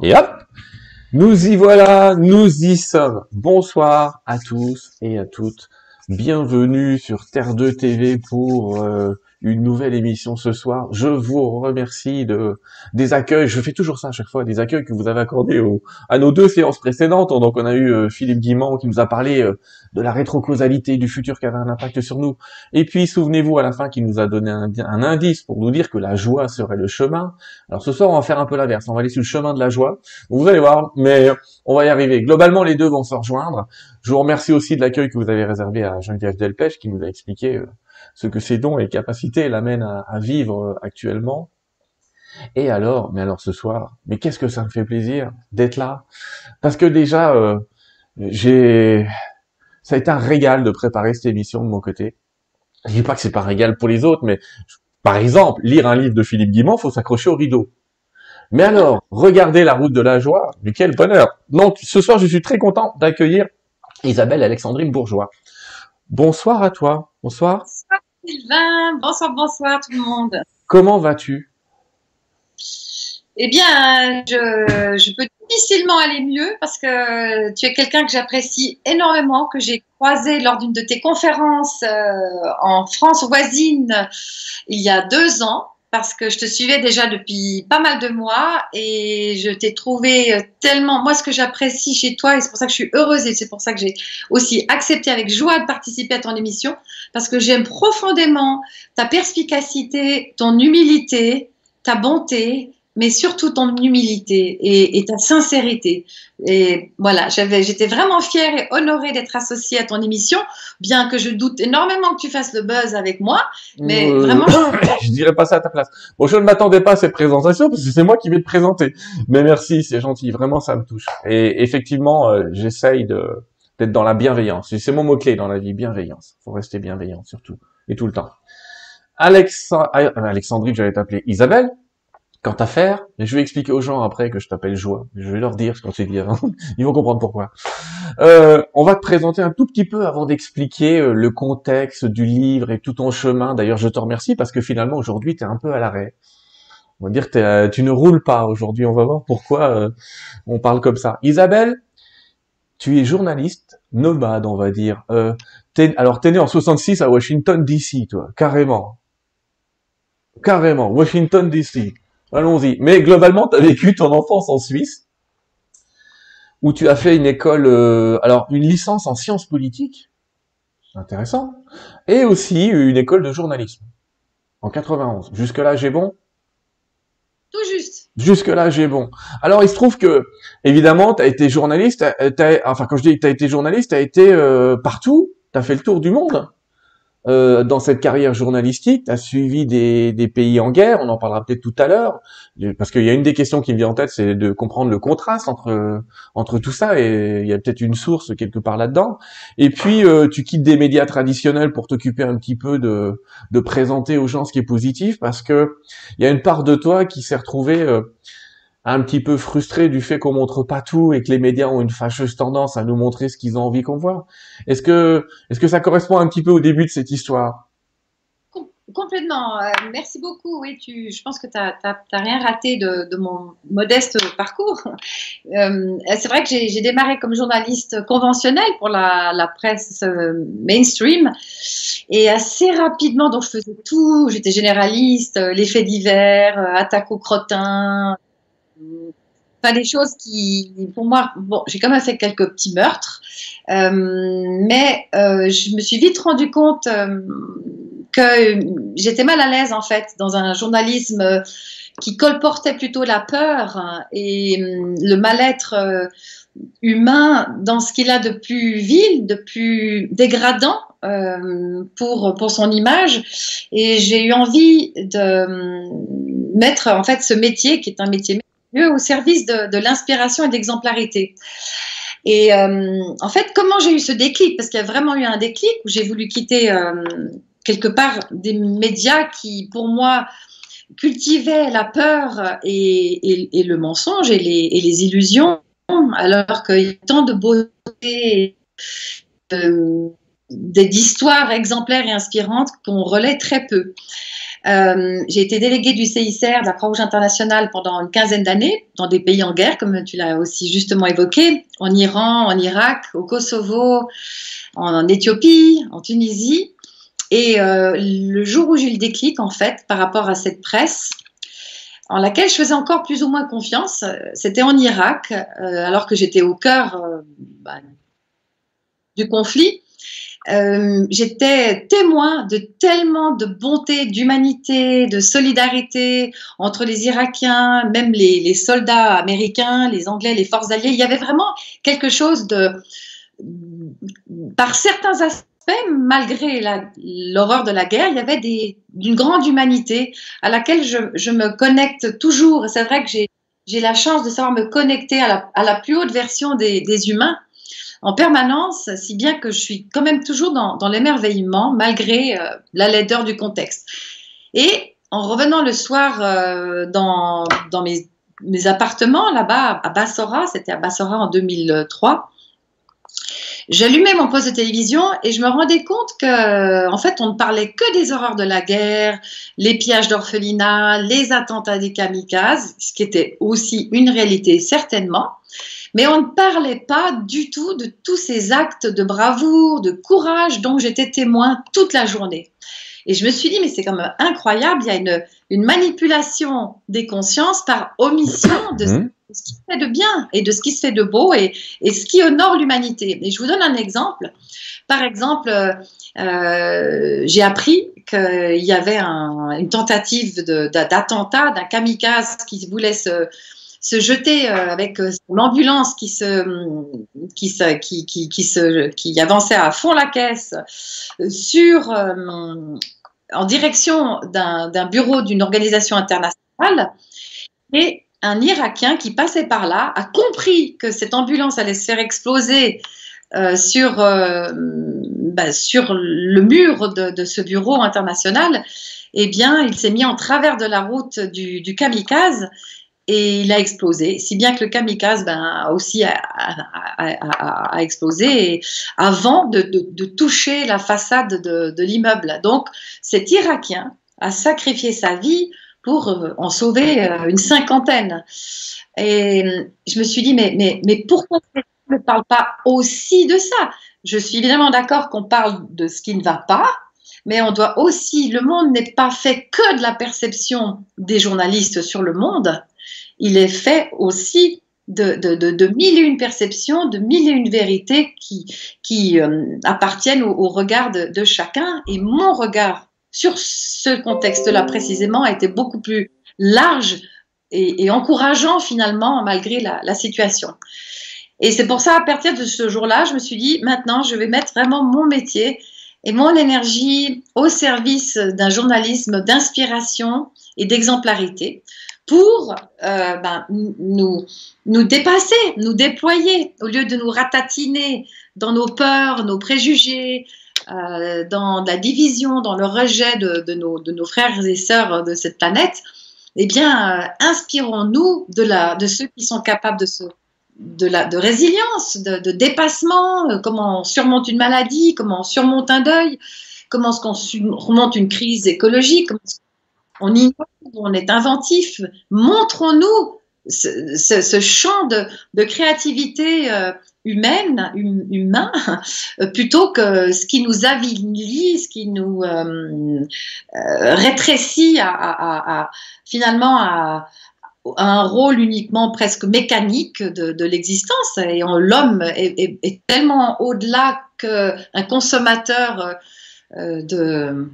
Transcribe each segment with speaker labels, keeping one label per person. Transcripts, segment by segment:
Speaker 1: Et hop, nous y voilà, nous y sommes. Bonsoir à tous et à toutes. Bienvenue sur Terre 2 TV pour euh, une nouvelle émission ce soir. Je vous remercie de des accueils. Je fais toujours ça à chaque fois, des accueils que vous avez accordés à nos deux séances précédentes. Donc on a eu euh, Philippe Guimand qui nous a parlé euh, de la rétrocausalité du futur qui avait un impact sur nous. Et puis souvenez-vous à la fin qu'il nous a donné un, un, indice pour nous dire que la joie serait le chemin. Alors ce soir on va faire un peu l'inverse. On va aller sur le chemin de la joie. Vous allez voir, mais on va y arriver. Globalement les deux vont se rejoindre. Je vous remercie aussi de l'accueil que vous avez réservé à Geneviève Delpech qui nous a expliqué euh, ce que ses dons et capacités l'amènent à, vivre euh, actuellement. Et alors, mais alors ce soir, mais qu'est-ce que ça me fait plaisir d'être là? Parce que déjà, euh, ça a été un régal de préparer cette émission de mon côté. Je dis pas que c'est pas un régal pour les autres, mais par exemple, lire un livre de Philippe Guimand, faut s'accrocher au rideau. Mais alors, regardez la route de la joie, mais quel bonheur Donc, ce soir, je suis très content d'accueillir Isabelle Alexandrine Bourgeois. Bonsoir à toi. Bonsoir
Speaker 2: Sylvain. Bonsoir, bonsoir tout le monde.
Speaker 1: Comment vas-tu?
Speaker 2: Eh bien, je, je, peux difficilement aller mieux parce que tu es quelqu'un que j'apprécie énormément, que j'ai croisé lors d'une de tes conférences euh, en France voisine il y a deux ans parce que je te suivais déjà depuis pas mal de mois et je t'ai trouvé euh, tellement, moi ce que j'apprécie chez toi et c'est pour ça que je suis heureuse et c'est pour ça que j'ai aussi accepté avec joie de participer à ton émission parce que j'aime profondément ta perspicacité, ton humilité, ta bonté, mais surtout ton humilité et, et ta sincérité. Et voilà, j'avais, j'étais vraiment fière et honorée d'être associée à ton émission, bien que je doute énormément que tu fasses le buzz avec moi, mais euh, vraiment.
Speaker 1: je dirais pas ça à ta place. Bon, je ne m'attendais pas à cette présentation parce que c'est moi qui vais te présenter. Mais merci, c'est gentil, vraiment ça me touche. Et effectivement, euh, j'essaye de d'être dans la bienveillance. C'est mon mot clé dans la vie, bienveillance. Faut rester bienveillant surtout et tout le temps. Alex, euh, Alexandrie, j'allais t'appeler Isabelle quant à faire, je vais expliquer aux gens après que je t'appelle Joie. Je vais leur dire ce qu'on s'est dit avant. Ils vont comprendre pourquoi. Euh, on va te présenter un tout petit peu avant d'expliquer euh, le contexte du livre et tout ton chemin. D'ailleurs, je te remercie parce que finalement, aujourd'hui, tu es un peu à l'arrêt. On va dire que euh, tu ne roules pas aujourd'hui. On va voir pourquoi euh, on parle comme ça. Isabelle, tu es journaliste nomade, on va dire. Euh, es, alors, t'es né en 66 à Washington DC, toi, carrément. Carrément, Washington DC. Allons-y. Mais globalement, tu as vécu ton enfance en Suisse, où tu as fait une école, euh, alors une licence en sciences politiques, intéressant, et aussi une école de journalisme, en 91. Jusque-là, j'ai bon?
Speaker 2: Tout juste.
Speaker 1: Jusque-là, j'ai bon. Alors, il se trouve que, évidemment, tu as été journaliste, enfin, quand je dis que tu as été journaliste, tu as été euh, partout, tu as fait le tour du monde. Euh, dans cette carrière journalistique, tu as suivi des, des, pays en guerre, on en parlera peut-être tout à l'heure, parce qu'il y a une des questions qui me vient en tête, c'est de comprendre le contraste entre entre tout ça, et il y a peut-être une source quelque part là-dedans. Et puis, euh, tu quittes des médias traditionnels pour t'occuper un petit peu de, de présenter aux gens ce qui est positif, parce que il y a une part de toi qui s'est retrouvée... Euh, un petit peu frustré du fait qu'on montre pas tout et que les médias ont une fâcheuse tendance à nous montrer ce qu'ils ont envie qu'on voit. Est-ce que, est-ce que ça correspond un petit peu au début de cette histoire?
Speaker 2: Complètement. Euh, merci beaucoup. Oui, je pense que tu n'as rien raté de, mon modeste parcours. Euh, c'est vrai que j'ai démarré comme journaliste conventionnelle pour la, la presse euh, mainstream. Et assez rapidement, donc je faisais tout. J'étais généraliste, les faits divers, attaque au crottin, pas des choses qui, pour moi, bon, j'ai quand même fait quelques petits meurtres, euh, mais euh, je me suis vite rendu compte euh, que j'étais mal à l'aise en fait dans un journalisme qui colportait plutôt la peur et le mal-être humain dans ce qu'il a de plus vil, de plus dégradant pour, pour son image. Et j'ai eu envie de mettre en fait ce métier, qui est un métier au service de, l'inspiration et de l'exemplarité. Et euh, en fait, comment j'ai eu ce déclic? Parce qu'il y a vraiment eu un déclic où j'ai voulu quitter euh, quelque part des médias qui, pour moi, cultivaient la peur et le mensonge et les, et les, illusions, alors qu'il y a tant de beauté, euh, d'histoires exemplaires et inspirantes qu'on relaie très peu. Euh, j'ai été déléguée du CICR, de la Croix-Rouge internationale, pendant une quinzaine d'années, dans des pays en guerre, comme tu l'as aussi justement évoqué, en Iran, en Irak, au Kosovo, en, Éthiopie, en Tunisie. Et euh, le jour où j'ai eu le déclic, en fait, par rapport à cette presse, en laquelle je faisais encore plus ou moins confiance, c'était en Irak, euh, alors que j'étais au cœur bah, du conflit. Euh, j'étais témoin de tellement de bonté, d'humanité, de solidarité entre les Irakiens, même les, soldats américains, les Anglais, les forces alliées. Il y avait vraiment quelque chose de, par certains aspects, malgré l'horreur de la guerre, il y avait d'une grande humanité à laquelle je, me connecte toujours. C'est vrai que j'ai la chance de savoir me connecter à la, plus haute version des humains en permanence, si bien que je suis quand même toujours dans, l'émerveillement malgré euh, la laideur du contexte. Et en revenant le soir euh, dans, mes, appartements là-bas à Bassora, c'était à Bassora en 2003, J'allumais mon poste de télévision et je me rendais compte que, en fait, on ne parlait que des horreurs de la guerre, les pillages d'orphelinats, les attentats des kamikazes, ce qui était aussi une réalité certainement. Mais on ne parlait pas du tout de tous ces actes de bravoure, de courage dont j'étais témoin toute la journée. Et je me suis dit, mais c'est quand même incroyable, il y a une, une manipulation des consciences par omission de mmh. ce qui se fait de bien et de ce qui se fait de beau et, et ce qui honore l'humanité. Et je vous donne un exemple. Par exemple, euh, j'ai appris qu'il y avait un, une tentative d'attentat d'un kamikaze qui voulait se, se jeter euh, avec euh, l'ambulance qui se qui, se, qui, qui, qui, se, qui avançait à fond la caisse euh, sur en direction d'un bureau d'une organisation internationale. Et un Irakien qui passait par là a compris que cette ambulance allait se faire exploser sur, bah, sur le mur de, de, ce bureau international, eh bien, il s'est mis en travers de la route du, du kamikaze et il a explosé, si bien que le kamikaze ben, aussi a, a, explosé avant de, toucher la façade de, de l'immeuble. Donc cet Irakien a sacrifié sa vie pour euh, en sauver euh, une cinquantaine. Et je me suis dit, mais, mais, mais pourquoi on ne parle pas aussi de ça? Je suis évidemment d'accord qu'on parle de ce qui ne va pas, mais on doit aussi, le monde n'est pas fait que de la perception des journalistes sur le monde, il est fait aussi de, mille et une perceptions, de mille et une vérités qui, euh, appartiennent au, regard de, chacun. Et mon regard sur ce contexte-là précisément a été beaucoup plus large et, encourageant finalement malgré la situation. Et c'est pour ça, à partir de ce jour-là, je me suis dit, maintenant, je vais mettre vraiment mon métier et mon énergie au service d'un journalisme d'inspiration et d'exemplarité pour euh, ben, nous, nous dépasser, nous déployer, au lieu de nous ratatiner dans nos peurs, nos préjugés, euh, dans la division, dans le rejet de, nos, frères et sœurs de cette planète, eh bien, euh, inspirons-nous de, ceux qui sont capables de, résilience, de, dépassement, comment on surmonte une maladie, comment on surmonte un deuil, comment on surmonte une crise écologique, comment on on est inventif. Montrons-nous ce, champ de, créativité euh, humaine, hum, humain, euh, plutôt que ce qui nous avilit, ce qui nous euh, rétrécit finalement à, un rôle uniquement presque mécanique de, l'existence. Et l'homme est, tellement au-delà qu'un consommateur de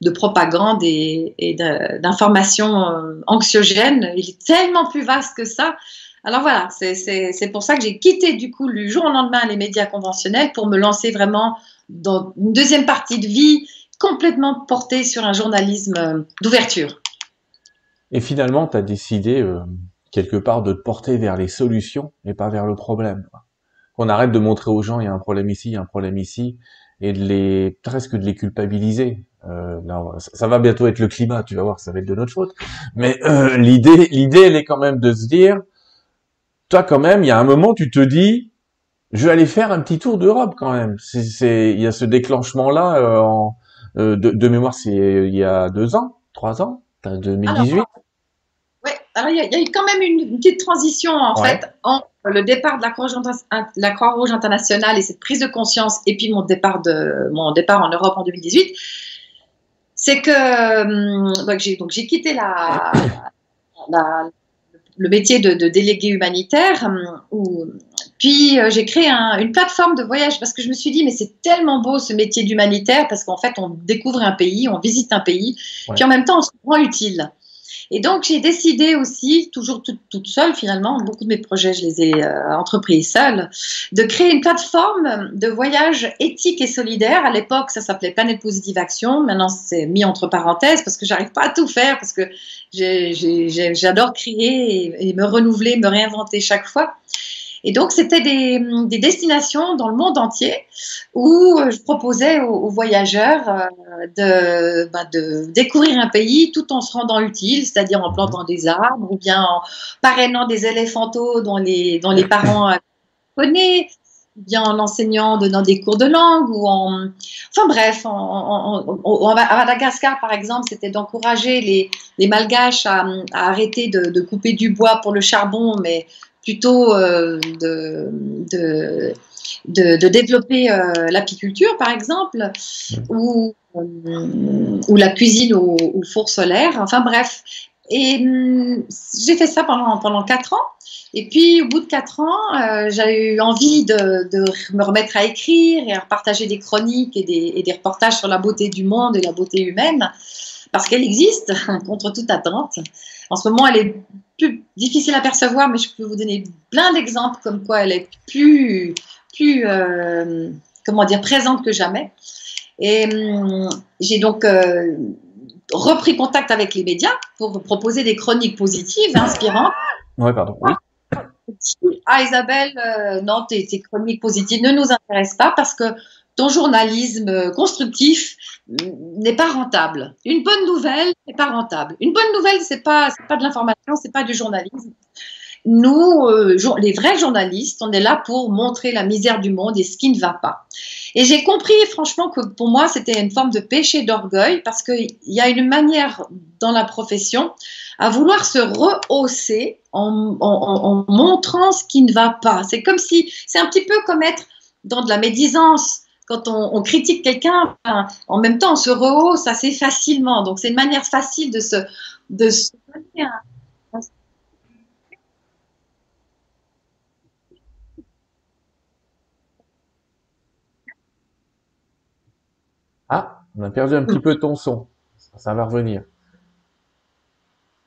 Speaker 2: de propagande et, d'informations euh, anxiogènes. Il est tellement plus vaste que ça. Alors voilà, c'est pour ça que j'ai quitté du coup le jour au lendemain les médias conventionnels pour me lancer vraiment dans une deuxième partie de vie complètement portée sur un journalisme euh, d'ouverture.
Speaker 1: Et finalement, tu as décidé euh, quelque part de te porter vers les solutions et pas vers le problème. Qu'on arrête de montrer aux gens il y a un problème ici, il y a un problème ici, et de les presque de les culpabiliser. Euh, ça, va bientôt être le climat, tu vas voir, ça va être de notre faute. Mais euh, l'idée, l'idée, elle est quand même de se dire, toi quand même, il y a un moment, tu te dis, je vais aller faire un petit tour d'Europe quand même. C'est, il y a ce déclenchement là euh, en, de, de, mémoire, c'est il y a deux ans, trois ans 2018
Speaker 2: Oui, alors il y, a eu quand même une, petite transition en fait entre le départ de la Croix-Rouge internationale et cette prise de conscience et puis mon départ, de, mon départ en Europe en 2018. C'est que hum, donc j'ai quitté la, le métier de, délégué humanitaire. Hum, puis euh, j'ai créé une plateforme de voyage parce que je me suis dit mais c'est tellement beau ce métier d'humanitaire parce qu'en fait on découvre un pays, on visite un pays, puis en même temps on se rend utile. Et donc, j'ai décidé aussi, toujours toute, seule finalement, beaucoup de mes projets, je les ai euh, entrepris seule, de créer une plateforme de voyage éthique et solidaire. À l'époque, ça s'appelait Planète Positive Action. Maintenant, c'est mis entre parenthèses parce que j'arrive pas à tout faire, parce que j'adore créer et, me renouveler, me réinventer chaque fois. Et donc, c'était des, destinations dans le monde entier où euh, je proposais aux, voyageurs euh, bah, de, découvrir un pays tout en se rendant utile, c'est-à-dire en plantant des arbres ou bien en parrainant des éléphantaux dont les, dont les parents connaissent ou bien en enseignant dans des cours de langue ou en enfin bref en, à Madagascar par exemple c'était d'encourager les, les malgaches à, arrêter de, de, couper du bois pour le charbon mais plutôt euh, de, de, de, développer euh, l'apiculture, par exemple, ou, euh, ou la cuisine au, four solaire. Enfin bref. Et hum, j'ai fait ça pendant, pendant 4 ans. Et puis, au bout de 4 ans, j'ai eu envie de, de, me remettre à écrire et à partager des chroniques et des, et des reportages sur la beauté du monde et la beauté humaine, parce qu'elle existe contre toute attente. En ce moment, elle est plus difficile à percevoir, mais je peux vous donner plein d'exemples comme quoi elle est plus, plus euh, comment dire, présente que jamais. Et hum, j'ai donc euh, repris contact avec les médias pour proposer des chroniques positives, inspirantes.
Speaker 1: Ouais, pardon. Oui.
Speaker 2: Ah, Isabelle, euh, non, tes, tes, chroniques positives ne nous intéressent pas parce que ton journalisme constructif n'est pas rentable. Une bonne nouvelle n'est pas rentable. Une bonne nouvelle, c'est pas pas de l'information, c'est pas du journalisme. Nous, euh, les vrais journalistes, on est là pour montrer la misère du monde et ce qui ne va pas. Et j'ai compris, franchement, que pour moi, c'était une forme de péché d'orgueil parce qu'il y a une manière dans la profession à vouloir se rehausser en, en montrant ce qui ne va pas. C'est comme si, c'est un petit peu comme être dans de la médisance quand on, critique quelqu'un, en même temps, on se rehausse assez facilement. Donc, c'est une manière facile de se, de se
Speaker 1: Ah, on a perdu un petit peu ton son. Ça va revenir.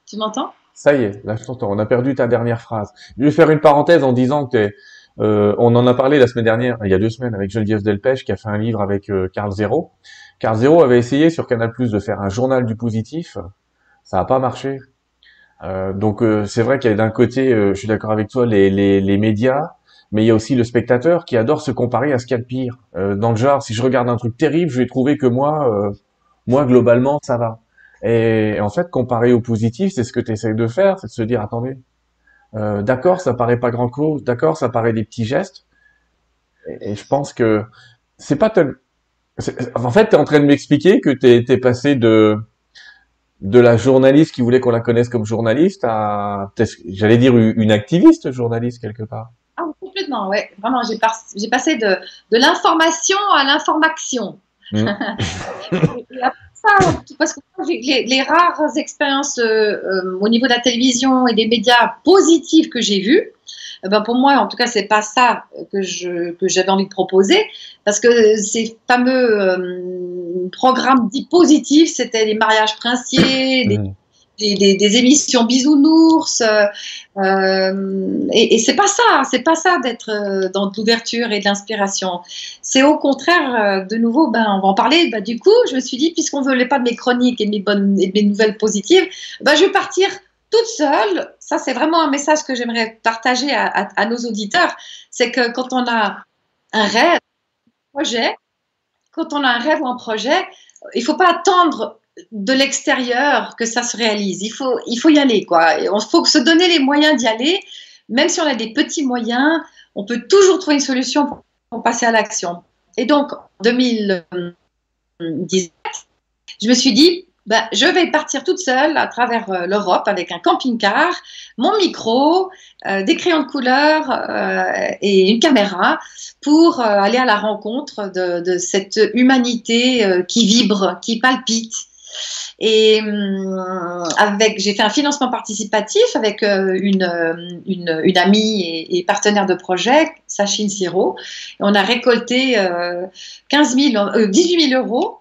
Speaker 2: Tu m'entends?
Speaker 1: Ça y est, là je t'entends. On a perdu ta dernière phrase. Je vais faire une parenthèse en disant que tu es euh, on en a parlé la semaine dernière, il y a deux semaines, avec Geneviève Delpech qui a fait un livre avec euh, Carl Zero. Carl Zero avait essayé sur Canal Plus de faire un journal du positif, ça n'a pas marché. Euh, donc c'est vrai qu'il y a d'un côté, je suis d'accord avec toi, les, les, médias, mais il y a aussi le spectateur qui adore se comparer à ce qu'il y a de pire. dans le genre, si je regarde un truc terrible, je vais trouver que moi, moi globalement, ça va. Et, et, en fait, comparer au positif, c'est ce que tu essayes de faire, c'est de se dire, attendez, euh, d'accord, ça paraît pas grand chose. D'accord, ça paraît des petits gestes. Et, je pense que c'est pas tel... En fait, tu es en train de m'expliquer que tu es, passé de de la journaliste qui voulait qu'on la connaisse comme journaliste à, j'allais dire, une activiste journaliste quelque part.
Speaker 2: Ah, complètement, ouais. Vraiment, j'ai passé de, de l'information à l'information. Mmh. parce que les, rares expériences euh, euh, au niveau de la télévision et des médias positifs que j'ai vues, eh ben pour moi, en tout cas, c'est pas ça que je que j'avais envie de proposer, parce que ces fameux euh, programmes dits positifs, c'était les mariages princiers, les, mmh des, émissions bisounours. Euh, euh, et, c'est pas ça, c'est pas ça d'être euh, dans de l'ouverture et de l'inspiration. C'est au contraire, de nouveau, ben, on va en parler. Ben, du coup, je me suis dit, puisqu'on ne veut pas de mes chroniques et de mes, bonnes, et mes nouvelles positives, ben, je vais partir toute seule. Ça, c'est vraiment un message que j'aimerais partager à, nos auditeurs. C'est que quand on a un rêve, un projet, quand on a un rêve ou un projet, il faut pas attendre de l'extérieur que ça se réalise. Il faut, il faut y aller, quoi. Il faut se donner les moyens d'y aller. Même si on a des petits moyens, on peut toujours trouver une solution pour, passer à l'action. Et donc, en 2017, je me suis dit, ben, je vais partir toute seule à travers euh, l'Europe avec un camping-car, mon micro, euh, des crayons de couleur euh, et une caméra pour aller à la rencontre de, de cette humanité qui vibre, qui palpite. Et hum, avec, j'ai fait un financement participatif avec une, une, une, amie et, et, partenaire de projet, Sachine Siro. On a récolté 15 000, 18 000 euros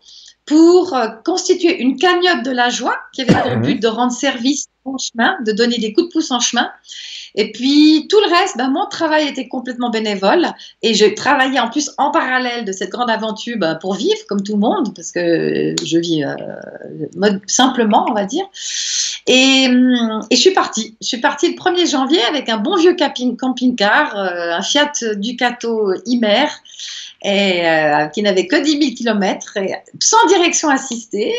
Speaker 2: pour euh, constituer une cagnotte de la joie qui avait pour mhm. but de rendre service chemin, de donner des coups de pouce en chemin. Et puis tout le reste, ben, mon travail était complètement bénévole et je travaillais en plus en parallèle de cette grande aventure ben, pour vivre comme tout le monde parce que je vis euh, simplement, on va dire. Et, hum, et, je suis partie. Je suis partie le 1er janvier avec un bon vieux camping-car, euh, un Fiat Ducato Imer et, euh, qui n'avait que 10 000 km, sans direction assistée.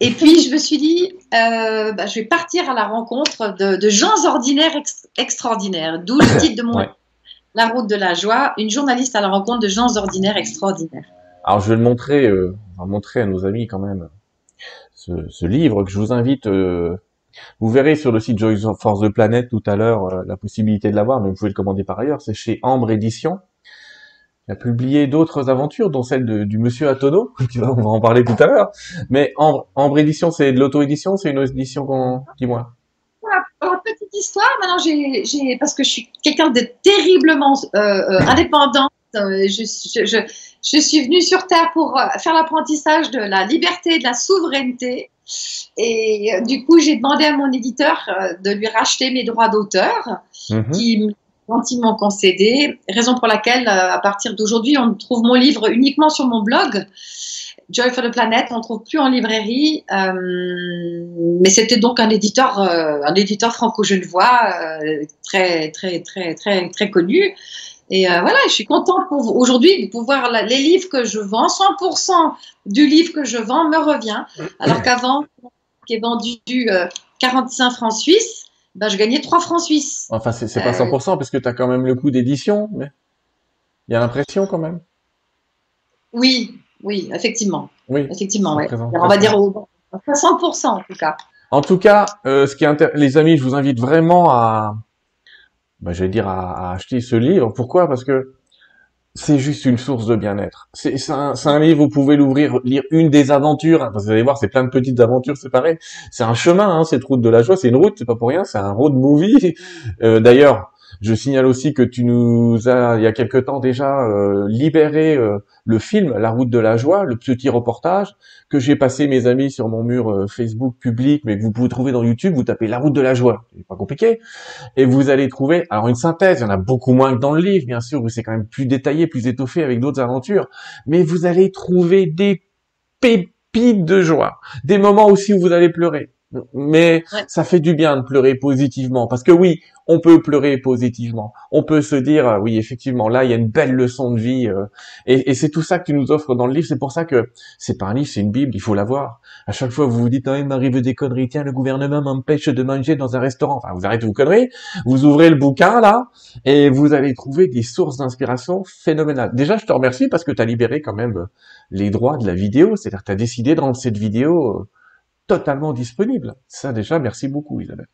Speaker 2: Et puis, je me suis dit, euh, bah, je vais partir à la rencontre de, gens ordinaires extraordinaires, d'où le titre de mon La route de la joie, une journaliste à la rencontre de gens ordinaires extraordinaires.
Speaker 1: Alors, je vais le montrer, euh, montrer à nos amis quand même ce, ce livre que je vous invite. Euh, vous verrez sur le site Joy Force de Planète tout à l'heure la possibilité de l'avoir, mais vous pouvez le commander par ailleurs. C'est chez Ambre Édition. Il a publié d'autres aventures, dont celle de, du Monsieur Atono, on va en parler tout à l'heure. Mais en, en édition, c'est de l'auto-édition, c'est une édition qu'on... Dis-moi?
Speaker 2: Voilà, petite histoire, maintenant j'ai, parce que je suis quelqu'un de terriblement euh, euh indépendante, euh, je, je, je, suis venue sur Terre pour euh, faire l'apprentissage de la liberté et de la souveraineté. Et du coup, j'ai demandé à mon éditeur de lui racheter mes droits d'auteur, mm-hmm. qui gentiment concédé, raison pour laquelle, euh, à partir d'aujourd'hui, on trouve mon livre uniquement sur mon blog. Joy for the Planet, on ne trouve plus en librairie, euh, mais c'était donc un éditeur, euh, un éditeur franco-genevois très, très, très, très, très connu. Et voilà, je suis contente aujourd'hui de pouvoir les livres que je vends, 100% du livre que je vends me revient, alors qu'avant, qui est vendu 45 francs suisses, bah, je gagnais 3 francs suisses.
Speaker 1: Enfin, c'est pas 100% euh, parce que tu as quand même le coût d'édition, mais il y a l'impression quand même.
Speaker 2: Oui, oui, effectivement. Oui. Effectivement, ouais. On va dire 100% en tout cas.
Speaker 1: En tout cas, euh, ce qui est les amis, je vous invite vraiment à, bah, je vais dire à, à acheter ce livre. Pourquoi? Parce que c'est juste une source de bien-être. C'est un, un, livre, vous pouvez l'ouvrir, lire une des aventures. Hein, vous allez voir, c'est plein de petites aventures séparées. C'est un chemin, hein, cette route de la joie. C'est une route, c'est pas pour rien. C'est un road movie. Euh, D'ailleurs, je signale aussi que tu nous as, il y a quelque temps déjà, euh, libéré euh, le film La route de la joie, le petit reportage que j'ai passé, mes amis, sur mon mur euh, Facebook public, mais que vous pouvez trouver dans YouTube. Vous tapez La route de la joie, c'est pas compliqué, et vous allez trouver, alors une synthèse, il y en a beaucoup moins que dans le livre, bien sûr, où c'est quand même plus détaillé, plus étoffé avec d'autres aventures, mais vous allez trouver des pépites de joie, des moments aussi où vous allez pleurer, mais ça fait du bien de pleurer positivement parce que oui, on peut pleurer positivement. On peut se dire euh, oui, effectivement, là il y a une belle leçon de vie euh, et, c'est tout ça que tu nous offres dans le livre. C'est pour ça que c'est pas un livre, c'est une bible. Il faut l'avoir. À chaque fois, vous vous dites, ah, il m'arrive des conneries. Tiens, le gouvernement m'empêche de manger dans un restaurant. Enfin, vous arrêtez vos conneries. Vous ouvrez le bouquin là et vous allez trouver des sources d'inspiration phénoménales. Déjà, je te remercie parce que tu as libéré quand même les droits de la vidéo. C'est-à-dire, tu as décidé de rendre cette vidéo euh, totalement disponible. Ça déjà, merci beaucoup Isabelle.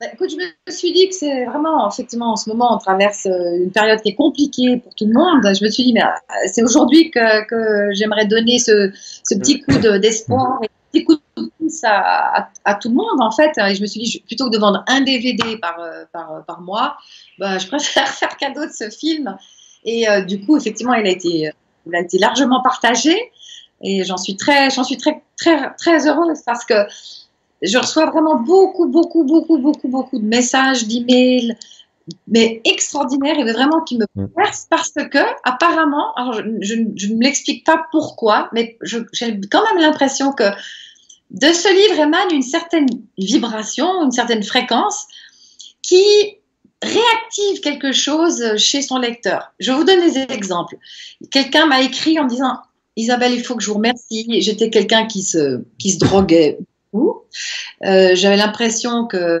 Speaker 2: Bah, écoute, je me suis dit que c'est vraiment, effectivement, en ce moment, on traverse euh, une période qui est compliquée pour tout le monde. Je me suis dit, mais euh, c'est aujourd'hui que, que j'aimerais donner ce, ce, petit coup d'espoir un petit coup de pouce à, à, tout le monde, en fait. Et je me suis dit, plutôt que de vendre un DVD par, euh, par, par mois, bah, je préfère faire cadeau de ce film. Et du coup, effectivement, il a été, il a été largement partagé. Et j'en suis très, j'en suis très, très, très heureuse parce que je reçois vraiment beaucoup, beaucoup, beaucoup, beaucoup, beaucoup de messages, d'emails, mais extraordinaires et vraiment qui me mm. percent parce que, apparemment, alors je, ne me l'explique pas pourquoi, mais j'ai quand même l'impression que de ce livre émane une certaine vibration, une certaine fréquence qui réactive quelque chose chez son lecteur. Je vous donne des exemples. Quelqu'un m'a écrit en disant Isabelle, il faut que je vous remercie. J'étais quelqu'un qui se, qui se droguait beaucoup. Euh, J'avais l'impression que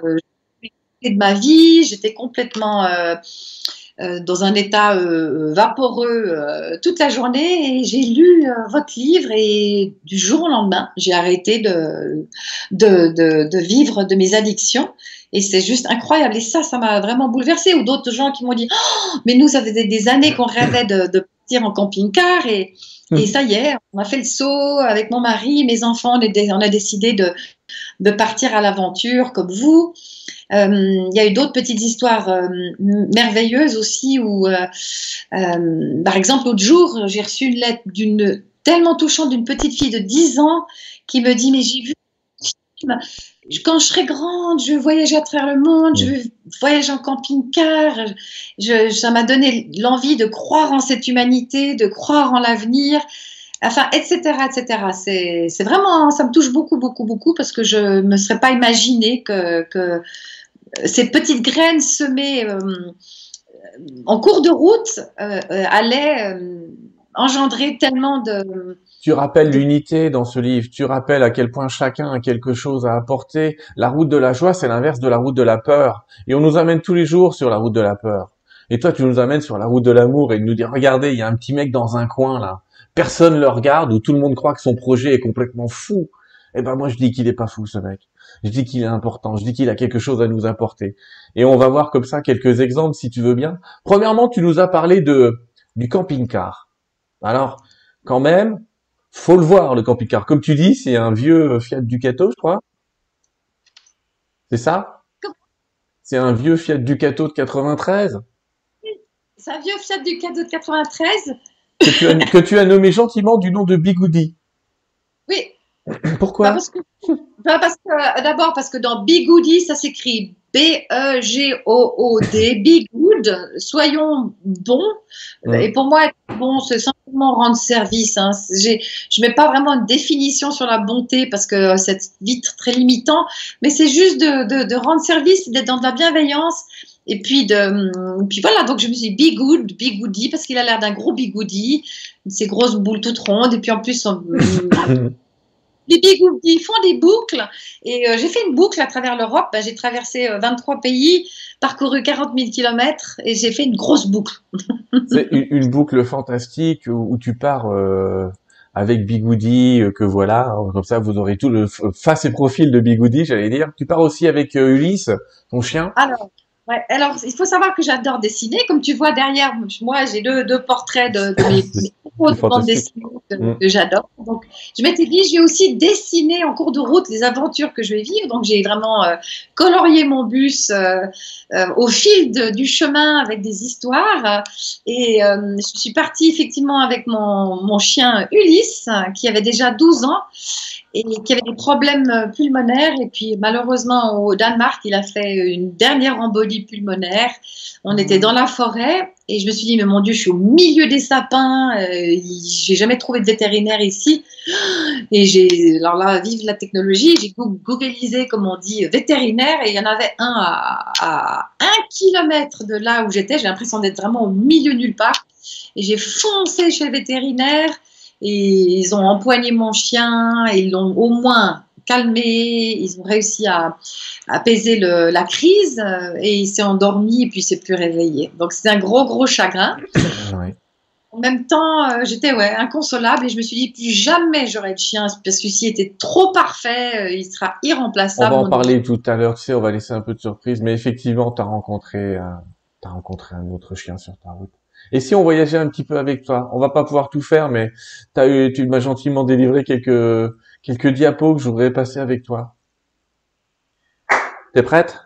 Speaker 2: de ma vie, j'étais complètement, euh, euh, dans un état vaporeux toute la journée et j'ai lu votre livre et du jour au lendemain, j'ai arrêté de, de, de, vivre de mes addictions. Et c'est juste incroyable. Et ça, ça m'a vraiment bouleversée. Ou d'autres gens qui m'ont dit, oh, mais nous, ça faisait des années qu'on rêvait de, en camping-car et, et mmh. ça y est, on a fait le saut avec mon mari, mes enfants, on a décidé de, de partir à l'aventure comme vous. Euh, il y a eu d'autres petites histoires euh, merveilleuses aussi où, euh, par exemple, l'autre jour, j'ai reçu une lettre d'une tellement touchante d'une petite fille de 10 ans qui me dit mais j'ai vu quand je serai grande, je vais voyager à travers le monde, je vais voyager en camping-car. Ça m'a donné l'envie de croire en cette humanité, de croire en l'avenir, enfin, etc., etc. C'est vraiment, ça me touche beaucoup, beaucoup, beaucoup parce que je ne me serais pas imaginé que, que ces petites graines semées euh, en cours de route euh, euh, allaient engendrer tellement de...
Speaker 1: Tu rappelles l'unité dans ce livre, tu rappelles à quel point chacun a quelque chose à apporter. La route de la joie, c'est l'inverse de la route de la peur. Et on nous amène tous les jours sur la route de la peur. Et toi, tu nous amènes sur la route de l'amour et nous dis, regardez, il y a un petit mec dans un coin là. Personne le regarde ou tout le monde croit que son projet est complètement fou. Eh ben moi, je dis qu'il est pas fou ce mec. Je dis qu'il est important. Je dis qu'il a quelque chose à nous apporter. Et on va voir comme ça quelques exemples si tu veux bien. Premièrement, tu nous as parlé de du camping-car. Alors, quand même, faut le voir le camping-car. Comme tu dis, c'est un vieux Fiat Ducato, je crois. C'est ça? C'est un vieux Fiat Ducato de 93
Speaker 2: C'est un vieux Fiat Ducato de 93
Speaker 1: que tu, as, que tu as nommé gentiment du nom de Bigoudi.
Speaker 2: Oui.
Speaker 1: Pourquoi?
Speaker 2: Bah, bah, parce que, d'abord parce que dans Bigoudi, ça s'écrit B-E-G-O-O-D, Be Good, soyons bons. Et pour moi, être bon, c'est simplement rendre service. Hein. Je mets pas vraiment une définition sur la bonté parce que c'est vite très limitant, mais c'est juste de, de, rendre service, d'être dans de la bienveillance. Et puis, de, puis voilà, donc je me suis dit Be Good, Be Goody, parce qu'il a l'air d'un gros bigoudi, ces grosses boules toutes rondes, et puis en plus, les bigoudis font des boucles. Et euh, j'ai fait une boucle à travers l'Europe. Bah, j'ai traversé 23 euh, pays, parcouru 40 000 kilomètres et j'ai fait une grosse boucle.
Speaker 1: C'est une, boucle fantastique où, tu pars euh, avec Bigoudi, que voilà, hein, comme ça vous aurez tout le face et profil de Bigoudi, j'allais dire. Tu pars aussi avec Ulysse, ton chien?
Speaker 2: Alors, Ouais, alors, il faut savoir que j'adore dessiner. Comme tu vois derrière, moi, j'ai deux, deux portraits de, de mes, mes bandes dessinées mm. que, j'adore. Donc, je m'étais dit, je vais aussi dessiner en cours de route les aventures que je vais vivre. Donc, j'ai vraiment euh, colorié mon bus euh, euh, au fil de, du chemin avec des histoires. Et je suis partie effectivement avec mon, mon chien Ulysse, qui avait déjà 12 ans et qui avait des problèmes pulmonaires. Et puis, malheureusement, au Danemark, il a fait une dernière embolie pulmonaire. On était dans la forêt et je me suis dit, mais mon Dieu, je suis au milieu des sapins. Euh, j'ai jamais trouvé de vétérinaire ici. Et j'ai, alors là, vive la technologie, j'ai googlisé, comme on dit, vétérinaire et il y en avait un à, à un kilomètre de là où j'étais. J'ai l'impression d'être vraiment au milieu nulle part. Et j'ai foncé chez le vétérinaire et ils ont empoigné mon chien et ils l'ont au moins calmé, ils ont réussi à, apaiser la crise euh, et il s'est endormi et puis il s'est plus réveillé. Donc c'est un gros gros chagrin. En même temps, euh, j'étais ouais, inconsolable et je me suis dit plus jamais j'aurai de chien parce que celui-ci était trop parfait, euh, il sera irremplaçable.
Speaker 1: On va en parler tout à l'heure, tu sais, on va laisser un peu de surprise, mais effectivement, tu as rencontré, as rencontré un autre chien sur ta route. Et si on voyageait un petit peu avec toi, on va pas pouvoir tout faire, mais as eu, tu m'as gentiment délivré quelques quelques diapos que je voudrais passer avec toi. T'es prête?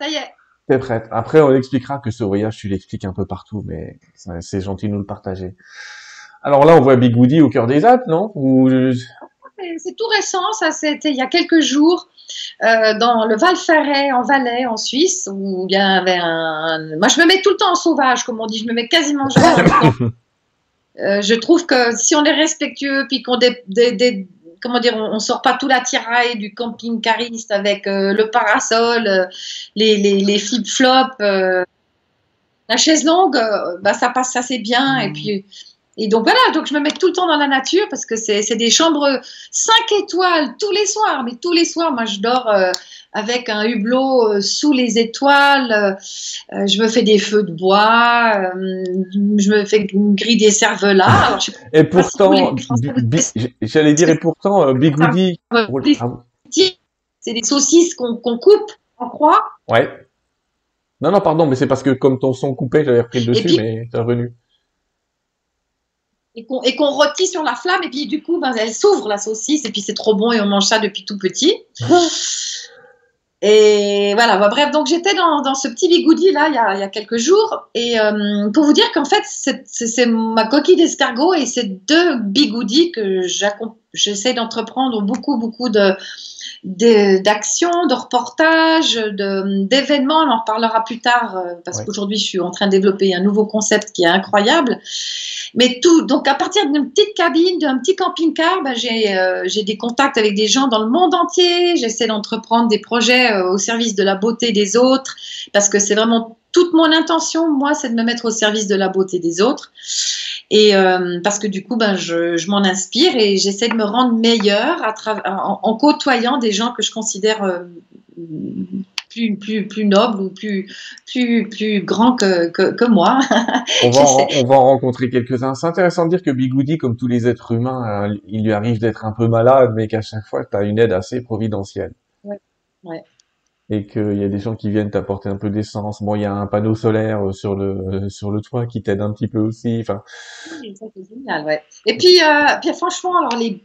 Speaker 2: Ça y est.
Speaker 1: T'es prête. Après, on expliquera que ce voyage, tu l'expliques un peu partout, mais c'est gentil de nous le partager. Alors là, on voit Big Woody au cœur des Alpes, non? Ou...
Speaker 2: C'est tout récent, ça c'était il y a quelques jours, euh, dans le Val Ferret, en Valais, en Suisse, où il y avait un... Moi, je me mets tout le temps en sauvage, comme on dit, je me mets quasiment jamais euh, je trouve que si on est respectueux, puis qu'on des, des, comment dire, on, sort pas tout la tiraille du camping cariste avec euh, le parasol, euh, les, les, les flip-flops. Euh. la chaise longue, bah, ça passe assez bien. Et puis, Et donc voilà, donc je me mets tout le temps dans la nature parce que c'est des chambres 5 étoiles tous les soirs. Mais tous les soirs, moi je dors euh, avec un hublot euh, sous les étoiles. Euh, je me fais des feux de bois. je me fais une grille des cervelas.
Speaker 1: et pourtant, j'allais dire, et pourtant, Bigoudi.
Speaker 2: C'est des saucisses qu'on coupe en croix.
Speaker 1: Ouais. Non, non, pardon, mais c'est parce que comme ton son coupé, j'avais repris le dessus, mais c'est revenu
Speaker 2: et qu'on rôtit sur la flamme et puis du coup ben, elle s'ouvre la saucisse et puis c'est trop bon et on mange ça depuis tout petit. Et voilà, bah, bref, donc j'étais dans, ce petit bigoudi là il y a, y a quelques jours et euh, pour vous dire qu'en fait c'est ma coquille d'escargot et c'est deux bigoudis que j'essaie d'entreprendre beaucoup beaucoup de d'actions, de, reportages, d'événements. On en reparlera plus tard euh, parce qu'aujourd'hui je suis en train de développer un nouveau concept qui est incroyable. Mais tout, donc à partir d'une petite cabine, d'un petit camping-car, ben, euh, j'ai des contacts avec des gens dans le monde entier. J'essaie d'entreprendre des projets euh, au service de la beauté des autres parce que c'est vraiment toute mon intention, moi, c'est de me mettre au service de la beauté des autres. Et euh, parce que du coup, ben, je, je m'en inspire et j'essaie de me rendre meilleure à en, en, côtoyant des gens que je considère euh, plus, plus, plus nobles ou plus, plus, plus grands que, que, que moi.
Speaker 1: on, va en, on va en rencontrer quelques-uns. C'est intéressant de dire que Bigoudi, comme tous les êtres humains, euh, il lui arrive d'être un peu malade, mais qu'à chaque fois, tu as une aide assez providentielle.
Speaker 2: Ouais, ouais
Speaker 1: et qu'il y a des gens qui viennent t'apporter un peu d'essence. Bon, il y a un panneau solaire euh, sur le euh, sur le toit qui t'aide un petit peu aussi.
Speaker 2: Et puis, euh, puis franchement, alors les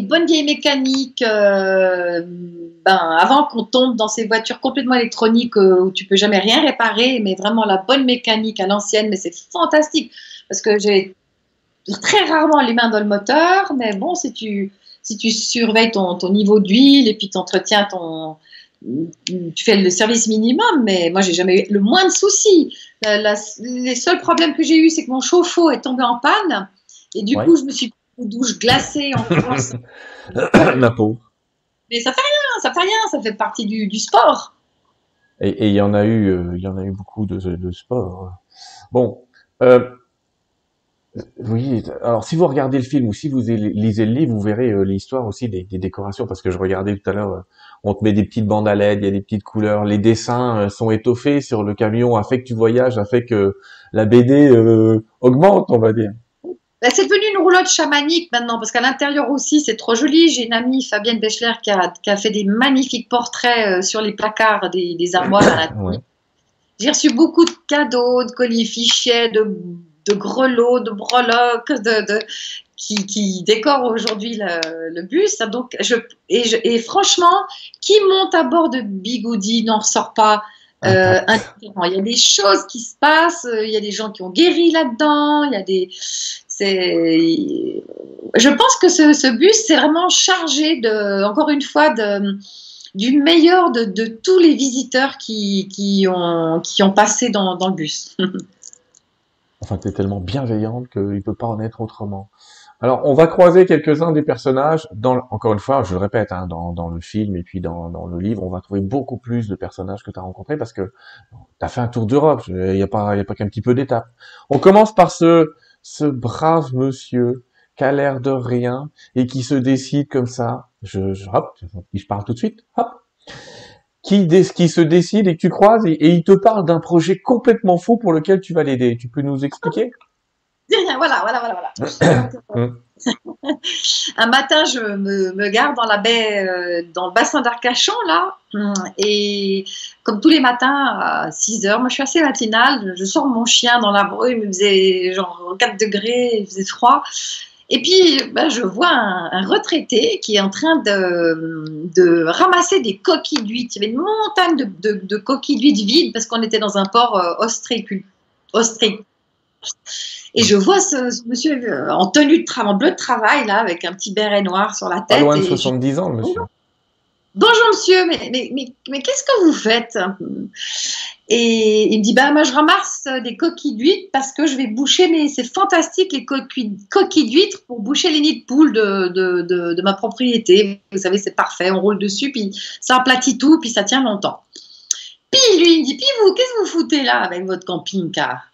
Speaker 2: bonnes vieilles mécaniques, ben avant qu'on tombe dans ces voitures complètement électroniques où tu peux jamais rien réparer, mais vraiment la bonne mécanique à l'ancienne, mais c'est fantastique parce que j'ai très rarement les mains dans le moteur, mais bon, si tu si tu surveilles ton, ton niveau d'huile et puis tu entretiens ton tu fais le service minimum, mais moi j'ai jamais eu le moins de soucis. les seuls problèmes que j'ai eu, c'est que mon chauffe-eau est tombé en panne et du coup je me suis une douche glacée en France.
Speaker 1: La peau.
Speaker 2: Mais ça fait rien, ça fait rien, ça fait partie du, du sport.
Speaker 1: Et il y en a eu, euh, il y en a eu beaucoup de, de sport. Bon, euh, oui, alors si vous regardez le film ou si vous lisez le livre, vous verrez euh, l'histoire aussi des, des, décorations, parce que je regardais tout à l'heure, on te met des petites bandes à LED, il y a des petites couleurs, les dessins euh, sont étoffés sur le camion, a fait que tu voyages, a fait que la BD augmente, on va dire.
Speaker 2: Bah, c'est devenu une roulotte chamanique maintenant, parce qu'à l'intérieur aussi, c'est trop joli. J'ai une amie, Fabienne Bechler, qui a, qui a fait des magnifiques portraits sur les placards des, des armoires à la J'ai reçu beaucoup de cadeaux, de colis fichiers, de de grelots, de breloques, de, qui, décorent aujourd'hui le, bus. Donc, je, et, franchement, qui monte à bord de Bigoudi n'en ressort pas euh, Il y a des choses qui se passent, il y a des gens qui ont guéri là-dedans, il y a des. Je pense que ce, bus, c'est vraiment chargé de, encore une fois, de du meilleur de, tous les visiteurs qui, qui, ont, qui ont passé dans, dans le bus.
Speaker 1: Enfin, tu es tellement bienveillante qu'il ne peut pas en être autrement. Alors, on va croiser quelques-uns des personnages. Dans, encore une fois, je le répète, hein, dans, le film et puis dans, le livre, on va trouver beaucoup plus de personnages que tu as rencontrés parce que tu as fait un tour d'Europe. Il n'y a pas, qu'un petit peu d'étapes. On commence par ce, ce brave monsieur qui a l'air de rien et qui se décide comme ça. Je, je hop, je parle tout de suite. Hop, qui, qui se décide et que tu croises et, il te parle d'un projet complètement fou pour lequel tu vas l'aider. Tu peux nous expliquer?
Speaker 2: Voilà, voilà, voilà, voilà. un matin, je me, me, garde dans la baie, euh, dans le bassin d'Arcachon, là, et comme tous les matins à 6 heures, moi je suis assez matinale, je sors mon chien dans la brume, il me faisait genre 4 degrés, il faisait froid, et puis, ben, je vois un, retraité qui est en train de, de ramasser des coquilles d'huîtres. Il y avait une montagne de, de, de coquilles d'huîtres vides parce qu'on était dans un port euh. Et je vois ce, monsieur euh, en tenue de travail, en bleu de travail, là, avec un petit béret noir sur la tête. Pas
Speaker 1: loin de 70 ans, monsieur.
Speaker 2: Bonjour monsieur, mais, mais, mais, mais qu'est-ce que vous faites Et il me dit, bah, moi je ramasse des coquilles d'huîtres parce que je vais boucher, mais c'est fantastique les coquilles, coquilles d'huîtres pour boucher les nids de poules de, de, de, de ma propriété. Vous savez, c'est parfait, on roule dessus, puis ça aplatit tout, puis ça tient longtemps. Puis lui, il me dit, puis vous, qu'est-ce que vous foutez là avec votre camping-car?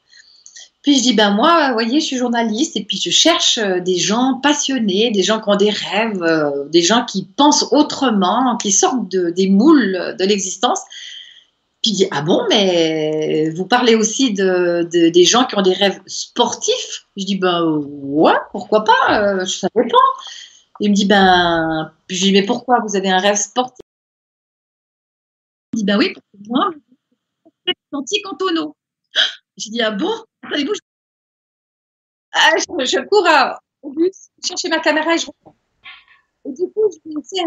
Speaker 2: Puis je dis, ben moi, vous voyez, je suis journaliste et puis je cherche euh, des gens passionnés, des gens qui ont des rêves, euh, des gens qui pensent autrement, qui sortent de, des moules de l'existence. Puis il dit, ah bon, mais vous parlez aussi de, de, des gens qui ont des rêves sportifs? Je dis, ben ouais, pourquoi pas, euh, ça dépend. Il me dit, ben, puis je dis, mais pourquoi vous avez un rêve sportif? Il dit, ben oui, moi, je suis en tonneau. J'ai dit, ah bon? Je... Ah, je, je, cours à, au bus, chercher ma caméra et je reprends. Et du coup, je lui ai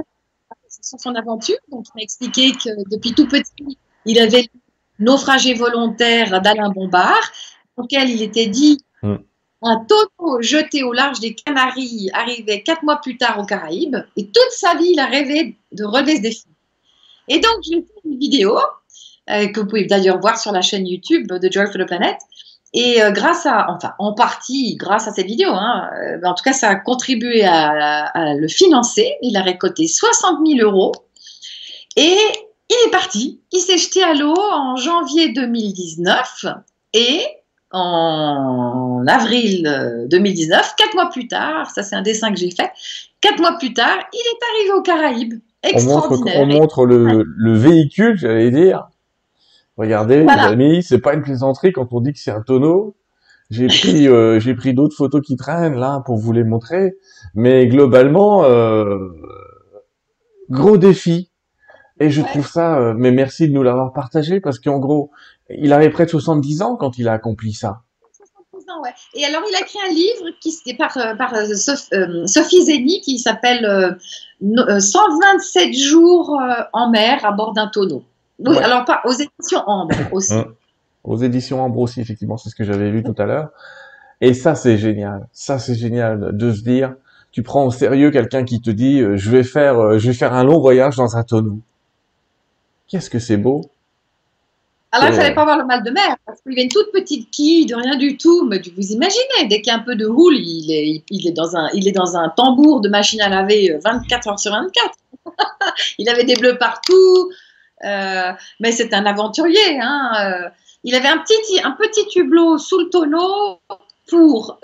Speaker 2: sur son aventure. Donc, il m'a expliqué que depuis tout petit, il avait naufragé volontaire d'Alain Bombard, auquel il était dit mm. un tonneau jeté au large des Canaries arrivait quatre mois plus tard aux Caraïbes. Et toute sa vie, il a rêvé de relever ce défi. Et donc, j'ai fait une vidéo euh, que vous pouvez d'ailleurs voir sur la chaîne YouTube de Joy for the Planet. Et euh, grâce à, enfin, en partie grâce à cette vidéo, hein, euh, en tout cas, ça a contribué à, à, le financer. Il a récolté 60 000 euros. Et il est parti. Il s'est jeté à l'eau en janvier 2019. Et en avril 2019, quatre mois plus tard, ça c'est un dessin que j'ai fait, quatre mois plus tard, il est arrivé aux Caraïbes.
Speaker 1: Extraordinaire. On montre, on montre le, le véhicule, j'allais dire, Regardez, les amis, c'est pas une plaisanterie quand on dit que c'est un tonneau. J'ai pris, euh, j'ai pris d'autres photos qui traînent là pour vous les montrer, mais globalement, euh, gros défi. Et je trouve ça, euh, mais merci de nous l'avoir partagé parce qu'en gros, il avait près de 70 ans quand il a accompli ça.
Speaker 2: 70 ans, ouais. Et alors, il a écrit un livre qui c'était par, par Sophie Zeni qui s'appelle 127 jours en mer à bord d'un tonneau. Oui, alors pas aux éditions Ambre aussi. Hein.
Speaker 1: aux éditions Ambre aussi, effectivement, c'est ce que j'avais vu tout à l'heure. Et ça, c'est génial. Ça, c'est génial de se dire, tu prends au sérieux quelqu'un qui te dit, euh, je vais faire, euh, je vais faire un long voyage dans un tonneau. Qu'est-ce que c'est beau.
Speaker 2: Alors, il fallait pas avoir le mal de mer, parce qu'il y a une toute petite quille de rien du tout. Mais vous imaginez, dès qu'il y a un peu de houle, il est, il est, dans, un, il est dans un tambour de machine à laver 24 euh, heures sur 24. il avait des bleus partout, mais c'est un aventurier. Hein, euh, il avait un petit, un petit hublot sous le tonneau pour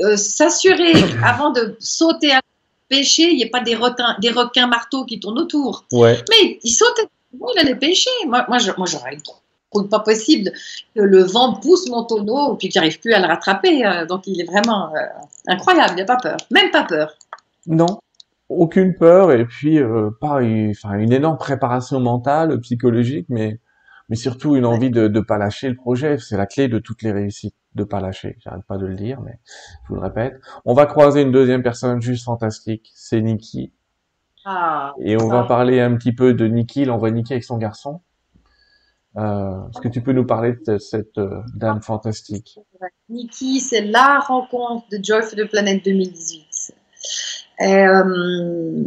Speaker 2: euh, s'assurer, avant de sauter à pêcher, il n'y ait pas des, requins, des requins marteaux qui tournent autour.
Speaker 1: Ouais.
Speaker 2: Mais il sautait, il allait pêcher. Moi, moi, je, moi j'aurais trouve pas possible que le vent pousse mon tonneau et puis qu'il n'arrive plus à le rattraper. donc il est vraiment incroyable, il n'a pas peur, même pas peur.
Speaker 1: Non, aucune peur et puis euh, pas une, enfin une énorme préparation mentale, psychologique, mais mais surtout une envie de ne pas lâcher le projet. C'est la clé de toutes les réussites, de pas lâcher. J'arrête pas de le dire, mais je vous le répète. On va croiser une deuxième personne juste fantastique, c'est Nikki.
Speaker 2: Ah,
Speaker 1: et on va parler un petit peu de Nikki. Voit Nikki avec son garçon. Euh, Est-ce que tu peux nous parler de cette euh, dame fantastique?
Speaker 2: Nikki, c'est la rencontre de Joy for the Planet 2018. Euh,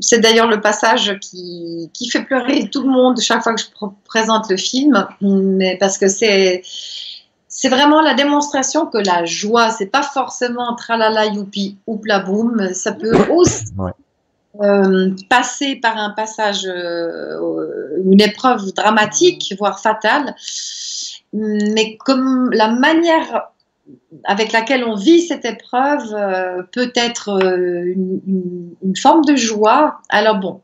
Speaker 2: c'est d'ailleurs le passage qui, qui, fait pleurer tout le monde chaque fois que je présente le film, mais parce que c'est c'est vraiment la démonstration que la joie, c'est pas forcément tralala youpi ou boum, ça peut aussi
Speaker 1: ouais.
Speaker 2: euh, passer par un passage, euh, une épreuve dramatique, voire fatale, mais comme la manière avec laquelle on vit cette épreuve euh, peut être euh, une, forme de joie. Alors bon,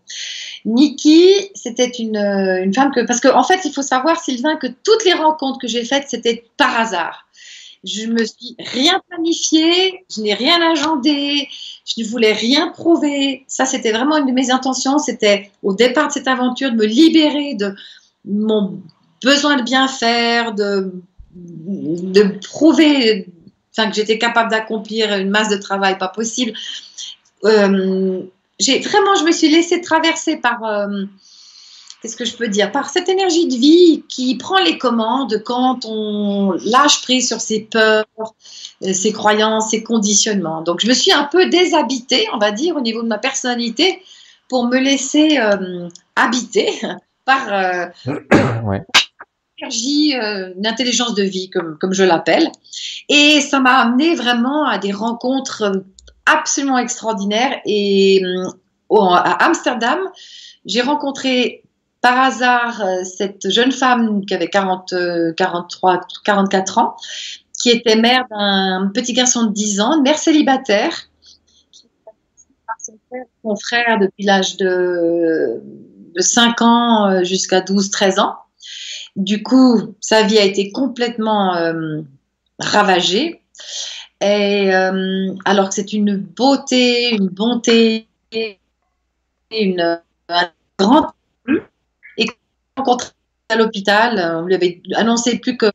Speaker 2: Nikki, c'était une, euh, une, femme que... Parce qu'en en fait, il faut savoir, Sylvain, que toutes les rencontres que j'ai faites, c'était par hasard. Je me suis rien planifié, je n'ai rien agendé, je ne voulais rien prouver. Ça, c'était vraiment une de mes intentions. C'était au départ de cette aventure de me libérer de mon besoin de bien faire, de de prouver enfin, que j'étais capable d'accomplir une masse de travail pas possible. Euh, j'ai vraiment, je me suis laissée traverser par, euh, qu'est-ce que je peux dire, par cette énergie de vie qui prend les commandes quand on lâche prise sur ses peurs, euh, ses croyances, ses conditionnements. Donc, je me suis un peu déshabitée, on va dire, au niveau de ma personnalité pour me laisser habiter par énergie, euh, une de vie, comme, je l'appelle. Et ça m'a amené vraiment à des rencontres euh, absolument extraordinaires. Et euh, à Amsterdam, j'ai rencontré par hasard cette jeune femme qui avait 40, 43, 44 ans qui était mère d'un petit garçon de 10 ans, mère célibataire, son frère depuis l'âge de, de 5 ans euh, jusqu'à 12-13 ans. Du coup, sa vie a été complètement euh, ravagée. Et euh, alors que c'est une beauté, une bonté, une, un grand et rencontré à l'hôpital, on lui avait annoncé plus que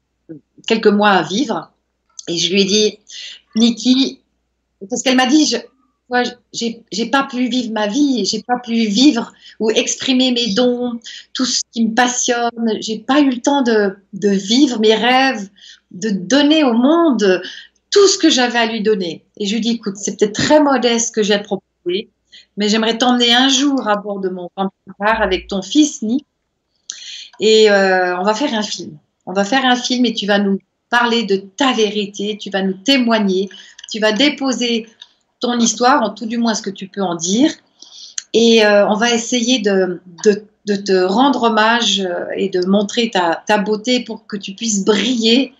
Speaker 2: quelques mois à vivre. Et je lui ai dit, Niki, parce qu'elle m'a dit, j'ai pas pu vivre ma vie, j'ai pas pu vivre ou exprimer mes dons, tout ce qui me passionne. J'ai pas eu le temps de, vivre mes rêves, de donner au monde tout ce que j'avais à lui donner. Et je lui dis, écoute, c'est peut-être très modeste que j'ai proposer, mais j'aimerais t'emmener un jour à bord de mon camping-car avec ton fils Nick, et euh, on va faire un film. On va faire un film et tu vas nous parler de ta vérité, tu vas nous témoigner, tu vas déposer ton histoire, en tout du moins ce que tu peux en dire. Et euh, on va essayer de, de, te rendre hommage euh, et de montrer ta, beauté pour que tu puisses briller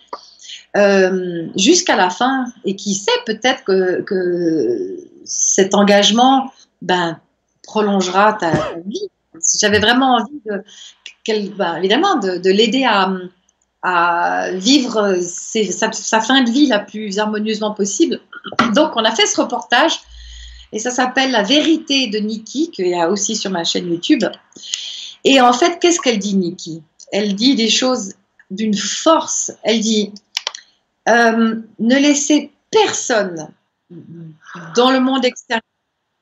Speaker 2: euh, jusqu'à la fin. Et qui sait, peut-être que, que, cet engagement ben, prolongera ta, vie. J'avais vraiment envie, de, ben, évidemment, de, de l'aider à, à vivre sa, fin de vie la plus harmonieusement possible. Donc, on a fait ce reportage et ça s'appelle La vérité de Nikki, qu'il y a aussi sur ma chaîne YouTube. Et en fait, qu'est-ce qu'elle dit, Nikki? Elle dit des choses d'une force. Elle dit euh, Ne laissez personne dans le monde extérieur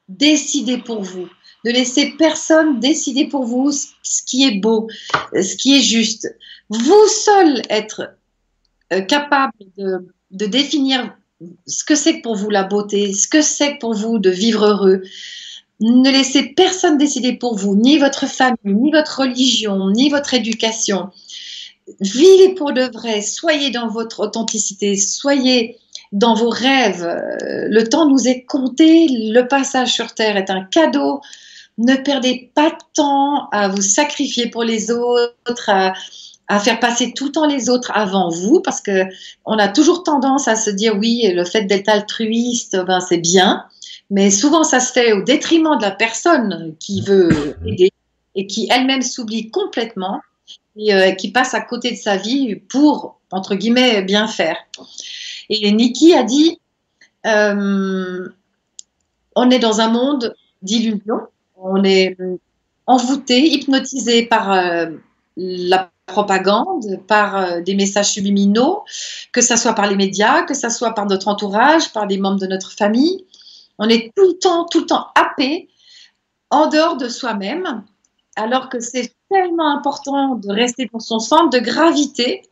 Speaker 2: décider pour vous. Ne laissez personne décider pour vous ce qui est beau, ce qui est juste. Vous seul être euh, capable de, de définir ce que c'est pour vous la beauté, ce que c'est pour vous de vivre heureux. Ne laissez personne décider pour vous, ni votre famille, ni votre religion, ni votre éducation. Vivez pour de vrai, soyez dans votre authenticité, soyez dans vos rêves. Le temps nous est compté, le passage sur Terre est un cadeau ne perdez pas de temps à vous sacrifier pour les autres, à, faire passer tout le temps les autres avant vous, parce que on a toujours tendance à se dire oui, le fait d'être altruiste, ben c'est bien, mais souvent ça se fait au détriment de la personne qui veut aider et qui elle-même s'oublie complètement et euh, qui passe à côté de sa vie pour entre guillemets bien faire. Et Nikki a dit euh, on est dans un monde d'illusions. On est envoûté, hypnotisé par euh, la propagande, par euh, des messages subliminaux, que ce soit par les médias, que ce soit par notre entourage, par des membres de notre famille. On est tout le temps, tout le temps happé en dehors de soi-même, alors que c'est tellement important de rester dans son centre de gravité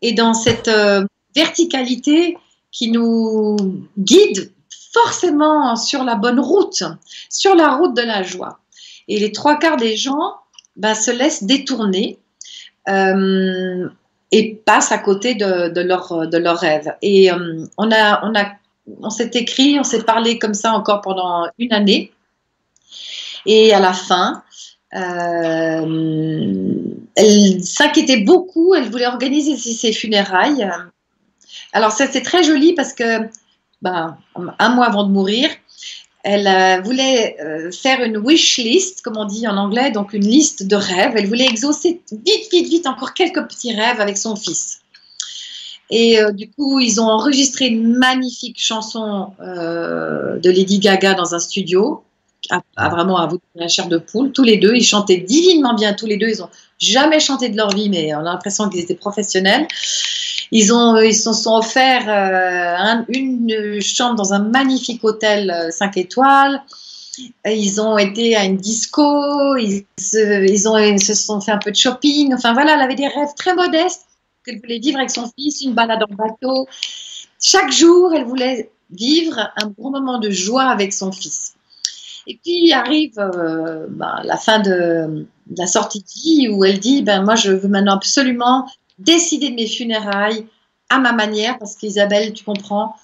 Speaker 2: et dans cette euh, verticalité qui nous guide forcément sur la bonne route, sur la route de la joie. Et les trois quarts des gens ben, se laissent détourner euh, et passent à côté de, de leurs de leur rêves. Et euh, on, a, on, a, on s'est écrit, on s'est parlé comme ça encore pendant une année. Et à la fin, euh, elle s'inquiétait beaucoup, elle voulait organiser ses funérailles. Alors ça c'est très joli parce que ben, un mois avant de mourir, elle euh, voulait euh, faire une wish list, comme on dit en anglais, donc une liste de rêves. Elle voulait exaucer vite, vite, vite encore quelques petits rêves avec son fils. Et euh, du coup, ils ont enregistré une magnifique chanson de Lady Gaga dans un studio, à, vraiment à vous la chair de poule. Tous les deux, ils chantaient divinement bien. Tous les deux, ils ont jamais chanté de leur vie, mais on a l'impression qu'ils étaient professionnels. Ils ont, ils se sont offerts euh, une chambre dans un magnifique hôtel 5 euh, étoiles. Ils ont été à une disco, ils se, ils, ont, ils se sont fait un peu de shopping. Enfin voilà, elle avait des rêves très modestes qu'elle voulait vivre avec son fils, une balade en bateau. Chaque jour, elle voulait vivre un bon moment de joie avec son fils. Et puis arrive euh, ben, la fin de, la sortie de vie où elle dit ben moi je veux maintenant absolument décider de mes funérailles à ma manière parce qu'Isabelle tu comprends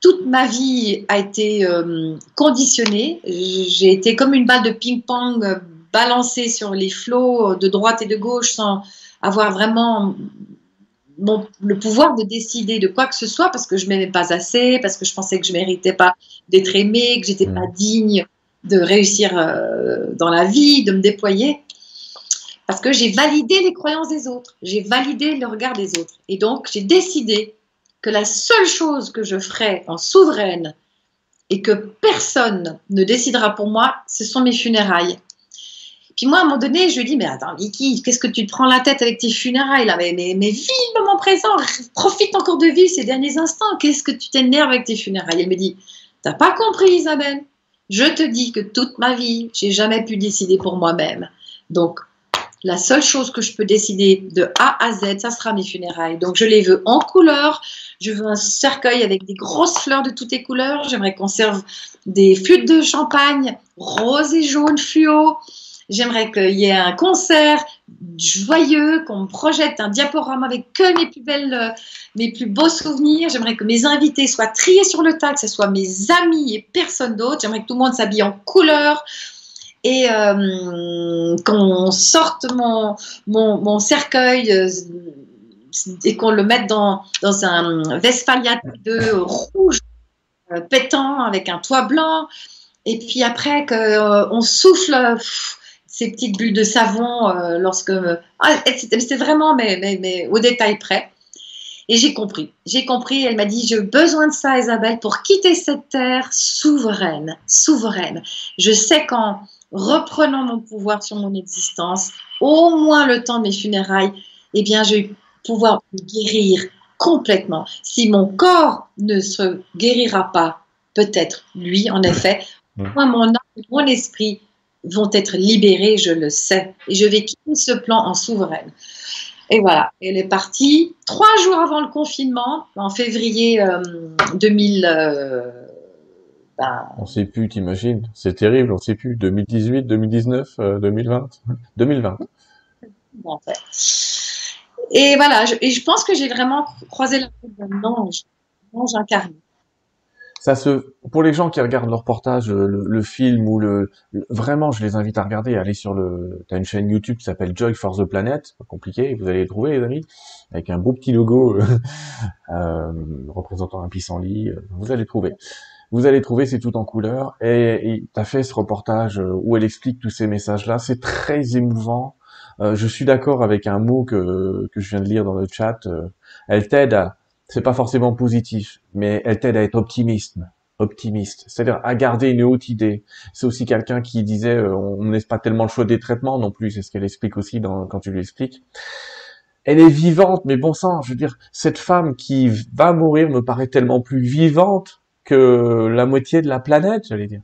Speaker 2: toute ma vie a été euh, conditionnée. J'ai été comme une balle de ping-pong balancée sur les flots de droite et de gauche sans avoir vraiment le pouvoir de décider de quoi que ce soit parce que je m'aimais pas assez, parce que je pensais que je méritais pas d'être aimée, que j'étais pas mm. digne de réussir euh, dans la vie, de me déployer. Parce que j'ai validé les croyances des autres, j'ai validé le regard des autres. Et donc, j'ai décidé que la seule chose que je ferais en souveraine et que personne ne décidera pour moi, ce sont mes funérailles. Puis moi, à un moment donné, je lui dis, mais attends, Vicky, qu'est-ce que tu te prends la tête avec tes funérailles là? Mais, mais, mais vis le moment présent, profite encore de vivre ces derniers instants. Qu'est-ce que tu t'énerves avec tes funérailles? Elle me dit, t'as pas compris, Isabelle? Je te dis que toute ma vie, j'ai jamais pu décider pour moi-même. Donc, la seule chose que je peux décider de A à Z, ça sera mes funérailles. Donc, je les veux en couleur. Je veux un cercueil avec des grosses fleurs de toutes les couleurs. J'aimerais qu'on serve des flûtes de champagne rose et jaune fluo. J'aimerais qu'il y ait un concert joyeux, qu'on me projette un diaporama avec que mes plus belles, euh, mes plus beaux souvenirs. J'aimerais que mes invités soient triés sur le tas, que ce soit mes amis et personne d'autre. J'aimerais que tout le monde s'habille en couleur et euh, qu'on sorte mon, mon, cercueil euh, et qu'on le mette dans, dans un Westphalia de rouge pétant avec un toit blanc. Et puis après qu'on souffle ces petites bulles de savon euh, lorsque. Ah, c'était vraiment mais, mais, mais, au détail près. Et j'ai compris. J'ai compris. Elle m'a dit J'ai besoin de ça, Isabelle, pour quitter cette terre souveraine. Souveraine. Je sais qu'en reprenant mon pouvoir sur mon existence, au moins le temps de mes funérailles, eh bien, je vais pouvoir me guérir complètement. Si mon corps ne se guérira pas, peut-être lui, en effet, moi, mon âme, mon esprit vont être libérés, je le sais. Et je vais quitter ce plan en souveraine. Et voilà, elle est partie trois jours avant le confinement, en février 2000. Euh, euh,
Speaker 1: ben... On ne sait plus, t'imagines C'est terrible, on ne sait plus. 2018, 2019, 2020 2020.
Speaker 2: Bon, Et voilà, je, et je pense que j'ai vraiment croisé la route d'un ange, un ange incarné
Speaker 1: ça se, pour les gens qui regardent le reportage, le, film ou le, vraiment, je les invite à regarder, aller sur le, t'as une chaîne YouTube qui s'appelle Joy for the Planet, pas compliqué, vous allez trouver, les amis, avec un beau petit logo euh, représentant un pissenlit, euh, vous allez trouver. Vous allez trouver, c'est tout en couleur, et, t'as fait ce reportage euh, où elle explique tous ces messages-là, c'est très émouvant. Euh, je suis d'accord avec un mot que, que je viens de lire dans le chat. elle t'aide à, c'est pas forcément positif, mais elle t'aide à être optimiste, optimiste, c'est-à-dire à garder une haute idée. C'est aussi quelqu'un qui disait euh, on ne laisse pas tellement le choix des traitements non plus, c'est ce qu'elle explique aussi dans, quand tu lui expliques. Elle est vivante, mais bon sang, je veux dire, cette femme qui va mourir me paraît tellement plus vivante que la moitié de la planète, j'allais dire.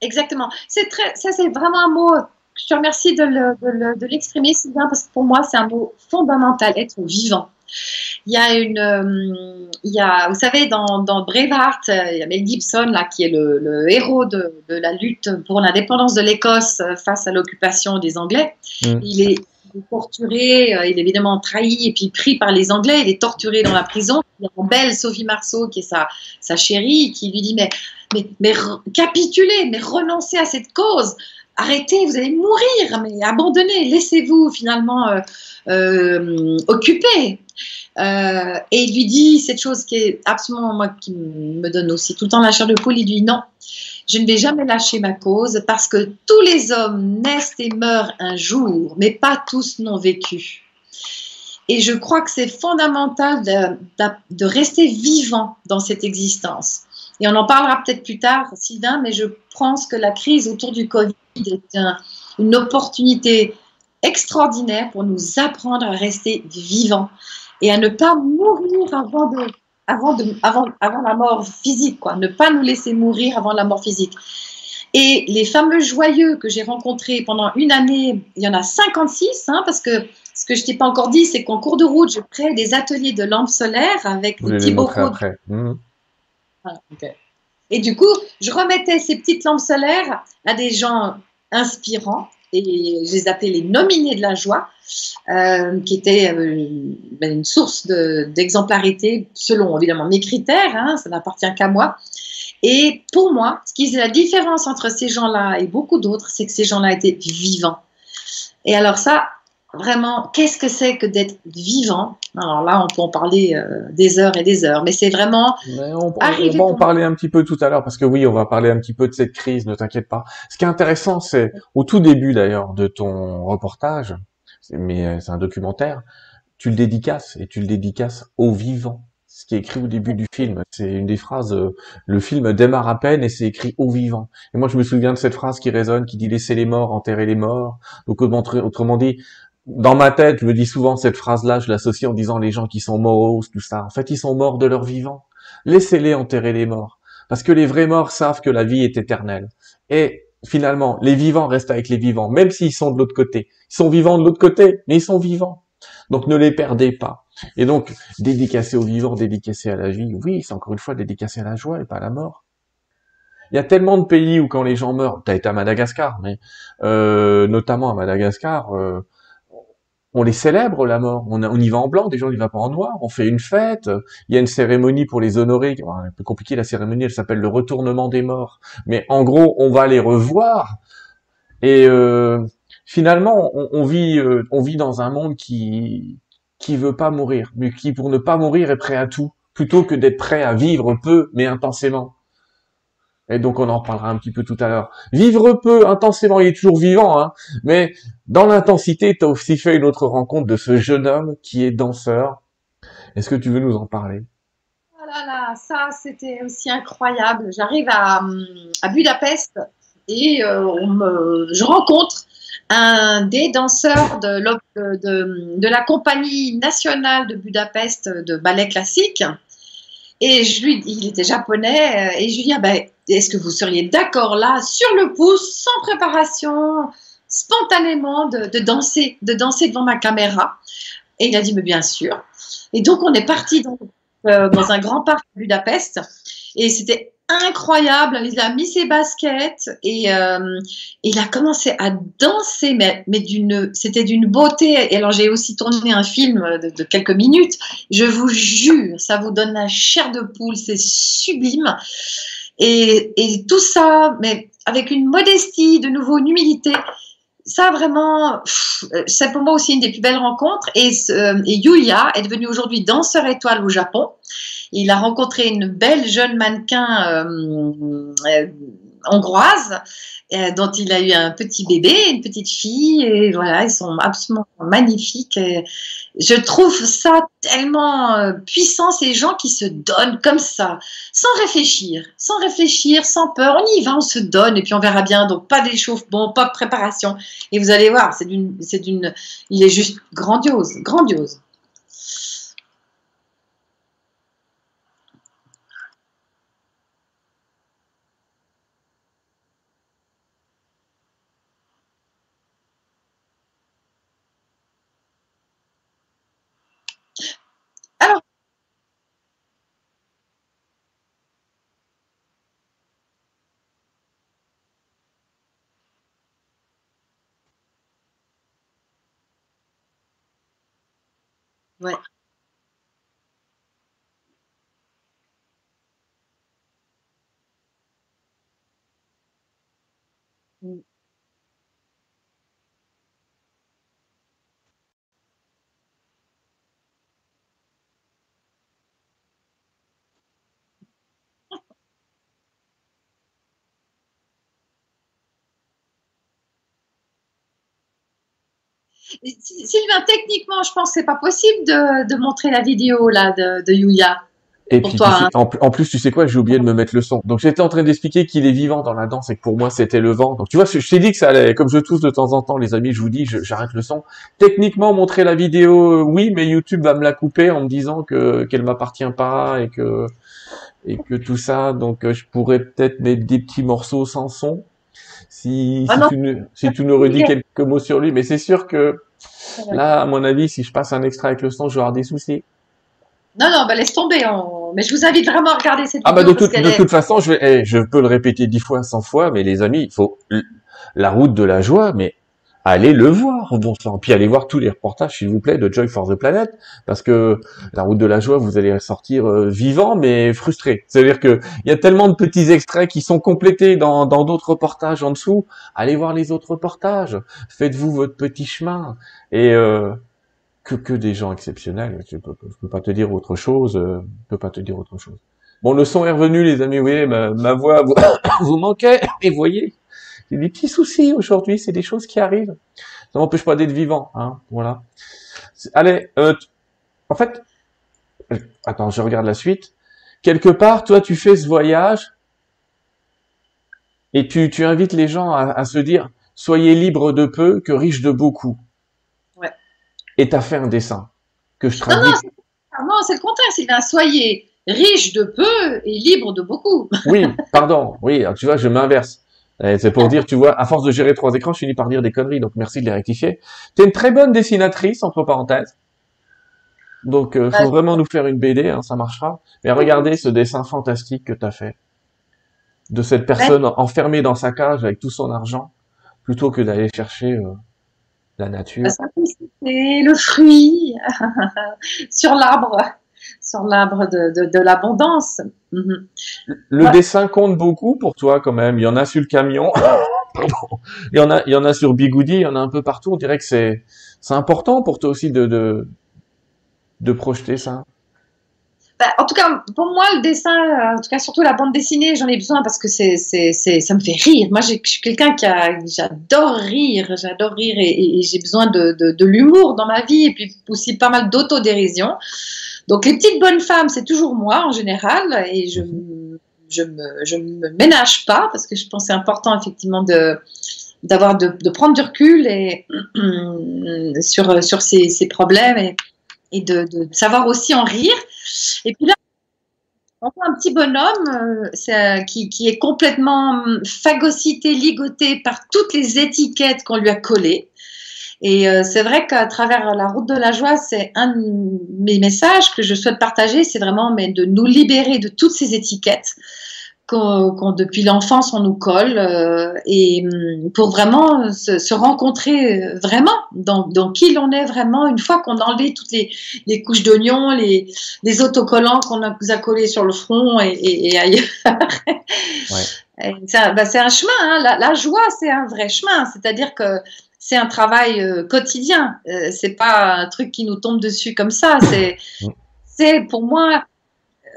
Speaker 2: Exactement. C'est très, ça c'est vraiment un mot. Je te remercie de l'exprimer, parce que pour moi c'est un mot fondamental, être vivant. Il y a une, euh, il y a, vous savez, dans, dans Braveheart, euh, il y a Mel Gibson là qui est le, héros de, de, la lutte pour l'indépendance de l'Écosse euh, face à l'occupation des Anglais. Mm. Il est torturé, il est évidemment trahi et puis pris par les Anglais, il est torturé dans la prison. Il y a une belle Sophie Marceau qui est sa, sa chérie qui lui dit mais, mais, mais capitulez, mais renoncez à cette cause arrêtez, vous allez mourir, mais abandonnez, laissez-vous finalement euh, euh, occuper. Euh, et il lui dit cette chose qui est absolument moi qui me donne aussi tout le temps la chair de poule. Il dit non, je ne vais jamais lâcher ma cause parce que tous les hommes naissent et meurent un jour, mais pas tous n'ont vécu. Et je crois que c'est fondamental de, de, rester vivant dans cette existence. Et on en parlera peut-être plus tard, Sylvain, mais je pense que la crise autour du Covid est une opportunité extraordinaire pour nous apprendre à rester vivants et à ne pas mourir avant, de, avant, de, avant, avant la mort physique, quoi. ne pas nous laisser mourir avant la mort physique. Et les fameux joyeux que j'ai rencontrés pendant une année, il y en a 56, hein, parce que ce que je t'ai pas encore dit, c'est qu'en cours de route, je crée des ateliers de lampes solaires avec des petits. Mmh. Et du coup, je remettais ces petites lampes solaires à des gens inspirants et je les appelais les nominés de la joie, euh, qui étaient euh, ben, une source d'exemplarité selon évidemment mes critères, hein, ça n'appartient qu'à moi. Et pour moi, ce qui est la différence entre ces gens-là et beaucoup d'autres, c'est que ces gens-là étaient vivants. Et alors ça, vraiment, qu'est-ce que c'est que d'être vivant? Alors là, on peut en parler euh, des heures et des heures, mais c'est vraiment.
Speaker 1: on, va en parler un petit peu tout à l'heure, parce que oui, on va parler un petit peu de cette crise, ne t'inquiète pas. Ce qui est intéressant, c'est au tout début d'ailleurs de ton reportage, mais euh, c'est un documentaire, tu le dédicaces et tu le dédicaces aux vivants ce qui est écrit au début du film. C'est une des phrases, euh, le film démarre à peine et c'est écrit au vivant. Et moi, je me souviens de cette phrase qui résonne, qui dit laissez les morts, enterrer les morts. Donc, autrement dit, dans ma tête, je me dis souvent cette phrase-là, je l'associe en disant les gens qui sont morts, tout ça. En fait, ils sont morts de leur vivant. Laissez-les enterrer les morts. Parce que les vrais morts savent que la vie est éternelle. Et finalement, les vivants restent avec les vivants, même s'ils sont de l'autre côté. Ils sont vivants de l'autre côté, mais ils sont vivants. Donc ne les perdez pas. Et donc, dédicacé au vivant, dédicacé à la vie, oui, c'est encore une fois dédicacé à la joie et pas à la mort. Il y a tellement de pays où quand les gens meurent, t'as été à Madagascar, mais euh, notamment à Madagascar, euh, on les célèbre la mort. On, y va en blanc, des gens n'y vont pas en noir. On fait une fête. Il y a une cérémonie pour les honorer. Un peu compliqué la cérémonie, elle s'appelle le retournement des morts. Mais en gros, on va les revoir. Et euh, finalement, on, on vit, euh, on vit dans un monde qui qui veut pas mourir, mais qui pour ne pas mourir est prêt à tout, plutôt que d'être prêt à vivre peu mais intensément. Et donc on en parlera un petit peu tout à l'heure. Vivre peu, intensément, il est toujours vivant, hein, mais dans l'intensité, tu as aussi fait une autre rencontre de ce jeune homme qui est danseur. Est-ce que tu veux nous en parler?
Speaker 2: Oh là là, ça c'était aussi incroyable. J'arrive à, à Budapest et euh, je rencontre un des danseurs de, la compagnie nationale de Budapest de ballet classique. Et je lui, il était japonais, euh, et je lui dis, ah ben, est-ce que vous seriez d'accord là, sur le pouce, sans préparation, spontanément, de, de, danser, de danser devant ma caméra? Et il a dit, mais bien sûr. Et donc, on est parti dans, euh, dans un grand parc de Budapest, et c'était incroyable. Il a mis ses baskets et euh, il a commencé à danser, mais, mais d'une, c'était d'une beauté. Et alors j'ai aussi tourné un film de, quelques minutes. Je vous jure, ça vous donne la chair de poule, c'est sublime. Et, et tout ça, mais avec une modestie, de nouveau une humilité. Ça vraiment, c'est pour moi aussi une des plus belles rencontres. Et, euh, Yulia est devenue aujourd'hui danseur étoile au Japon. Il a rencontré une belle jeune mannequin euh, euh, hongroise euh, dont il a eu un petit bébé, une petite fille, et voilà, ils sont absolument magnifiques. je trouve ça tellement puissant, ces gens qui se donnent comme ça, sans réfléchir, sans réfléchir, sans peur. On y va, on se donne, et puis on verra bien. Donc pas d'échauffement, pas de préparation. Et vous allez voir, c'est d'une, c'est d'une, il est juste grandiose, grandiose. Ouais. Mmh. Sylvain, techniquement, je pense que c'est pas possible de, montrer la vidéo là de, de Yuya.
Speaker 1: Et puis, hein. en, plus, tu sais quoi, j'ai oublié de me mettre le son. Donc, j'étais en train d'expliquer qu'il est vivant dans la danse et que pour moi, c'était le vent. Donc, tu vois, je, t'ai dit que ça allait, comme je tousse de temps en temps, les amis, je vous dis, j'arrête le son. Techniquement, montrer la vidéo, euh, oui, mais YouTube va me la couper en me disant que, qu'elle m'appartient pas et que, et que tout ça. Donc, euh, je pourrais peut-être mettre des petits morceaux sans son. Si, ah si, tu, si tu nous redis quelques mots sur lui, mais c'est sûr que là, à mon avis, si je passe un extrait avec le son, je vais avoir des soucis.
Speaker 2: Non, non, bah laisse tomber. Mais je vous invite vraiment à regarder cette vidéo.
Speaker 1: Ah bah de, toute, de toute façon, je, vais, eh, je peux le répéter dix fois, cent fois, mais les amis, il faut la route de la joie, mais allez le voir, bon sang. Puis allez voir tous les reportages, s'il vous plaît, de Joy for the Planet, parce que la route de la joie, vous allez sortir euh, vivant, mais frustré. C'est-à-dire que il y a tellement de petits extraits qui sont complétés dans d'autres reportages en dessous. Allez voir les autres reportages. Faites-vous votre petit chemin. Et euh, que que des gens exceptionnels. Je peux, peux pas te dire autre chose. Euh, je peux pas te dire autre chose. Bon, le son est revenu, les amis. Oui, ma, ma voix vous, vous manquait. Et voyez, des petits soucis aujourd'hui, c'est des choses qui arrivent. Ça m'empêche pas d'être vivant, hein, voilà. Allez, euh, en fait, euh, attends, je regarde la suite. Quelque part, toi, tu fais ce voyage et tu, tu invites les gens à, se dire, soyez libres de peu que riches de beaucoup.
Speaker 2: Ouais.
Speaker 1: Et t'as fait un dessin que je traduis.
Speaker 2: Non, c'est le contraire, Sylvain. Soyez riches de peu et libres de beaucoup.
Speaker 1: oui, pardon. Oui, tu vois, je m'inverse. C'est pour dire, tu vois, à force de gérer trois écrans, je finis par dire des conneries, donc merci de les rectifier. Tu es une très bonne dessinatrice, entre parenthèses. Donc, euh, faut vraiment nous faire une BD, hein, ça marchera. Mais regardez ce dessin fantastique que tu as fait de cette personne enfermée dans sa cage avec tout son argent, plutôt que d'aller chercher euh, la nature.
Speaker 2: C'est le fruit sur l'arbre sur l'arbre de, de, l'abondance.
Speaker 1: Mhm. Le dessin compte beaucoup pour toi quand même. Il y en a sur le camion. il y en a, il y en a sur Bigoudi, il y en a un peu partout. On dirait que c'est, c'est important pour toi aussi de, de, de projeter ça.
Speaker 2: Bah, en tout cas, pour moi, le dessin, en tout cas surtout la bande dessinée, j'en ai besoin parce que c'est, c'est, c'est, ça me fait rire. Moi, je suis quelqu'un qui a, j'adore rire, j'adore rire et, et j'ai besoin de, de l'humour dans ma vie et puis aussi pas mal d'autodérision. Donc les petites bonnes femmes, c'est toujours moi en général, et je je me, je me ménage pas parce que je pense que c'est important effectivement de d'avoir de, de, prendre du recul et sur sur ces, ces problèmes et, et de, de, savoir aussi en rire. Et puis là, on voit un petit bonhomme euh, qui, qui, est complètement phagocyté, ligoté par toutes les étiquettes qu'on lui a collées. Et euh, c'est vrai qu'à travers la route de la joie, c'est un de mes messages que je souhaite partager, c'est vraiment mais de nous libérer de toutes ces étiquettes qu'on depuis l'enfance on nous colle euh, et hum, pour vraiment se, se rencontrer vraiment dans, dans qui l'on est vraiment une fois qu'on a enlevé toutes les, les couches d'oignons, les, les autocollants qu'on a, a collés sur le front et, et, et ailleurs. ouais. C'est un, bah un, chemin, hein. la, la, joie c'est un vrai chemin, c'est-à-dire que c'est un travail euh, quotidien. Euh, c'est pas un truc qui nous tombe dessus comme ça. C'est, c'est pour moi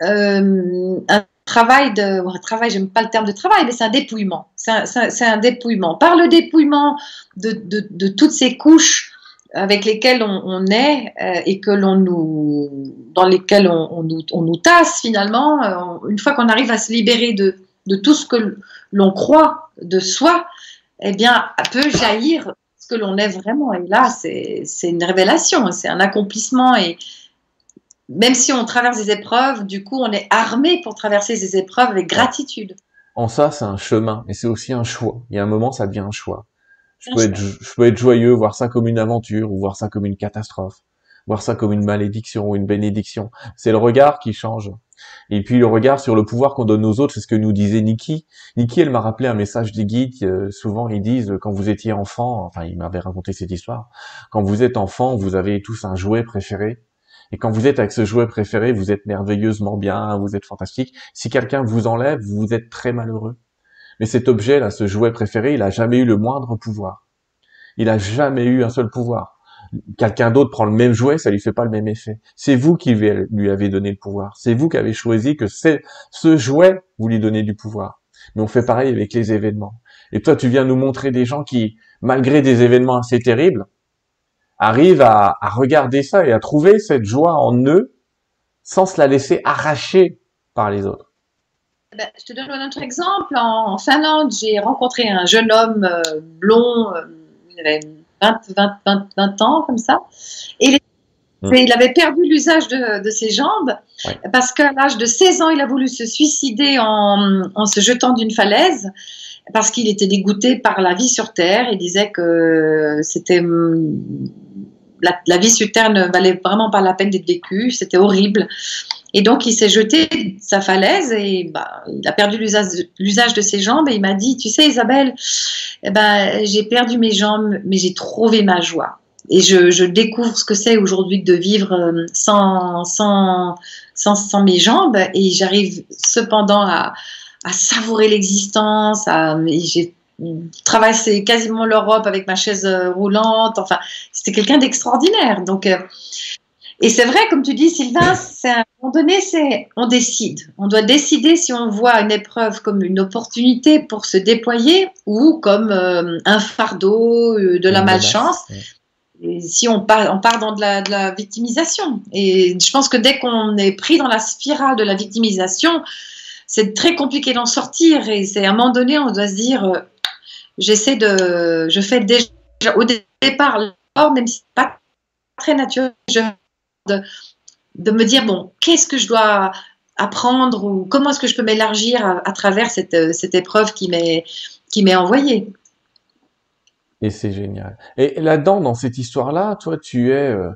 Speaker 2: euh, un travail de, un travail, j'aime pas le terme de travail, mais c'est un dépouillement. C'est un, dépouillement. Par le dépouillement de, de, toutes ces couches avec lesquelles on, est euh, et que l'on nous, dans lesquelles on, on, nous, on nous tasse finalement, une fois qu'on arrive à se libérer de, de tout ce que l'on croit de soi, eh bien, peut jaillir que l'on est vraiment. Et là, c'est une révélation, c'est un accomplissement. Et même si on traverse des épreuves, du coup, on est armé pour traverser ces épreuves avec gratitude.
Speaker 1: En ça, c'est un chemin, mais c'est aussi un choix. Il y a un moment, ça devient un choix. Je peux, être, je peux être joyeux, voir ça comme une aventure, ou voir ça comme une catastrophe, voir ça comme une malédiction ou une bénédiction. C'est le regard qui change. Et puis le regard sur le pouvoir qu'on donne aux autres, c'est ce que nous disait Nikki. Nikki, elle m'a rappelé un message des guides. Euh, souvent, ils disent quand vous étiez enfant, enfin, il m'avait raconté cette histoire. Quand vous êtes enfant, vous avez tous un jouet préféré. Et quand vous êtes avec ce jouet préféré, vous êtes merveilleusement bien, vous êtes fantastique. Si quelqu'un vous enlève, vous êtes très malheureux. Mais cet objet-là, ce jouet préféré, il a jamais eu le moindre pouvoir. Il a jamais eu un seul pouvoir quelqu'un d'autre prend le même jouet, ça lui fait pas le même effet. C'est vous qui lui avez donné le pouvoir. C'est vous qui avez choisi que c'est ce jouet vous lui donnez du pouvoir. Mais on fait pareil avec les événements. Et toi, tu viens nous montrer des gens qui, malgré des événements assez terribles, arrivent à, regarder ça et à trouver cette joie en eux sans se la laisser arracher par les autres.
Speaker 2: Ben, je te donne un autre exemple. En, Finlande, j'ai rencontré un jeune homme euh, blond, euh, il avait 20, 20, 20, ans, comme ça. Et mmh. il avait perdu l'usage de, de, ses jambes parce qu'à l'âge de 16 ans, il a voulu se suicider en, en se jetant d'une falaise parce qu'il était dégoûté par la vie sur Terre. Il disait que c'était la, la, vie sur Terre ne valait vraiment pas la peine d'être vécue, c'était horrible. Et donc, il s'est jeté de sa falaise et bah, il a perdu l'usage de ses jambes. Et il m'a dit, tu sais, Isabelle, eh ben, j'ai perdu mes jambes, mais j'ai trouvé ma joie. Et je, je découvre ce que c'est aujourd'hui de vivre euh, sans, sans, sans, sans mes jambes. Et j'arrive cependant à, à savourer l'existence. J'ai traversé quasiment l'Europe avec ma chaise euh, roulante. Enfin, c'était quelqu'un d'extraordinaire. Donc, euh, et c'est vrai, comme tu dis, Sylvain, c'est à un moment donné, c'est on décide. On doit décider si on voit une épreuve comme une opportunité pour se déployer ou comme euh, un fardeau, de la malchance. Et si on part, on part dans de la, de la, victimisation. Et je pense que dès qu'on est pris dans la spirale de la victimisation, c'est très compliqué d'en sortir. Et c'est à un moment donné, on doit se dire, j'essaie de, je fais déjà au départ, même si c'est pas très naturel, de, me dire bon, qu'est-ce que je dois apprendre ou comment est-ce que je peux m'élargir à, travers cette, cette épreuve qui m'est qui m'est envoyée.
Speaker 1: Et c'est génial. Et là-dedans, dans cette histoire-là, toi, tu es euh,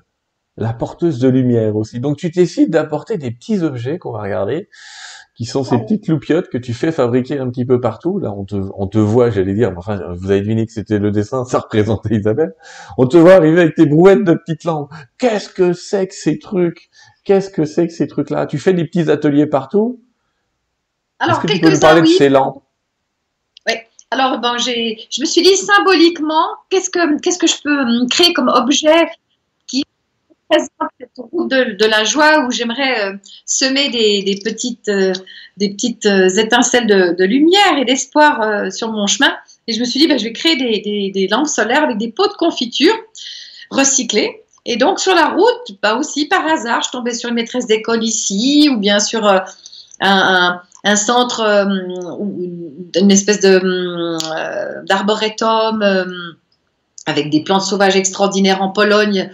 Speaker 1: la porteuse de lumière aussi. Donc, tu décides d'apporter des petits objets qu'on va regarder qui sont ces petites loupiottes que tu fais fabriquer un petit peu partout. Là, on te, on te voit, j'allais dire, enfin, vous avez deviné que c'était le dessin, ça représentait Isabelle. On te voit arriver avec tes brouettes de petites lampes. Qu'est-ce que c'est que ces trucs? Qu'est-ce que c'est que ces trucs-là? Tu fais des petits ateliers partout?
Speaker 2: Alors,
Speaker 1: Est-ce que tu peux nous parler de ces lampes?
Speaker 2: Oui. Alors, bon, j'ai, je me suis dit symboliquement, qu'est-ce que, qu'est-ce que je peux hum, créer comme objet? Cette route de, la joie où j'aimerais euh, semer des, petites, euh, des petites euh, étincelles de, lumière et d'espoir sur mon chemin. Et je me suis dit, bah, je vais créer des, lampes solaires avec des pots de confiture recyclés. Et donc sur la route, bah aussi par hasard, je tombais sur une maîtresse d'école ici, ou bien sur un, centre, une espèce de d'arboretum avec des plantes sauvages extraordinaires en Pologne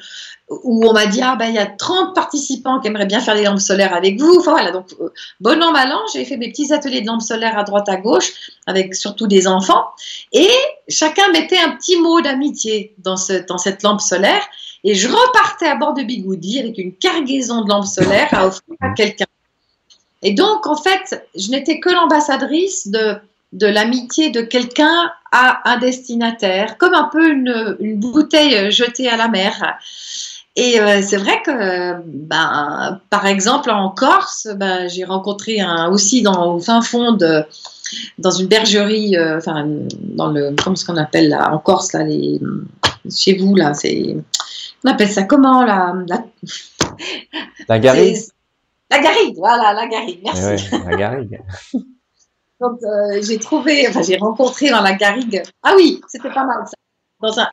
Speaker 2: où on m'a dit ah ben il y a 30 participants qui aimeraient bien faire des lampes solaires avec vous. Enfin, voilà, donc euh, bon an mal an, j'ai fait mes petits ateliers de lampes solaires à droite à gauche avec surtout des enfants et chacun mettait un petit mot d'amitié dans dans cette lampe solaire et je repartais à bord de Bigoudi avec une cargaison de lampes solaires à offrir à quelqu'un. Et donc en fait, je n'étais que l'ambassadrice de de l'amitié de quelqu'un à un destinataire, comme un peu une bouteille jetée à la mer. Et euh, c'est vrai que, ben, par exemple, en Corse, ben, j'ai rencontré un, aussi dans, au fin fond de, dans une bergerie, euh, enfin, dans le, comment ce qu'on appelle là, en Corse, là, les, chez vous, là, c'est, on appelle ça comment, là,
Speaker 1: la, la garrigue
Speaker 2: La garrigue, voilà, la garrigue, merci.
Speaker 1: la garrigue.
Speaker 2: Donc, euh, j'ai trouvé, enfin, j'ai rencontré dans la garrigue, ah oui, c'était pas mal ça, dans un,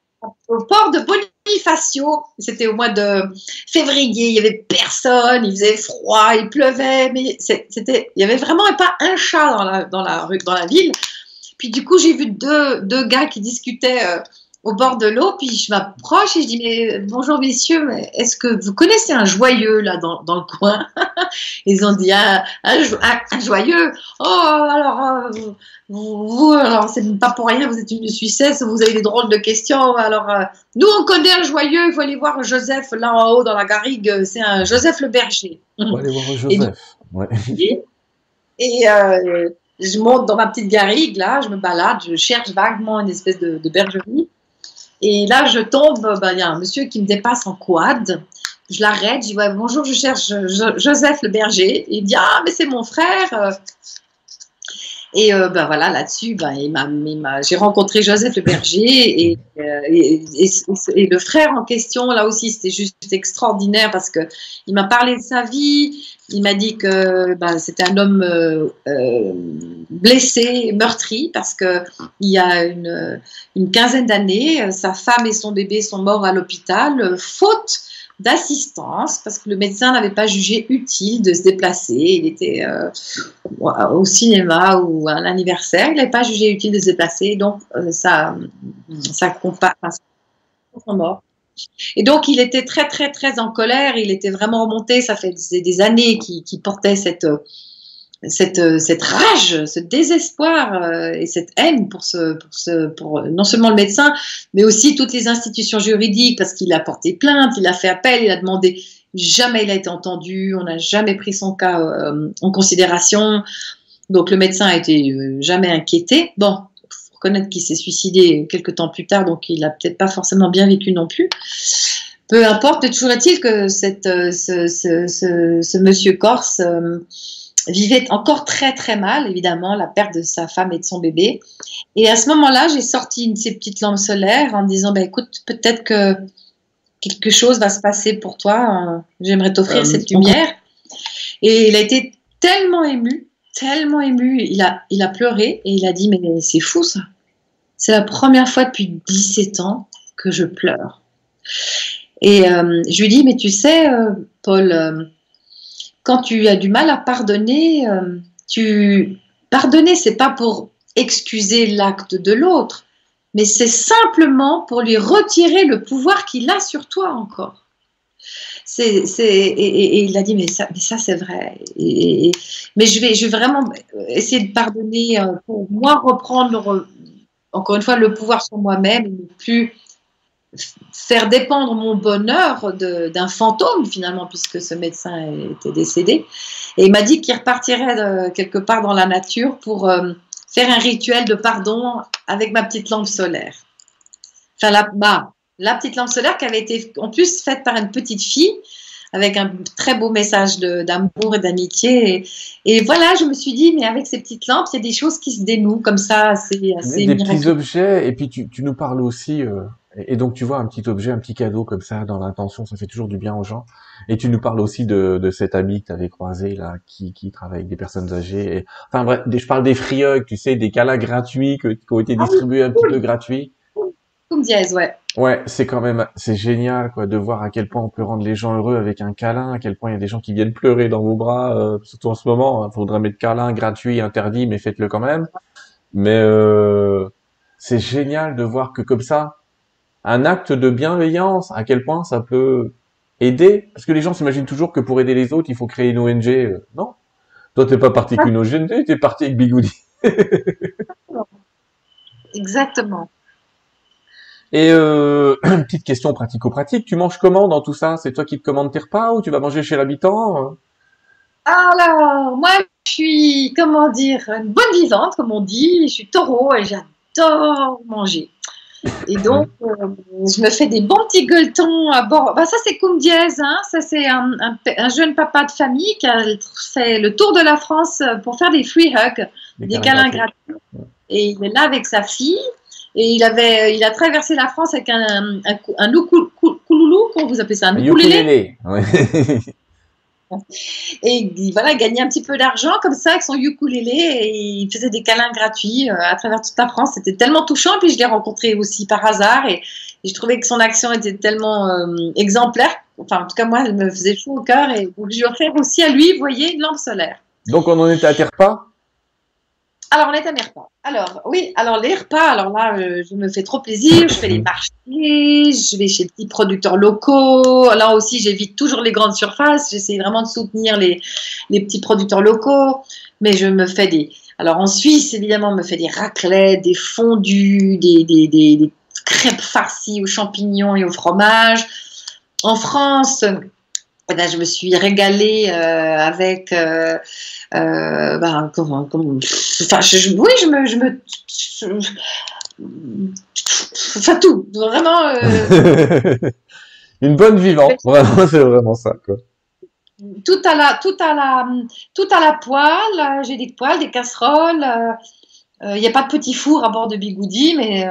Speaker 2: au port de Bonifacio. C'était au mois de février. Il y avait personne. Il faisait froid. Il pleuvait. Mais c'était, il y avait vraiment pas un chat dans la, dans la rue, dans la ville. Puis du coup, j'ai vu deux, deux gars qui discutaient euh, au bord de l'eau, puis je m'approche et je dis mais bonjour messieurs, est-ce que vous connaissez un joyeux là dans, dans le coin? Ils ont dit un, un, joyeux. Oh alors euh, vous, alors c'est pas pour rien, vous êtes une Suissesse, vous avez des drôles de questions. Alors euh, nous on connaît un joyeux, il faut aller voir Joseph là en haut dans la garrigue, c'est un Joseph le berger.
Speaker 1: On va aller voir Joseph.
Speaker 2: Et, et euh, je monte dans ma petite garrigue là, je me balade, je cherche vaguement une espèce de, de bergerie. Et là, je tombe, bah, il y a un monsieur qui me dépasse en quad. Je l'arrête, je dis bonjour, je cherche Joseph le berger. Il me dit ah mais c'est mon frère. Et euh, ben voilà, là-dessus, ben, j'ai rencontré Joseph le berger euh, et, le frère en question, là aussi, c'était juste extraordinaire parce que il m'a parlé de sa vie. Il m'a dit que ben, c'était un homme euh, blessé, meurtri, parce que il y a une, quinzaine d'années, sa femme et son bébé sont morts à l'hôpital, faute d'assistance parce que le médecin n'avait pas jugé utile de se déplacer. Il était euh, au cinéma ou à l'anniversaire, il n'avait pas jugé utile de se déplacer, donc euh, ça, ça compare mort. Et donc il était très très très en colère, il était vraiment remonté, ça fait des, années qu'il portait cette cette, cette rage, ce désespoir euh, et cette haine pour, ce, pour, ce, pour non seulement le médecin, mais aussi toutes les institutions juridiques, parce qu'il a porté plainte, il a fait appel, il a demandé. Jamais il a été entendu, on n'a jamais pris son cas euh, en considération. Donc le médecin a été euh, jamais inquiété. Bon, reconnaître qu'il s'est suicidé quelques temps plus tard, donc il a peut-être pas forcément bien vécu non plus. Peu importe, toujours est-il que cette, euh, ce, ce, ce, ce, monsieur Corse vivait encore très très mal, évidemment, la perte de sa femme et de son bébé. Et à ce moment-là, j'ai sorti une de ces petites lampes solaires en disant, bah, écoute, peut-être que quelque chose va se passer pour toi. J'aimerais t'offrir euh, cette lumière. Et il a été tellement ému, tellement ému. Il a, il a pleuré et il a dit, mais c'est fou ça. C'est la première fois depuis 17 ans que je pleure. Et euh, je lui dis, mais tu sais, euh, Paul, quand tu as du mal à pardonner, tu pardonner, c'est pas pour excuser l'acte de l'autre, mais c'est simplement pour lui retirer le pouvoir qu'il a sur toi encore. Et, il a dit, mais ça, mais ça c'est vrai. Mais je vais, je vais vraiment essayer de pardonner euh, pour moi reprendre, encore une fois, le pouvoir sur moi-même ne plus faire dépendre mon bonheur d'un fantôme finalement, puisque ce médecin était décédé. Et il m'a dit qu'il repartirait de, quelque part dans la nature pour euh, faire un rituel de pardon avec ma petite lampe solaire. Enfin, bah, la petite lampe solaire qui avait été en plus faite par une petite fille avec un très beau message d'amour et d'amitié. Et, voilà, je me suis dit, mais avec ces petites lampes, il y a des choses qui se dénouent comme ça, c'est assez
Speaker 1: Des petits objets, et puis tu, tu nous parles aussi, euh, et donc tu vois un petit objet, un petit cadeau comme ça dans l'intention, ça fait toujours du bien aux gens. Et tu nous parles aussi de, de cet ami que tu avais croisé là, qui, qui travaille avec des personnes âgées. Et, enfin bref, je parle des free tu sais, des câlins gratuits qui ont été ah distribués un petit peu gratuits.
Speaker 2: Dièse, ouais.
Speaker 1: Ouais, c'est quand même, c'est génial quoi, de voir à quel point on peut rendre les gens heureux avec un câlin, à quel point il y a des gens qui viennent pleurer dans vos bras, euh, surtout en ce moment. Il hein, faudrait mettre câlin gratuit, interdit, mais faites-le quand même. Mais euh, c'est génial de voir que comme ça, un acte de bienveillance, à quel point ça peut aider Parce que les gens s'imaginent toujours que pour aider les autres, il faut créer une ONG. Euh, non. Toi, t'es pas parti qu'une ONG, t'es parti avec Bigoudi.
Speaker 2: Exactement.
Speaker 1: Et euh, petite question pratico-pratique, tu manges comment dans tout ça? C'est toi qui te commandes tes repas ou tu vas manger chez l'habitant
Speaker 2: Alors, moi, je suis, comment dire, une bonne vivante, comme on dit. Je suis taureau et j'adore manger. Et donc, euh, je me fais des bons petits gueuletons à bord. Bah, ça, c'est Koum Diaz. Hein. Ça, c'est un, jeune papa de famille qui a fait le tour de la France pour faire des free hugs, des, câlins gratuits. Et il est là avec sa fille. Et il, avait, il a traversé la France avec un, un, un, comment vous appelez ça Un ukulélé. Et voilà, il gagnait un petit peu d'argent comme ça avec son ukulélé et il faisait des câlins gratuits euh, à travers toute la France. C'était tellement touchant. Puis je l'ai rencontré aussi par hasard et, je trouvais que son action était tellement euh, exemplaire. Enfin, en tout cas, moi, elle me faisait chaud au cœur et donc je lui offert aussi à lui, vous voyez, une lampe solaire.
Speaker 1: Donc on en était à terre pas
Speaker 2: alors, on est à mes repas. Alors, oui, alors les repas, alors là, euh, je me fais trop plaisir. Je fais les marchés, je vais chez des petits producteurs locaux. Là aussi, j'évite toujours les grandes surfaces. J'essaie vraiment de soutenir les, les petits producteurs locaux. Mais je me fais des. Alors, en Suisse, évidemment, on me fait des raclettes, des fondus, des, des, des, crêpes farcies aux champignons et au fromage. En France, eh ben, je me suis régalée euh, avec euh, euh, ben, comment, comment, enfin, je, oui, je me, je me je, enfin tout, vraiment.
Speaker 1: Une bonne vivante, vraiment, c'est vraiment ça, quoi.
Speaker 2: Tout à la, tout à la, tout à la poêle. J'ai des poêles, des casseroles. Il n'y a pas de petit four à bord de Bigoudi, mais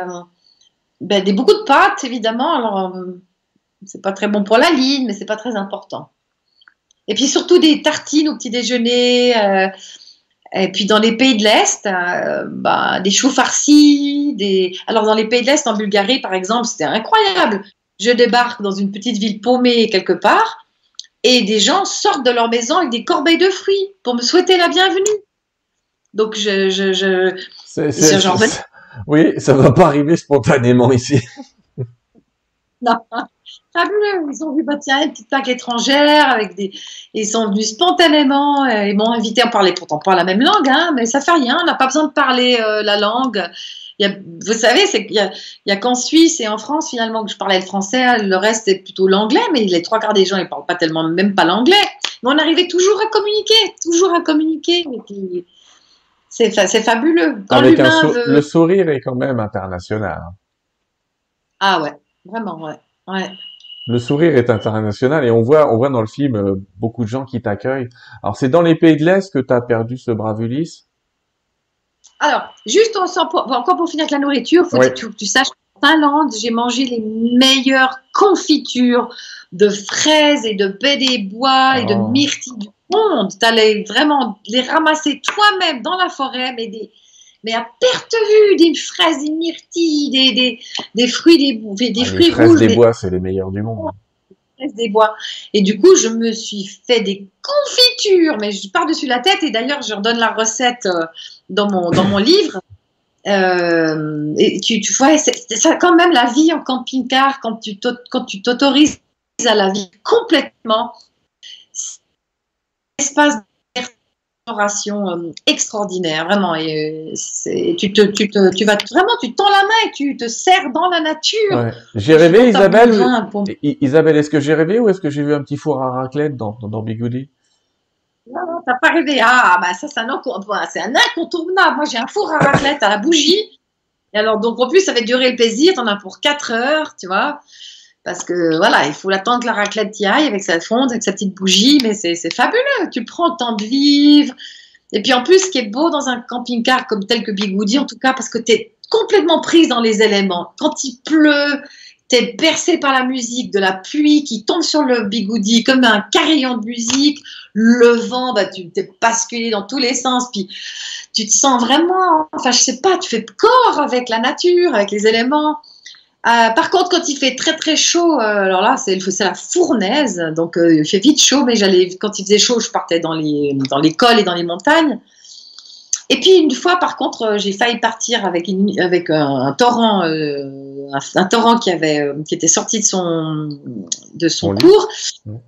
Speaker 2: ben, des beaucoup de pâtes, évidemment. Alors, c'est pas très bon pour la ligne, mais c'est pas très important. Et puis surtout des tartines au petit déjeuner. Euh, et puis dans les pays de l'Est, euh, bah, des choux farcis. Des... Alors dans les pays de l'Est, en Bulgarie par exemple, c'était incroyable. Je débarque dans une petite ville paumée quelque part et des gens sortent de leur maison avec des corbeilles de fruits pour me souhaiter la bienvenue. Donc je... je, je...
Speaker 1: Oui, ça va pas arriver spontanément ici.
Speaker 2: non fabuleux. Ils ont vu, bah, tiens, une petite plaque étrangère avec des. Ils sont venus spontanément et m'ont invité à parler pourtant pas la même langue, hein, mais ça fait rien. On n'a pas besoin de parler euh, la langue. Il vous savez, c'est qu'il y a, qu'en Suisse et en France finalement que je parlais le français, le reste est plutôt l'anglais, mais les trois quarts des gens ils parlent pas tellement, même pas l'anglais. Mais on arrivait toujours à communiquer, toujours à communiquer. C'est fabuleux.
Speaker 1: Quand Avec Le sourire est quand même international.
Speaker 2: Ah ouais, vraiment, ouais. ouais.
Speaker 1: Le sourire est international et on voit, on voit dans le film euh, beaucoup de gens qui t'accueillent. Alors c'est dans les pays de l'Est que tu as perdu ce brave Ulysse?
Speaker 2: Alors, juste encore pour finir avec la nourriture, faut que tu, saches qu'en Finlande, j'ai mangé les meilleures confitures de fraises et de baies des bois et de oh. myrtilles du monde. Tu allais vraiment les ramasser toi-même dans la forêt, mais des, mais à perte vue, des fraises, des myrtilles, des, des, fruits, des, des ah, fruits
Speaker 1: les fraises des bois, c'est les meilleurs du monde
Speaker 2: des bois. Et du coup, je me suis fait des confitures, mais je pars dessus la tête. Et d'ailleurs, je redonne la recette euh, dans mon, dans mon livre. Euh, et tu, tu vois, c'est quand même la vie en camping-car quand tu t'autorises à la vie complètement. Espace extraordinaire, vraiment. Et euh, tu, te, tu, te, tu vas vraiment, tu tends la main et tu te serres dans la nature.
Speaker 1: J'ai rêvé, Isabelle. Isabelle, est-ce que j'ai rêvé ou est-ce que j'ai vu un petit four à raclette dans, dans, Bigoudi
Speaker 2: Non, non, t'as pas rêvé. Ah, bah ça, c'est un, un incontournable. Moi, j'ai un four à raclette à la bougie. Et alors, donc, en plus, ça va durer le plaisir. T'en as pour 4 heures, tu vois. Parce que voilà, il faut l'attendre que la raclette y aille avec sa fonte, avec sa petite bougie, mais c'est fabuleux. Tu prends le temps de vivre. Et puis en plus, ce qui est beau dans un camping-car comme tel que Bigoudi, en tout cas, parce que tu es complètement prise dans les éléments. Quand il pleut, tu es bercé par la musique, de la pluie qui tombe sur le Bigoudi comme un carillon de musique. Le vent, bah, tu t'es basculé dans tous les sens. Puis tu te sens vraiment, enfin, je sais pas, tu fais corps avec la nature, avec les éléments. Euh, par contre, quand il fait très très chaud, euh, alors là, c'est la fournaise, donc euh, il fait vite chaud, mais j'allais quand il faisait chaud, je partais dans les dans les cols et dans les montagnes. Et puis une fois, par contre, j'ai failli partir avec avec un, torrent, un, torrent qui avait qui était sorti de son de son cours.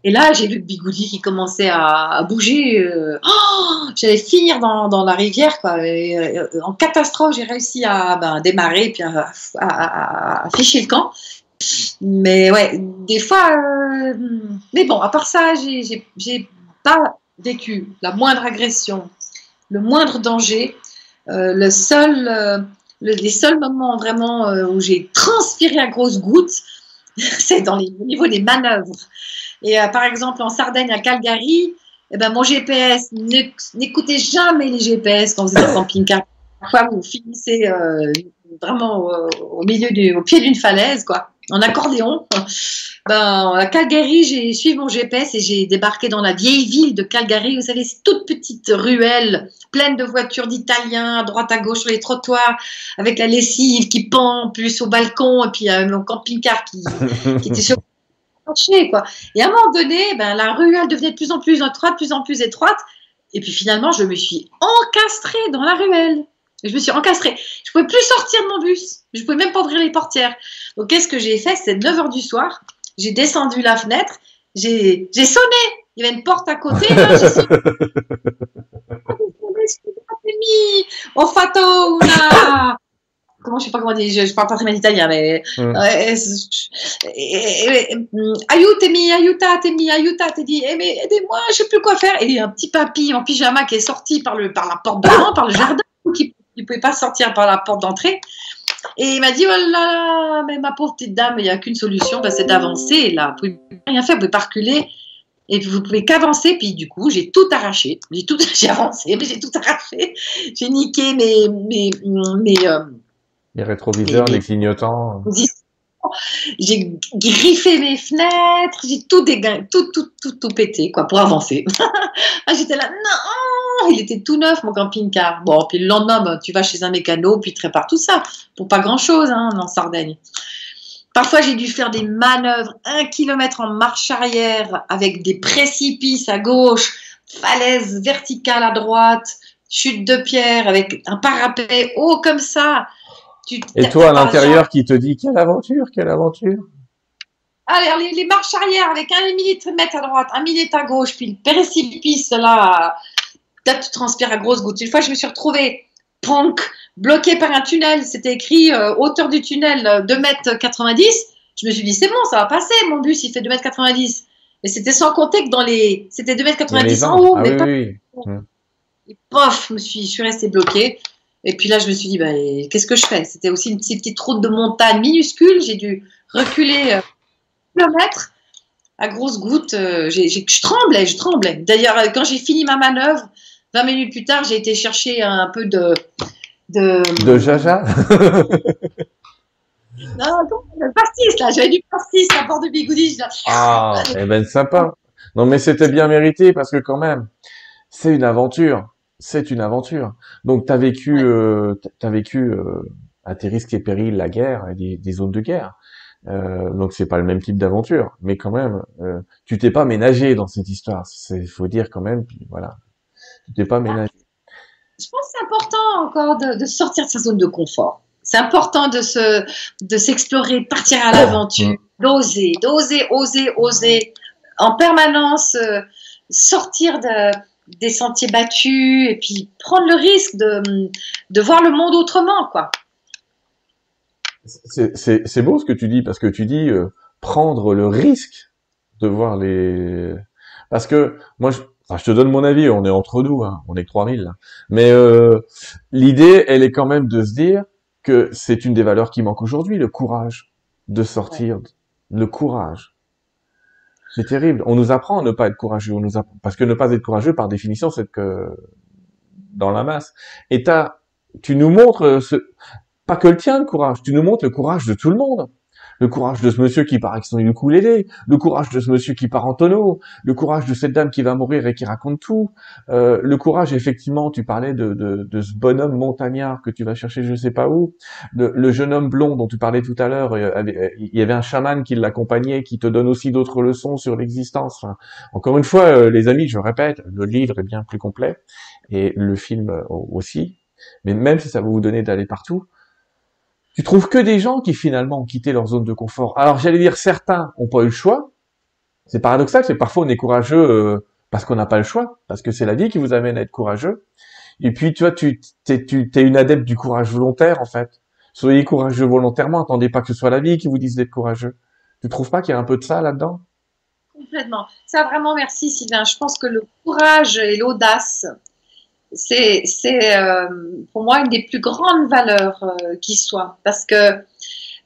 Speaker 2: Et là, j'ai vu le bigoudi qui commençait à, bouger. Oh, j'allais finir dans, dans, la rivière, quoi. en catastrophe, j'ai réussi à ben, démarrer puis à, à, à, ficher le camp. Mais ouais, des fois. Euh, mais bon, à part ça, j'ai pas vécu la moindre agression, le moindre danger. Euh, le seul, euh, les seuls moments vraiment où j'ai transpiré à grosses gouttes, c'est dans les, au niveau des manœuvres. Et par exemple, en Sardaigne, à Calgary, eh ben, mon GPS, n'écoutez jamais les GPS quand vous êtes en camping-car. Parfois, vous finissez vraiment au, milieu du, au pied d'une falaise, quoi, en accordéon. Ben, à Calgary, j'ai suivi mon GPS et j'ai débarqué dans la vieille ville de Calgary. Vous savez, cette toute petite ruelle pleine de voitures d'Italiens à droite à gauche sur les trottoirs, avec la lessive qui pend plus au balcon et puis euh, mon camping-car qui, qui était sur quoi. Et à un moment donné, ben, la ruelle devenait de plus en plus étroite, de plus en plus étroite. Et puis finalement, je me suis encastrée dans la ruelle. Je me suis encastrée. Je pouvais plus sortir de mon bus. Je pouvais même pas ouvrir les portières. Donc, qu'est-ce que j'ai fait? C'est 9 h du soir. J'ai descendu la fenêtre. J'ai sonné. Il y avait une porte à côté. Là, sonné. Una comment je sais pas comment dire, je, je parle pas très bien italien, mais mm. aiutami, aiutatemi, aiutatemi, eh, mais aidez-moi, je sais plus quoi faire. Et un petit papy en pyjama qui est sorti par le par la porte devant, par le jardin, qui ne pouvait pas sortir par la porte d'entrée. Et il m'a dit, oh là là, mais ma pauvre petite dame, il n'y a qu'une solution, bah, c'est d'avancer. Là, vous ne pouvez rien faire, vous pouvez pas reculer. Et vous pouvez qu'avancer. Puis du coup, j'ai tout arraché. J'ai tout, j'ai avancé, mais j'ai tout arraché. J'ai niqué mes, mes, mes, euh,
Speaker 1: les rétroviseurs, les, clignotants.
Speaker 2: J'ai griffé mes fenêtres, j'ai tout tout, tout, tout, tout pété, quoi, pour avancer. Ah, j'étais là, non, il était tout neuf, mon camping-car. Bon, puis le lendemain, bah, tu vas chez un mécano, puis tu répares tout ça, pour pas grand-chose, hein, en Sardaigne. Parfois, j'ai dû faire des manœuvres, un kilomètre en marche arrière, avec des précipices à gauche, falaise verticale à droite, chute de pierre, avec un parapet haut comme ça.
Speaker 1: Et toi, à l'intérieur, qui te dit quelle aventure, quelle aventure?
Speaker 2: Allez, les, marches arrière avec un millimètre à droite, un millimètre à gauche, puis le précipice là, là tu transpires à grosses gouttes. Une fois, je me suis retrouvée punk, bloqué par un tunnel. C'était écrit euh, hauteur du tunnel 2 mètres 90. Je me suis dit, c'est bon, ça va passer. Mon bus, il fait 2 mètres 90. Mais c'était sans compter que dans les. C'était 2 mètres 90 en haut,
Speaker 1: ah,
Speaker 2: mais
Speaker 1: oui,
Speaker 2: pas.
Speaker 1: oui.
Speaker 2: Et pof, je, me suis, je suis restée bloquée. Et puis là, je me suis dit, bah, qu'est-ce que je fais? C'était aussi une petite, petite route de montagne minuscule. J'ai dû reculer euh, kilomètres à grosses gouttes. euh, je tremblais, je tremblais. D'ailleurs, euh, quand j'ai fini ma manœuvre, 20 minutes plus tard, j'ai été chercher un peu de. de
Speaker 1: De Jaja?
Speaker 2: Non, le pastis, là. J'avais du pastis à bord de bigoudi. là.
Speaker 1: Ah, eh ben sympa. Non mais c'était bien mérité parce que quand même, c'est une aventure. C'est une aventure. Donc t'as vécu, euh, t'as vécu euh, à tes risques et périls la guerre et des, des zones de guerre. Euh, donc c'est pas le même type d'aventure, mais quand même, euh, tu t'es pas ménagé dans cette histoire. C'est faut dire quand même. Puis voilà, tu t'es pas ménagé.
Speaker 2: Je pense que c'est important encore de, de sortir de sa zone de confort. C'est important de se, de s'explorer, de partir à l'aventure, d'oser, d'oser, oser, oser, en permanence euh, sortir de, des sentiers battus et puis prendre le risque de, de voir le monde autrement, quoi.
Speaker 1: C'est c'est- c'est beau ce que tu dis parce que tu dis euh, prendre le risque de voir les parce que moi je, enfin, je te donne mon avis on est entre nous hein, on est que 3000 là. mais euh, l'idée elle est quand même de se dire que c'est une des valeurs qui manque aujourd'hui le courage de sortir le courage c'est terrible on nous apprend à ne pas être courageux on nous apprend... parce que ne pas être courageux par définition c'est que dans la masse et tu nous montres ce pas que le tien, le courage. Tu nous montres le courage de tout le monde. Le courage de ce monsieur qui part avec son ukulélé, le courage de ce monsieur qui part en tonneau, le courage de cette dame qui va mourir et qui raconte tout, euh, le courage, effectivement, tu parlais de, de, de ce bonhomme montagnard que tu vas chercher je sais pas où, le, jeune homme blond dont tu parlais tout à l'heure, euh, euh, il y avait un chaman qui l'accompagnait, qui te donne aussi d'autres leçons sur l'existence. Enfin, encore une fois, euh, les amis, je répète, le livre est bien plus complet, et le film aussi, mais même si ça va vous donner d'aller partout, tu trouves que des gens qui finalement ont quitté leur zone de confort. Alors j'allais dire certains ont pas eu le choix. C'est paradoxal, c'est parfois on est courageux euh, parce qu'on n'a pas le choix, parce que c'est la vie qui vous amène à être courageux. Et puis tu vois, tu t'es tu, t'es une adepte du courage volontaire en fait. Soyez courageux volontairement, attendez pas que ce soit la vie qui vous dise d'être courageux. Tu trouves pas qu'il y a un peu de ça là-dedans?
Speaker 2: Complètement. Ça, vraiment, merci Sylvain. Je pense que le courage et l'audace, c'est, euh, pour moi une des plus grandes valeurs euh, qui soit. Parce que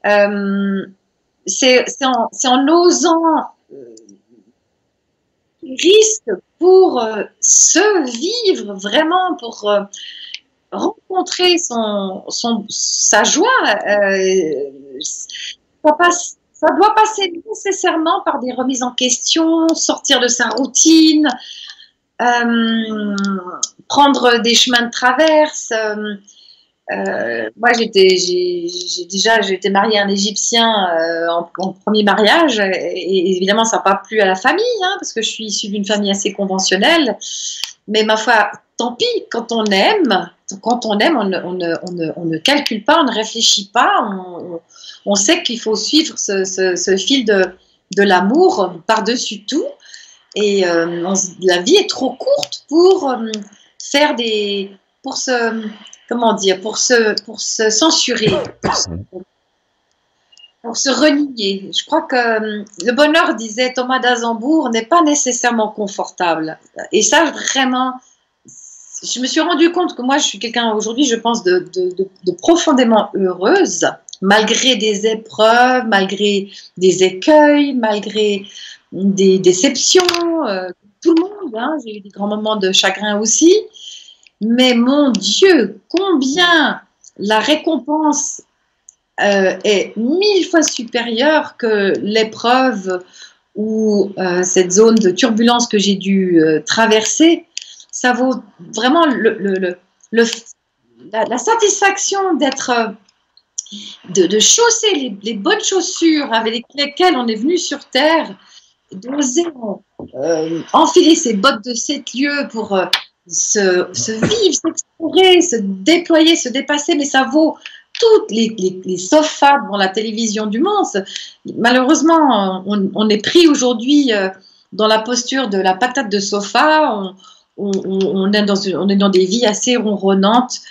Speaker 2: euh, c'est, en, osant risque pour se vivre vraiment, pour rencontrer son, son, sa joie. Ça doit passer nécessairement par des remises en question, sortir de sa routine, prendre des chemins de traverse. Euh, euh, moi, j'étais, j'ai, déjà, été mariée à un Égyptien euh, en, premier mariage, et, évidemment, ça n'a pas plu à la famille, hein, parce que je suis issue d'une famille assez conventionnelle. Mais ma foi, tant pis, quand on aime, quand on aime, on ne, calcule pas, on ne réfléchit pas, on, sait qu'il faut suivre ce, fil de, l'amour par-dessus tout. Et la vie est trop courte pour faire des. pour se. comment dire Pour se, pour se censurer, pour se, pour renier. Je crois que euh, le bonheur, disait Thomas d'Azembourg, n'est pas nécessairement confortable. Et ça, vraiment. Je me suis rendu compte que moi, je suis quelqu'un aujourd'hui, je pense, de profondément heureuse malgré des épreuves, malgré des écueils, malgré des déceptions, euh, tout le monde, hein, j'ai eu des grands moments de chagrin aussi, mais mon Dieu, combien la récompense euh, est mille fois supérieure que l'épreuve ou euh, cette zone de turbulence que j'ai dû euh, traverser, ça vaut vraiment la, satisfaction d'être de, chausser les, les, bonnes chaussures avec lesquelles on est venu sur Terre, d'oser enfiler ses bottes de sept lieux pour euh, se, se, vivre, s'explorer, se déployer, se dépasser, mais ça vaut toutes les, les, les sofas devant la télévision du monde. Malheureusement, on, on est pris aujourd'hui euh, dans la posture de la patate de sofa, on, on, on, est dans, on est dans des vies assez ronronnantes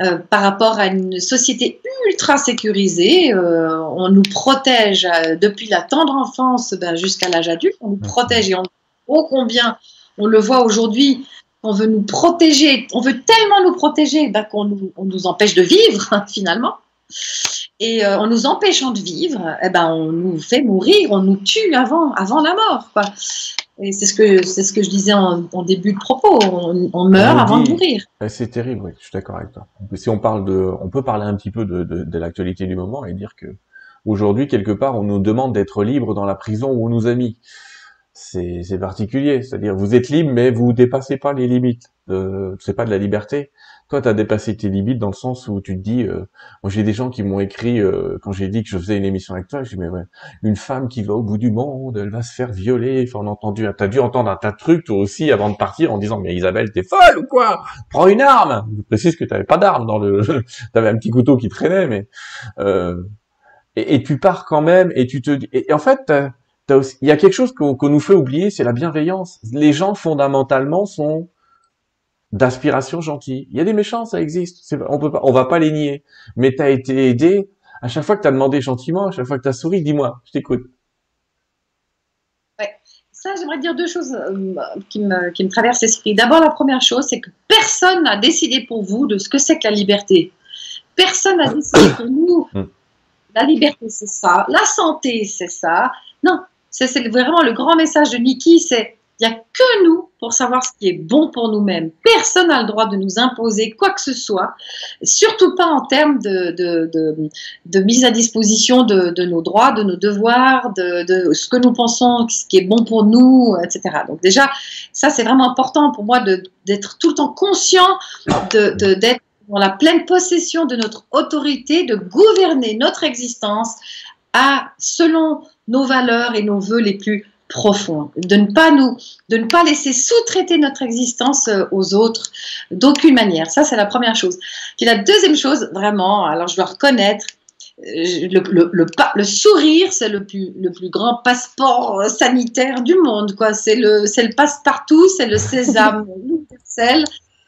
Speaker 2: euh, par rapport à une société ultra sécurisée. Euh, on nous protège euh, depuis la tendre enfance ben, jusqu'à l'âge adulte. On nous protège et on oh combien on le voit aujourd'hui. On veut nous protéger, on veut tellement nous protéger ben, qu'on nous, on nous empêche de vivre finalement. Et en nous empêchant de vivre, eh ben, on nous fait mourir, on nous tue avant, avant la mort. Quoi. Et c'est ce que c'est ce que je disais en, début de propos. On, meurt avant de mourir.
Speaker 1: C'est terrible, oui. Je suis d'accord avec toi. Si on parle de, on peut parler un petit peu de, de, de l'actualité du moment et dire que aujourd'hui quelque part on nous demande d'être libre dans la prison où on nous a mis. C'est particulier, c'est-à-dire vous êtes libre mais vous dépassez pas les limites. C'est pas de la liberté, toi, tu as dépassé tes limites dans le sens où tu te dis, euh, moi j'ai des gens qui m'ont écrit euh, quand j'ai dit que je faisais une émission avec toi, je dis mais ouais, une femme qui va au bout du monde, elle va se faire violer. Enfin, on a entendu, t'as dû entendre un tas de trucs toi aussi avant de partir en disant mais Isabelle, t'es folle ou quoi? Prends une arme. Je précise que t'avais pas d'arme dans le, t'avais un petit couteau qui traînait, mais euh... et, et, tu pars quand même et tu te, et, en fait. Il y a quelque chose qu'on nous fait oublier, c'est la bienveillance. Les gens fondamentalement sont d'aspiration gentille. Il y a des méchants, ça existe. On peut pas, on va pas les nier. Mais tu as été aidé. À chaque fois que tu as demandé gentiment, à chaque fois que tu as souri, dis-moi, je t'écoute.
Speaker 2: Ouais. Ça, j'aimerais dire deux choses euh, qui, me, qui me traversent l'esprit. D'abord, la première chose, c'est que personne n'a décidé pour vous de ce que c'est que la liberté. Personne n'a décidé pour nous. Hmm. La liberté, c'est ça. La santé, c'est ça. Non, c'est vraiment le grand message de Niki, c'est il n'y a que nous pour savoir ce qui est bon pour nous-mêmes. Personne n'a le droit de nous imposer quoi que ce soit, surtout pas en termes de, de, mise à disposition de, de, nos droits, de nos devoirs, de, ce que nous pensons, ce qui est bon pour nous, etc. Donc déjà, ça c'est vraiment important pour moi d'être tout le temps conscient d'être dans la pleine possession de notre autorité, de gouverner notre existence à selon nos valeurs et nos voeux les plus profond, de ne pas nous, de ne pas laisser sous-traiter notre existence euh, aux autres d'aucune manière. Ça, c'est la première chose. Puis la deuxième chose, vraiment, alors je dois reconnaître, euh, le, le, le, sourire, c'est le plus, le plus grand passeport euh, sanitaire du monde. quoi. C'est le, le passe-partout, c'est le sésame universel.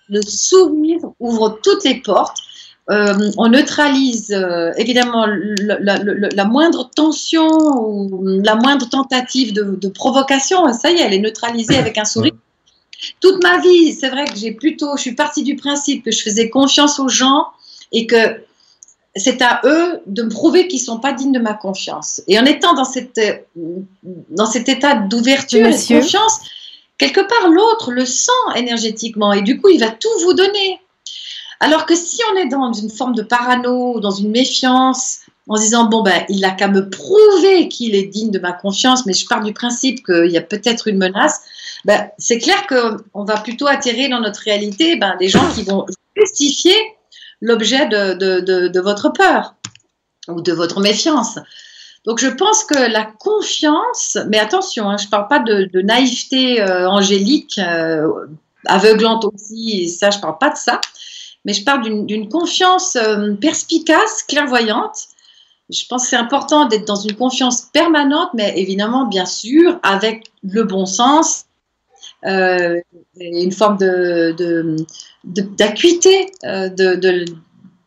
Speaker 2: Le sourire ouvre toutes les portes. Euh, on neutralise euh, évidemment la, moindre tension ou la moindre tentative de, provocation. Ça y est, elle est neutralisée avec un sourire. Toute ma vie, c'est vrai que j'ai plutôt, je suis partie du principe que je faisais confiance aux gens et que c'est à eux de me prouver qu'ils sont pas dignes de ma confiance. Et en étant dans cette dans cet état d'ouverture et de confiance, quelque part l'autre le sent énergétiquement et du coup il va tout vous donner. Alors que si on est dans une forme de parano, dans une méfiance, en se disant bon ben il n'a qu'à me prouver qu'il est digne de ma confiance, mais je pars du principe qu'il y a peut-être une menace, ben, c'est clair qu'on va plutôt attirer dans notre réalité ben, des gens qui vont justifier l'objet de, votre peur ou de votre méfiance. Donc je pense que la confiance, mais attention, hein, je ne parle pas de, naïveté euh, angélique, euh, aveuglante aussi, ça je ne parle pas de ça mais je parle d'une confiance euh, perspicace, clairvoyante. Je pense que c'est important d'être dans une confiance permanente, mais évidemment, bien sûr, avec le bon sens, euh, une forme d'acuité de, de, de,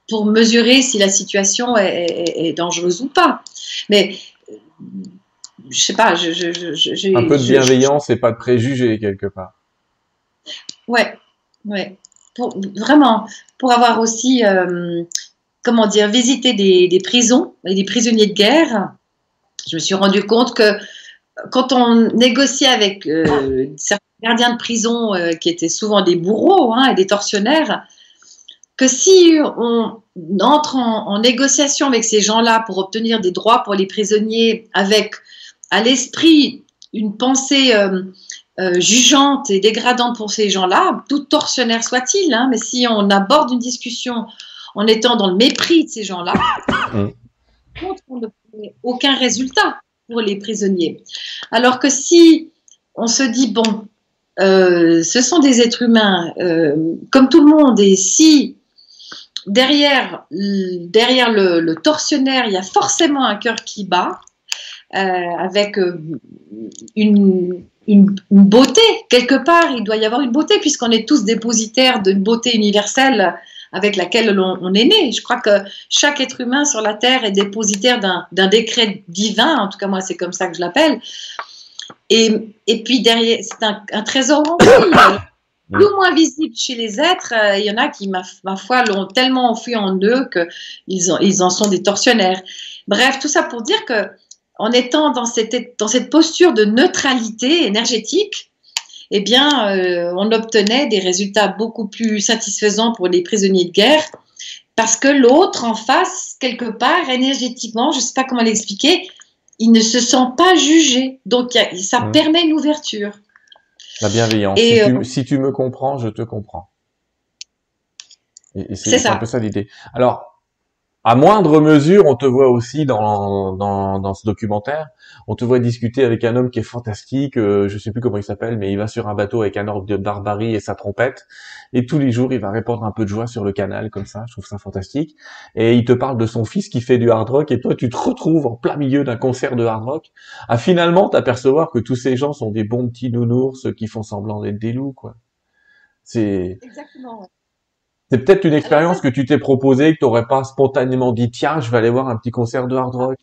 Speaker 2: pour mesurer si la situation est, dangereuse ou pas. Mais je sais pas, je,
Speaker 1: je, un peu de bienveillance et pas de préjugés quelque part.
Speaker 2: Ouais, ouais pour, vraiment, pour avoir aussi, euh, comment dire, visité des, prisons et des prisonniers de guerre, je me suis rendu compte que quand on négociait avec euh, certains gardiens de prison euh, qui étaient souvent des bourreaux hein, et des tortionnaires, que si on entre en, négociation avec ces gens-là pour obtenir des droits pour les prisonniers avec à l'esprit une pensée jugeante et dégradante pour ces gens-là, tout tortionnaire soit-il, hein, mais si on aborde une discussion en étant dans le mépris de ces gens-là, mm. on ne fait aucun résultat pour les prisonniers. Alors que si on se dit, bon, euh, ce sont des êtres humains euh, comme tout le monde, et si derrière, derrière le, le, tortionnaire, il y a forcément un cœur qui bat, avec une, une, beauté. Quelque part, il doit y avoir une beauté, puisqu'on est tous dépositaires d'une beauté universelle avec laquelle on, est né. Je crois que chaque être humain sur la Terre est dépositaire d'un décret divin, en tout cas moi c'est comme ça que je l'appelle. Et, et, puis derrière, c'est un, un, trésor plus ou moins visible chez les êtres. Euh, il y en a qui, ma, ma foi, l'ont tellement enfui en eux qu'ils ils en sont des tortionnaires. Bref, tout ça pour dire que en étant dans cette, dans cette posture de neutralité énergétique, eh bien, euh, on obtenait des résultats beaucoup plus satisfaisants pour les prisonniers de guerre parce que l'autre en face, quelque part, énergétiquement, je ne sais pas comment l'expliquer, il ne se sent pas jugé. Donc, ça mmh. permet une ouverture.
Speaker 1: La bienveillance. si, tu, euh, si, tu, me comprends, je te comprends. c'est un peu ça l'idée. Alors, à moindre mesure, on te voit aussi dans, dans, ce documentaire, on te voit discuter avec un homme qui est fantastique, euh, je sais plus comment il s'appelle, mais il va sur un bateau avec un orbe de barbarie et sa trompette, et tous les jours il va répandre un peu de joie sur le canal, comme ça, je trouve ça fantastique, et il te parle de son fils qui fait du hard rock, et toi tu te retrouves en plein milieu d'un concert de hard rock, à finalement t'apercevoir que tous ces gens sont des bons petits nounours qui font semblant d'être des loups, quoi. C'est... Exactement. C'est peut-être une expérience que tu t'es proposée, que tu n'aurais pas spontanément dit, tiens, je vais aller voir un petit concert de hard rock.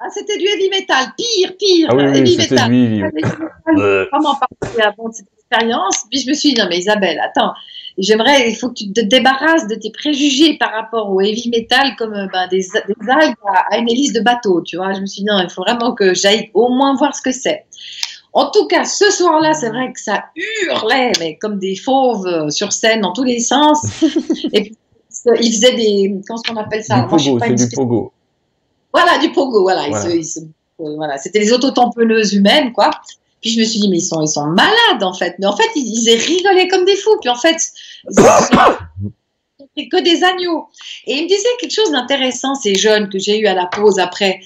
Speaker 2: Ah, c'était du heavy metal, pire, pire.
Speaker 1: Ah oui, heavy metal. Du heavy.
Speaker 2: Comment parler avant de cette expérience? Puis je me suis dit, non mais Isabelle, attends, j'aimerais, il faut que tu te débarrasses de tes préjugés par rapport au heavy metal comme euh, ben, des, des, algues à, une hélice de bateau, tu vois. Je me suis dit, non, il faut vraiment que j'aille au moins voir ce que c'est. En tout cas, ce soir-là, c'est vrai que ça hurlait, mais comme des fauves euh, sur scène dans tous les sens. Et puis, ils faisaient des, comment est-ce qu'on appelle ça?
Speaker 1: Du pogo, c'est du pogo.
Speaker 2: Voilà, du pogo, voilà. Euh, voilà. C'était les autotamponneuses humaines, quoi. Puis je me suis dit, mais ils sont, ils sont malades, en fait. Mais en fait, ils, ils rigolaient comme des fous. Puis en fait, c'est que des agneaux. Et ils me disaient quelque chose d'intéressant, ces jeunes que j'ai eu à la pause après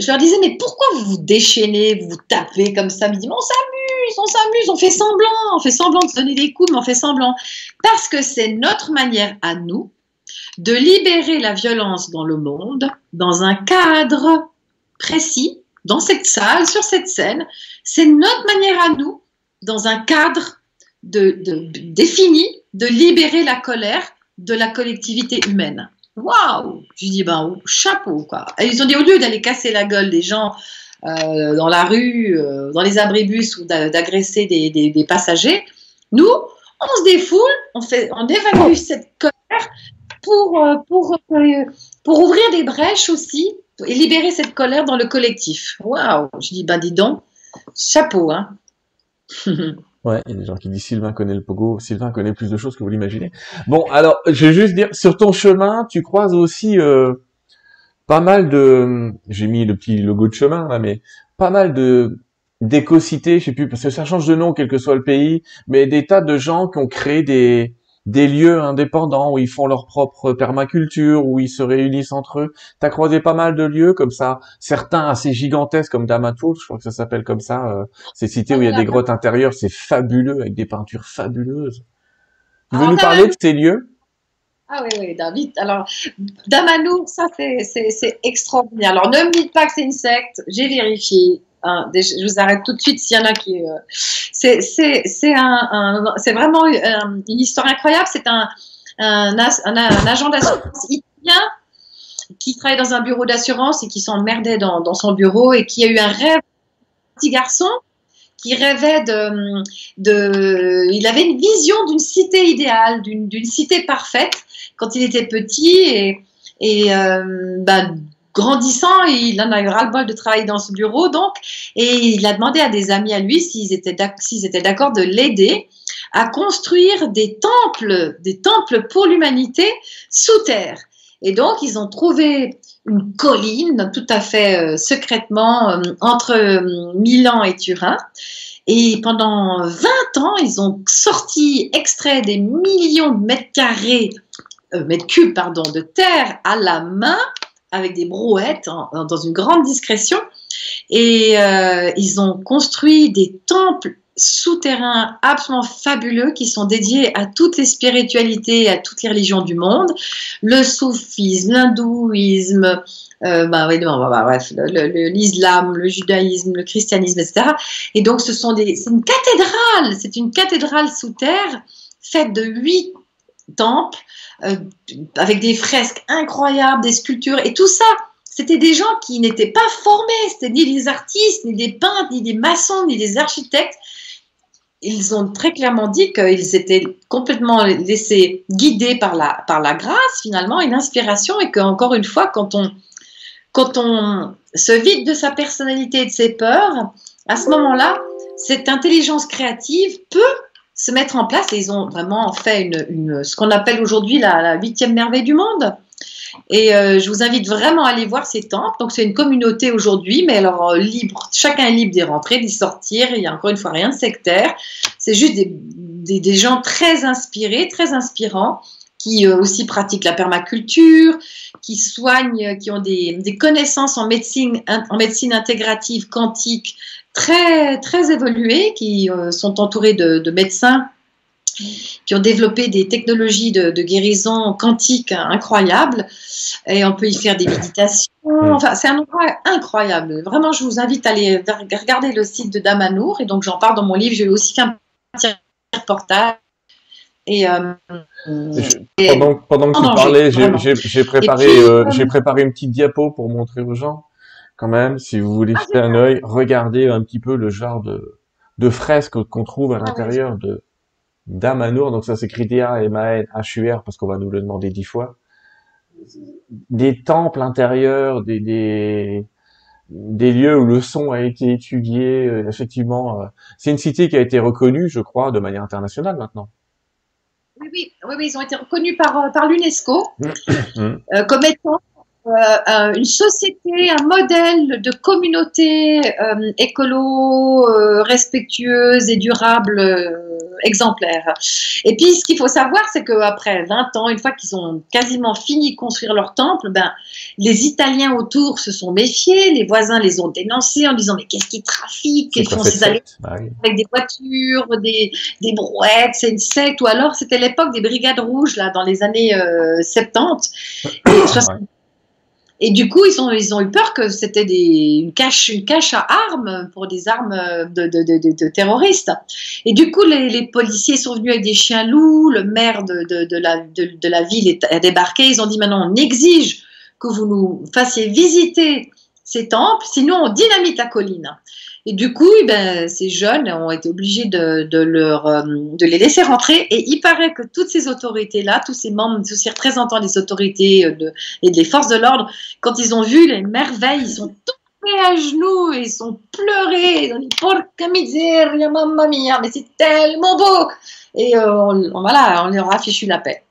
Speaker 2: je leur disais, mais pourquoi vous vous déchaînez, vous tapez comme ça? Ils me disent, on s'amuse, on s'amuse, on fait semblant, on fait semblant de se donner des coups, mais on fait semblant. Parce que c'est notre manière à nous de libérer la violence dans le monde, dans un cadre précis, dans cette salle, sur cette scène. C'est notre manière à nous, dans un cadre défini, de libérer la colère de la collectivité humaine. Waouh Je dis, ben, chapeau, quoi. Et ils ont dit, au lieu d'aller casser la gueule des gens euh, dans la rue, euh, dans les abribus ou d'agresser des, des, passagers, nous, on se défoule, on, fait, on évacue cette colère pour, euh, pour, pour ouvrir des brèches aussi et libérer cette colère dans le collectif. Waouh Je dis, ben, dis donc, chapeau, hein
Speaker 1: Ouais, il y a des gens qui disent Sylvain connaît le pogo. Sylvain connaît plus de choses que vous l'imaginez. Bon, alors, je vais juste dire, sur ton chemin, tu croises aussi euh, pas mal de... J'ai mis le petit logo de chemin, là, mais pas mal de d'éco-cités, je sais plus, parce que ça change de nom quel que soit le pays, mais des tas de gens qui ont créé des des lieux indépendants où ils font leur propre permaculture, où ils se réunissent entre eux. T'as croisé pas mal de lieux comme ça, certains assez gigantesques comme Damatul, je crois que ça s'appelle comme ça, euh, ces cités où il y a des grottes intérieures, c'est fabuleux, avec des peintures fabuleuses. Tu veux ah, nous parler de ces lieux?
Speaker 2: Ah oui, oui, David. Alors, Damanour, ça, c'est extraordinaire. Alors, ne me dites pas que c'est une secte. J'ai vérifié. Hein, je vous arrête tout de suite s'il y en a qui. Euh, c'est un, vraiment une histoire incroyable. C'est un, un, un, agent d'assurance italien qui travaille dans un bureau d'assurance et qui s'emmerdait dans, son bureau et qui a eu un rêve, petit garçon qui rêvait de, de, il avait une vision d'une cité idéale, d'une cité parfaite quand il était petit et, euh, bah, grandissant, il en a eu ras-le-bol de travailler dans ce bureau, donc, et il a demandé à des amis à lui s'ils étaient, d'accord de l'aider à construire des temples, des temples pour l'humanité sous terre. Et donc, ils ont trouvé une colline tout à fait euh, secrètement euh, entre euh, Milan et Turin. Et pendant 20 ans, ils ont sorti, extrait des millions de mètres carrés, mètres cubes, pardon, de terre à la main avec des brouettes dans une grande discrétion. Et euh, ils ont construit des temples souterrains absolument fabuleux qui sont dédiés à toutes les spiritualités, à toutes les religions du monde, le soufisme, l'hindouisme, euh, bah, bah, bah, l'islam, le, le, judaïsme, le christianisme, etc. Et donc, ce sont des, c'est une cathédrale, c'est une cathédrale sous terre faite de huit temple avec des fresques incroyables, des sculptures et tout ça. C'était des gens qui n'étaient pas formés, c'était ni des artistes, ni des peintres, ni des maçons, ni des architectes. Ils ont très clairement dit qu'ils étaient complètement laissés guider par la, par la grâce finalement et l'inspiration et qu'encore une fois, quand on, quand on se vide de sa personnalité et de ses peurs, à ce moment-là, cette intelligence créative peut se mettre en place et ils ont vraiment fait une, ce qu'on appelle aujourd'hui la huitième merveille du monde. Et euh, je vous invite vraiment à aller voir ces temples. Donc c'est une communauté aujourd'hui, mais alors euh, libre, chacun est libre d'y rentrer, d'y sortir. Il y a encore une fois rien de sectaire. C'est juste des, des, gens très inspirés, très inspirants, qui euh, aussi pratiquent la permaculture, qui soignent, qui ont des, des connaissances en médecine, en médecine intégrative quantique très très évoluées, qui sont entourés de, de médecins qui ont développé des technologies de, guérison quantique incroyables. Et on peut y faire des méditations. Enfin, c'est un endroit incroyable. Vraiment, je vous invite à aller regarder le site de Damanour. Et donc, j'en parle dans mon livre. J'ai aussi fait un petit reportage. Et, euh,
Speaker 1: pendant, pendant, que tu parlais, j'ai préparé, euh, j'ai préparé une petite diapo pour montrer aux gens. Quand même, si vous voulez ah, jeter un œil, regardez un petit peu le genre de, de fresques qu'on trouve à ah l'intérieur de, d'Amanour, donc ça s'écrit D-A-M-A-N-H-U-R parce qu'on va nous le demander dix fois. Des temples intérieurs, des, des, des lieux où le son a été étudié, euh, effectivement. Euh, c'est une cité qui a été reconnue, je crois, de manière internationale maintenant.
Speaker 2: Oui, oui, oui, oui ils ont été reconnus par, euh, par l'UNESCO comme étant euh, une société, un modèle de communauté euh, écolo, euh, respectueuse et durable exemplaire. Et puis, ce qu'il faut savoir, c'est qu'après 20 ans, une fois qu'ils ont quasiment fini de construire leur temple, ben, les Italiens autour se sont méfiés, les voisins les ont dénoncés en disant mais qu'est-ce qu'ils trafiquent, ils font ces allées avec des voitures, des, des brouettes, c'est une secte, ou alors c'était l'époque des brigades rouges là dans les années 70 et 60. Et du coup, ils ont, ils ont eu peur que c'était une cache, une cache à armes pour des armes de, de, de, terroristes. Et du coup, les, policiers sont venus avec des chiens loups. Le maire de, la, de, la ville a débarqué. Ils ont dit maintenant, on exige que vous nous fassiez visiter ces temples, sinon on dynamite la colline. Et du coup, eh ben, ces jeunes ont été obligés euh, de les laisser rentrer. Et il paraît que toutes ces autorités-là, tous ces membres, tous ces représentants des autorités euh, et des forces de l'ordre, quand ils ont vu les merveilles, ils sont tombés à genoux, ils sont pleurés, ils ont dit Porca miseria, mamma mia, mais c'est tellement beau Et euh, voilà, on leur a fichu la paix.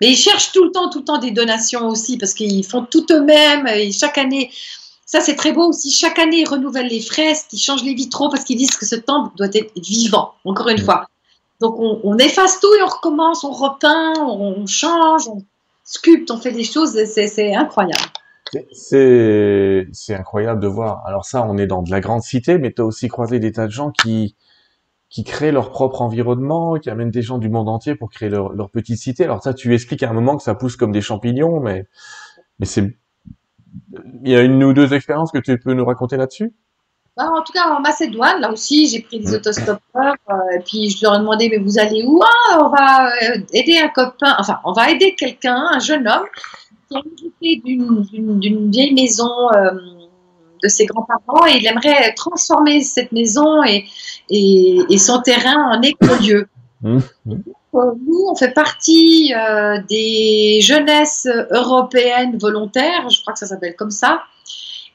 Speaker 2: Mais ils cherchent tout le temps, tout le temps des donations aussi, parce qu'ils font tout eux-mêmes. Et chaque année, ça, c'est très beau aussi. Chaque année, ils renouvellent les fresques, ils changent les vitraux parce qu'ils disent que ce temple doit être vivant, encore une fois. Donc, on, efface tout et on recommence, on repeint, on, change, on sculpte, on fait des choses. C'est incroyable.
Speaker 1: C'est incroyable de voir. Alors ça, on est dans de la grande cité, mais tu as aussi croisé des tas de gens qui qui créent leur propre environnement, qui amènent des gens du monde entier pour créer leur, leur petite cité. Alors ça, tu expliques à un moment que ça pousse comme des champignons, mais mais c'est il y a une ou deux expériences que tu peux nous raconter là-dessus?
Speaker 2: Bah, En tout cas, en Macédoine, là aussi, j'ai pris des autostoppeurs. Euh, et puis, je leur ai demandé, mais vous allez où? Ah, On va euh, aider un copain, enfin, on va aider quelqu'un, un jeune homme, qui a hérité d'une vieille maison euh, de ses grands-parents et il aimerait transformer cette maison et, et, son terrain en écolieu. Mmh. Nous, on fait partie euh, des jeunesses européennes volontaires, je crois que ça s'appelle comme ça,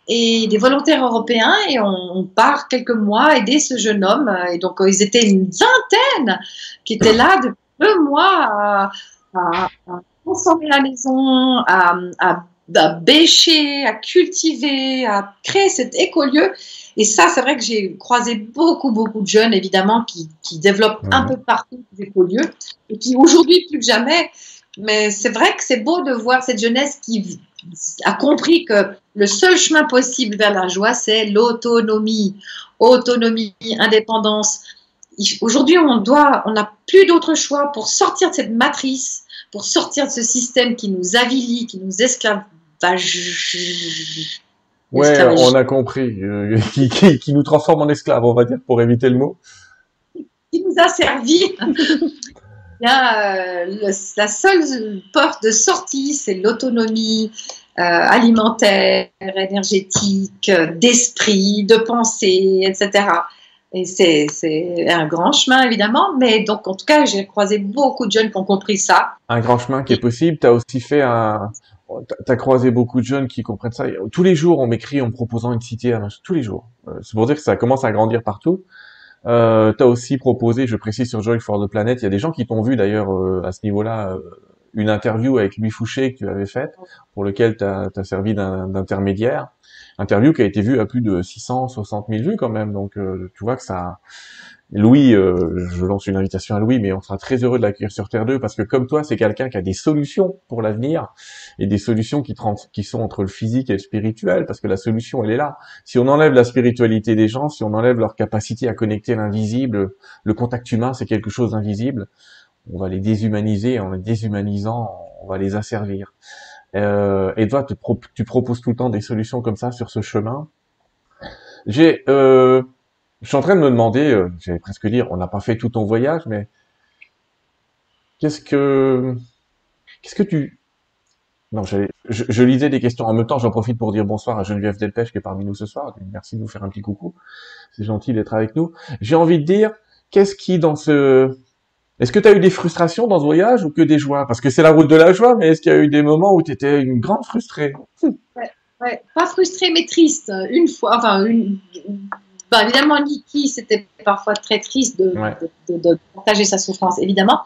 Speaker 2: et des volontaires européens, et on, part quelques mois aider ce jeune homme. Et donc, ils étaient une vingtaine qui étaient là depuis deux mois à, transformer la maison, à, à, à bêcher, à cultiver, à créer cet écolieu. Et ça, c'est vrai que j'ai croisé beaucoup, beaucoup de jeunes, évidemment, qui, qui développent un peu partout des écolieux et qui aujourd'hui, plus que jamais, mais c'est vrai que c'est beau de voir cette jeunesse qui a compris que le seul chemin possible vers la joie, c'est l'autonomie. Autonomie, indépendance. Aujourd'hui, on doit, on n'a plus d'autre choix pour sortir de cette matrice, pour sortir de ce système qui nous avilit, qui nous esclavage,
Speaker 1: Ouais, on a compris. Euh, qui, qui, qui, nous transforme en esclaves, on va dire, pour éviter le mot.
Speaker 2: Qui nous a servi. bien, la seule porte de sortie, c'est l'autonomie alimentaire, énergétique, d'esprit, de pensée, etc. Et c'est un grand chemin, évidemment. Mais donc, en tout cas, j'ai croisé beaucoup de jeunes qui ont compris ça.
Speaker 1: Un grand chemin qui est possible. Tu as aussi fait un... Tu as croisé beaucoup de jeunes qui comprennent ça. Tous les jours, on m'écrit en me proposant une cité. Tous les jours. Euh, c'est pour dire que ça commence à grandir partout. Euh, tu as aussi proposé, je précise sur Joy for the Planet, il y a des gens qui t'ont vu d'ailleurs euh, à ce niveau-là, euh, une interview avec Louis Fouché que tu avais faite, pour lequel tu as, as, servi d'intermédiaire interview qui a été vue à plus de 660 000 vues quand même. Donc euh, tu vois que ça. Louis, euh, je lance une invitation à Louis, mais on sera très heureux de l'accueillir sur Terre 2 parce que comme toi, c'est quelqu'un qui a des solutions pour l'avenir et des solutions qui, sont entre le physique et le spirituel parce que la solution, elle est là. Si on enlève la spiritualité des gens, si on enlève leur capacité à connecter l'invisible, le contact humain, c'est quelque chose d'invisible, on va les déshumaniser. En les déshumanisant, on va les asservir. Euh, et toi, tu, tu, proposes tout le temps des solutions comme ça sur ce chemin. J'ai, euh, je suis en train de me demander, euh, j'allais presque dire, on n'a pas fait tout ton voyage, mais qu'est-ce que, qu'est-ce que tu, non, je, je, lisais des questions. En même temps, j'en profite pour dire bonsoir à Geneviève Delpech qui est parmi nous ce soir. Merci de nous faire un petit coucou. C'est gentil d'être avec nous. J'ai envie de dire, qu'est-ce qui dans ce est-ce que tu as eu des frustrations dans ce voyage ou que des joies? Parce que c'est la route de la joie, mais est-ce qu'il y a eu des moments où tu étais une grande frustrée?
Speaker 2: Pas frustrée, mais triste. Une fois, enfin, une... Évidemment, Niki, c'était parfois très triste de, de, partager sa souffrance, évidemment.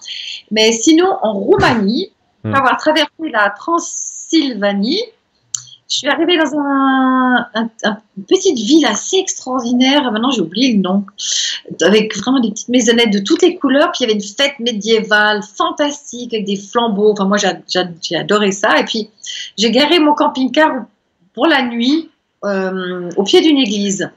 Speaker 2: Mais sinon, en Roumanie, hmm. avoir traversé la Transylvanie, je suis arrivée dans un, une petite ville assez extraordinaire. Maintenant, j'ai oublié le nom. Avec vraiment des petites maisonnettes de toutes les couleurs. Puis il y avait une fête médiévale fantastique avec des flambeaux. Enfin, moi, j'ai adoré ça. Et puis, j'ai garé mon camping-car pour la nuit euh, au pied d'une église.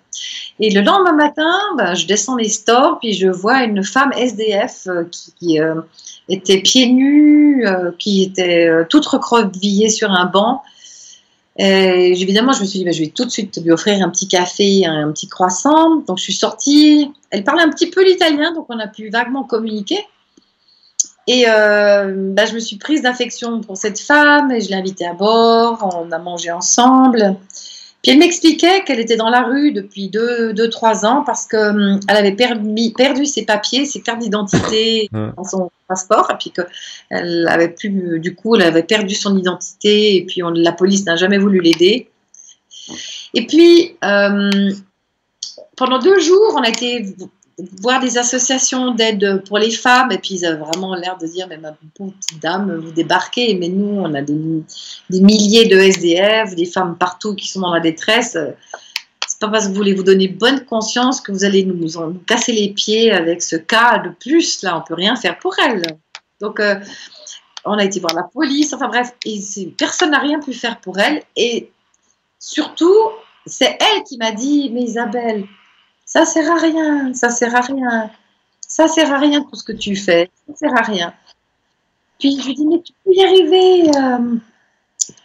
Speaker 2: Et le lendemain matin, ben, je descends les stores, puis je vois une femme SDF euh, qui, euh, était pieds nus, qui était toute recroquevillée sur un banc euh, évidemment, je me suis dit, bah, je vais tout de suite lui offrir un petit café, un, petit croissant. Donc, je suis sortie. Elle parlait un petit peu l'italien, donc on a pu vaguement communiquer. Et euh, bah, je me suis prise d'affection pour cette femme et je l'ai invitée à bord. On a mangé ensemble. Puis elle m'expliquait qu'elle était dans la rue depuis 2-3 deux, ans parce qu'elle hum, avait perdu ses papiers, ses cartes d'identité dans son passeport, et puis qu'elle avait plus, du coup, elle avait perdu son identité, et puis la police n'a jamais voulu l'aider. Et puis, hum, pendant deux jours, on a été voir des associations d'aide pour les femmes, et puis ils avaient vraiment l'air de dire, mais ma petite dame, vous débarquez, mais nous, on a des, milliers de SDF, des femmes partout qui sont dans la détresse. C'est pas parce que vous voulez vous donner bonne conscience que vous allez nous, casser les pieds avec ce cas de plus. Là, on peut rien faire pour elle. Donc, euh, on a été voir la police. Enfin bref, et personne n'a rien pu faire pour elle. Et surtout, c'est elle qui m'a dit, mais Isabelle, ça sert à rien, ça sert à rien, ça sert à rien tout ce que tu fais, ça sert à rien. Puis je lui dis, mais tu peux y arriver, euh,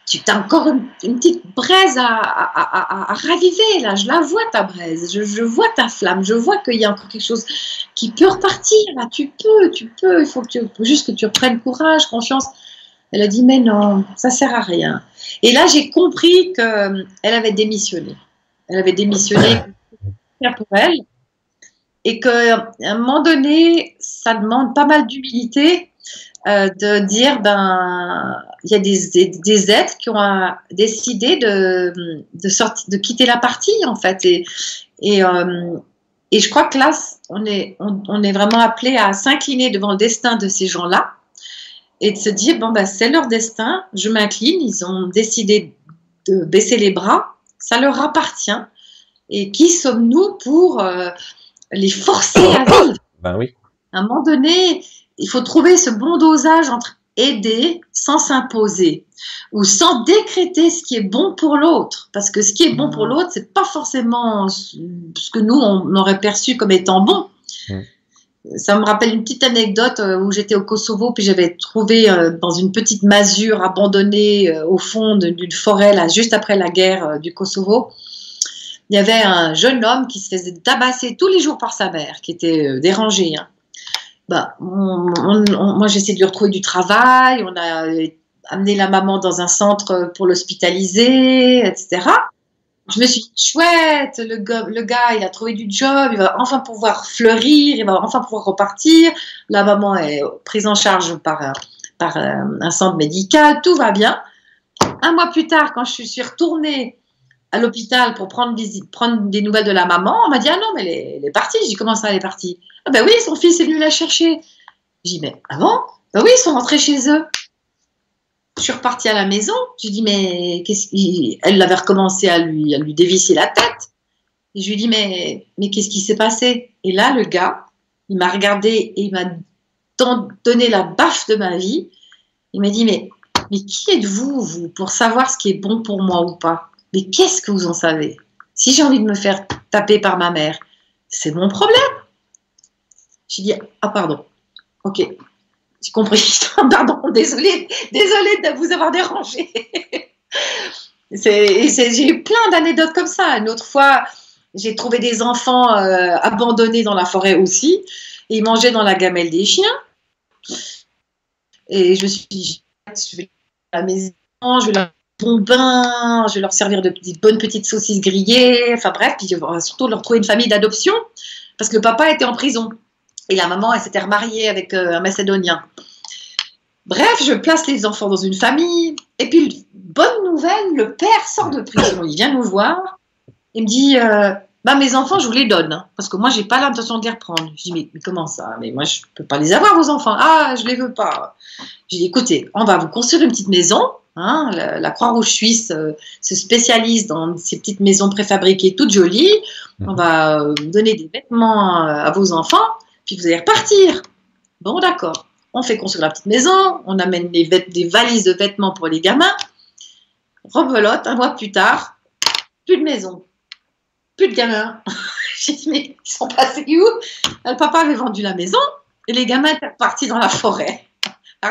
Speaker 2: tu as encore une, petite braise à, raviver, là, je la vois ta braise, je, vois ta flamme, je vois qu'il y a encore quelque chose qui peut repartir, là, tu peux, tu peux, il faut, juste que tu reprennes courage, confiance. Elle a dit, mais non, ça sert à rien. Et là, j'ai compris qu'elle avait démissionné. Elle avait démissionné pour elle. Et qu'à un moment donner, ça demande pas mal d'humilité euh, de dire ben il y a des, des, êtres qui ont euh, décidé de, de, sortir, de quitter la partie en fait. Et, et, euh, et je crois que là, on est, on, est vraiment appelé à s'incliner devant le destin de ces gens-là et de se dire bon ben c'est leur destin, je m'incline, ils ont décidé de baisser les bras, ça leur appartient. Et qui sommes-nous pour euh, les forcer à vivre?
Speaker 1: Ben oui.
Speaker 2: À un moment donné, il faut trouver ce bon dosage entre aider sans s'imposer ou sans décréter ce qui est bon pour l'autre. Parce que ce qui est bon pour mmh. l'autre, c'est pas forcément ce que nous, on aurait perçu comme étant bon. Mmh. Ça me rappelle une petite anecdote euh, où j'étais au Kosovo, puis j'avais trouvé euh, dans une petite masure abandonnée au fond d'une forêt, là, juste après la guerre du Kosovo, il y avait un jeune homme qui se faisait tabasser tous les jours par sa mère, qui était euh, dérangé. Hein. bah, moi j'essaie de lui retrouver du travail, on a amené la maman dans un centre pour l'hospitaliser, etc. Je me suis dit, chouette, le gars, le gars, il a trouvé du job, il va enfin pouvoir fleurir, il va enfin pouvoir repartir. La maman est prise en charge par, par un centre médical, tout va bien. Un mois plus tard, quand je suis retournée à l'hôpital pour prendre, des nouvelles de la maman, on m'a dit, ah non, mais elle est, partie. J'ai dit, comment ça, elle est partie? Ah ben oui, son fils est venu la chercher. J'ai dit, mais avant ah Ben oui, ils sont rentrés chez eux. Je suis repartie à la maison. J'ai dit, mais qu'est-ce Elle avait recommencé à lui, à lui dévisser la tête. Je lui ai mais, mais qu'est-ce qui s'est passé? Et là, le gars, il m'a regardé et il m'a donné la baffe de ma vie. Il m'a dit, mais, mais qui êtes-vous, vous, pour savoir ce qui est bon pour moi ou pas? Mais qu'est-ce que vous en savez? Si j'ai envie de me faire taper par ma mère, c'est mon problème. J'ai dit, ah pardon, ok, j'ai compris. Pardon, désolée, désolée de vous avoir dérangé. j'ai eu plein d'anecdotes comme ça. Une autre fois, j'ai trouvé des enfants euh, abandonnés dans la forêt aussi. Et ils mangeaient dans la gamelle des chiens. Et je me suis dit, je vais à la maison, je vais leur bon bain, je vais leur servir de petites, bonnes petites saucisses grillées. Enfin bref, puis je vais surtout leur trouver une famille d'adoption parce que le papa était en prison. Et la maman, elle s'était remariée avec euh, un Macédonien. Bref, je place les enfants dans une famille. Et puis, bonne nouvelle, le père sort de prison. Il vient nous voir. Il me dit euh, bah, Mes enfants, je vous les donne. Hein, parce que moi, j'ai pas l'intention de les reprendre. Je dis mais, comment ça? Mais moi, je peux pas les avoir, vos enfants. Ah, je les veux pas. J'ai dit Écoutez, on va vous construire une petite maison. Hein, la, Croix-Rouge suisse euh, se spécialise dans ces petites maisons préfabriquées toutes jolies. On mhm. va vous donner des vêtements à vos enfants puis vous allez repartir. Bon, d'accord. On fait construire la petite maison, on amène des, des valises de vêtements pour les gamins. Rebelote, un mois plus tard, plus de maison, plus de gamins. J'ai dit, mais ils sont passés où? Le papa avait vendu la maison et les gamins étaient partis dans la forêt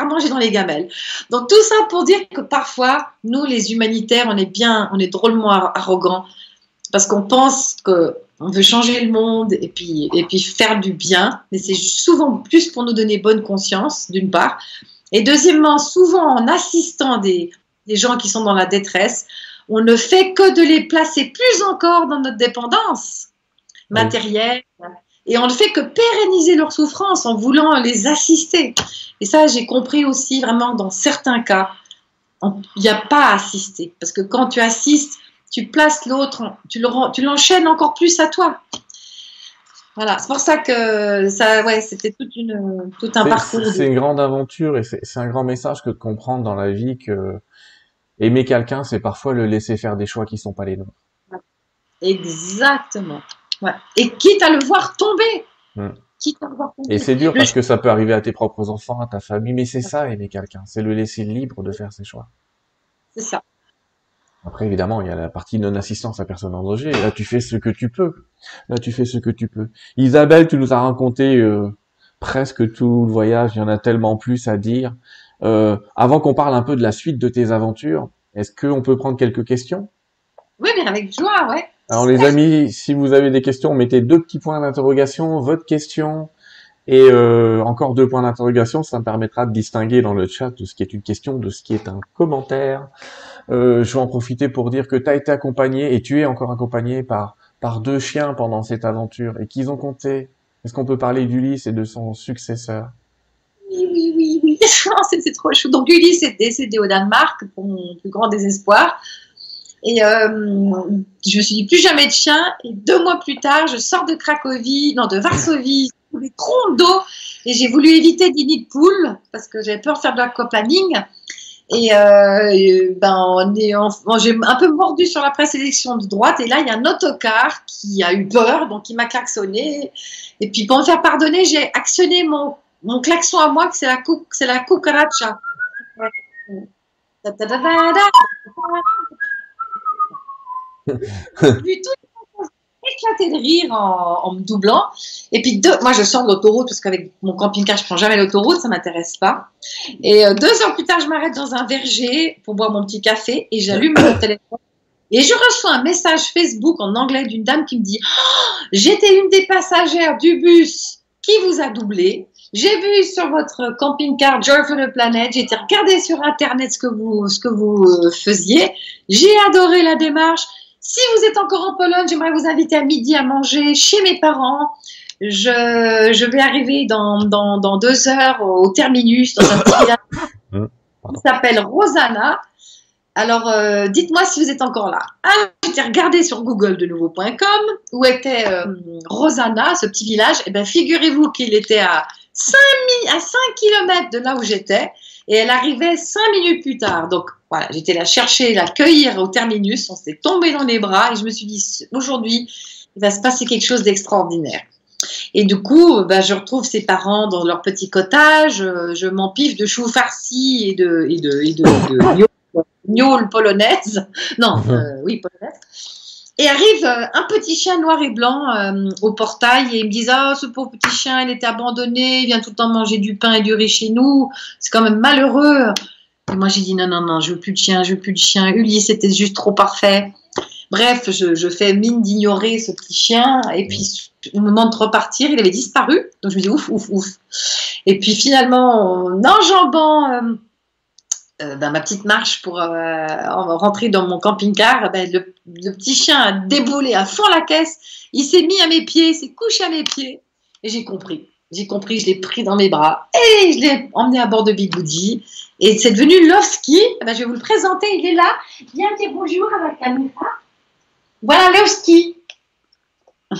Speaker 2: à manger dans les gamelles. Donc tout ça pour dire que parfois, nous les humanitaires, on est bien, on est drôlement arrogants parce qu'on pense que on veut changer le monde et puis, et puis faire du bien, mais c'est souvent plus pour nous donner bonne conscience, d'une part. Et deuxièmement, souvent en assistant des, des gens qui sont dans la détresse, on ne fait que de les placer plus encore dans notre dépendance matérielle. Et on ne fait que pérenniser leur souffrance en voulant les assister. Et ça, j'ai compris aussi vraiment dans certains cas, il n'y a pas à assister. Parce que quand tu assistes, tu places l'autre, tu l'enchaînes encore plus à toi. Voilà, c'est pour ça que ça, ouais, c'était toute une, tout un parcours.
Speaker 1: C'est une grande aventure et c'est un grand message que de comprendre dans la vie que aimer quelqu'un, c'est parfois le laisser faire des choix qui sont pas les nôtres.
Speaker 2: Exactement. Et quitte à le voir tomber.
Speaker 1: Quitte à le voir tomber. Et c'est dur parce que ça peut arriver à tes propres enfants, à ta famille, mais c'est ça aimer quelqu'un, c'est le laisser libre de faire ses choix.
Speaker 2: C'est ça.
Speaker 1: Après, évidemment, il y a la partie non-assistance à personne en danger. là, tu fais ce que tu peux. Là, tu fais ce que tu peux. Isabelle, tu nous as raconté euh, presque tout le voyage. Il y en a tellement plus à dire. Euh, avant qu'on parle un peu de la suite de tes aventures, est-ce qu'on peut prendre quelques questions?
Speaker 2: Oui, bien avec joie, ouais.
Speaker 1: Alors les amis, si vous avez des questions, mettez deux petits points d'interrogation, votre question, et euh, encore deux points d'interrogation, ça me permettra de distinguer dans le chat de ce qui est une question de ce qui est un commentaire. Euh, je vais en profiter pour dire que tu as été accompagné et tu es encore accompagné par par deux chiens pendant cette aventure et qu'ils ont compté. Est-ce qu'on peut parler d'Ulysse et de son successeur?
Speaker 2: Oui, oui, oui, oui. c'est trop chou. Donc Ulysse est décédé au Danemark pour mon plus grand désespoir. Et euh, je me suis dit plus jamais de chien. Et deux mois plus tard, je sors de Cracovie, non de Varsovie, des troncs d'eau. Et j'ai voulu éviter des nids de poules parce que j'avais peur de faire de l'aquaplaning. Et euh, ben, j'ai un peu mordu sur la présélection de droite. Et là, il y a un autocar qui a eu peur, donc il m'a klaxonné. Et puis, pour me faire pardonner, j'ai actionné mon, mon klaxon à moi, que c'est la, c'est la cucaracha. Éclaté de rire en, me doublant. Et puis, deux, moi, je sors de l'autoroute parce qu'avec mon camping-car, je prends jamais l'autoroute, ça m'intéresse pas. Et euh, deux heures plus tard, je m'arrête dans un verger pour boire mon petit café et j'allume mon téléphone. Et je reçois un message Facebook en anglais d'une dame qui me dit oh, J'étais une des passagères du bus qui vous a doublé. J'ai vu sur votre camping-car Joy for the Planet. J'ai été regarder sur Internet ce que vous, ce que vous euh, faisiez. J'ai adoré la démarche. Si vous êtes encore en Pologne, j'aimerais vous inviter à midi à manger chez mes parents. Je, je vais arriver dans, dans, dans deux heures au terminus dans un petit village
Speaker 1: Hum,
Speaker 2: qui s'appelle Rosanna. Alors, euh, dites-moi si vous êtes encore là. Alors, j'étais regardé sur Google de nouveau.com où était euh, Rosanna, ce petit village? Et bien, figurez-vous qu'il était à 5, mi- à 5 km de là où j'étais et elle arrivait 5 minutes plus tard. Donc, voilà, j'étais la chercher, la cueillir au terminus. On s'est tombé dans les bras et je me suis dit, aujourd'hui, il va se passer quelque chose d'extraordinaire. Et du coup, bah, je retrouve ses parents dans leur petit cottage. euh, Je m'empiffe de choux farcis et de, et de, et de, gnôle- polonaise. Non, euh, oui, polonaise. Et arrive euh, un petit chien noir et blanc euh, au portail et ils me disent Ah, ce pauvre petit chien, il était abandonné, il vient tout le temps manger du pain et du riz chez nous, c'est quand même malheureux. Et moi j'ai dit Non, non, non, je veux plus de chien, je veux plus de chien. Ulysse était juste trop parfait. Bref, je, je fais mine d'ignorer ce petit chien et puis au moment de repartir, il avait disparu. Donc je me dis ouf, ouf, ouf. Et puis finalement, en enjambant euh, euh, ben, ma petite marche pour euh, en- rentrer dans mon camping-car, ben, le, le petit chien a déboulé à fond la caisse. Il s'est mis à mes pieds, s'est couché à mes pieds. Et j'ai compris. J'ai compris, je l'ai pris dans mes bras et je l'ai emmené à bord de Bigoudi. Et c'est devenu Lovski. Eh ben, je vais vous le présenter, il est là. Viens dire bonjour à la caméra. Voilà Lovski.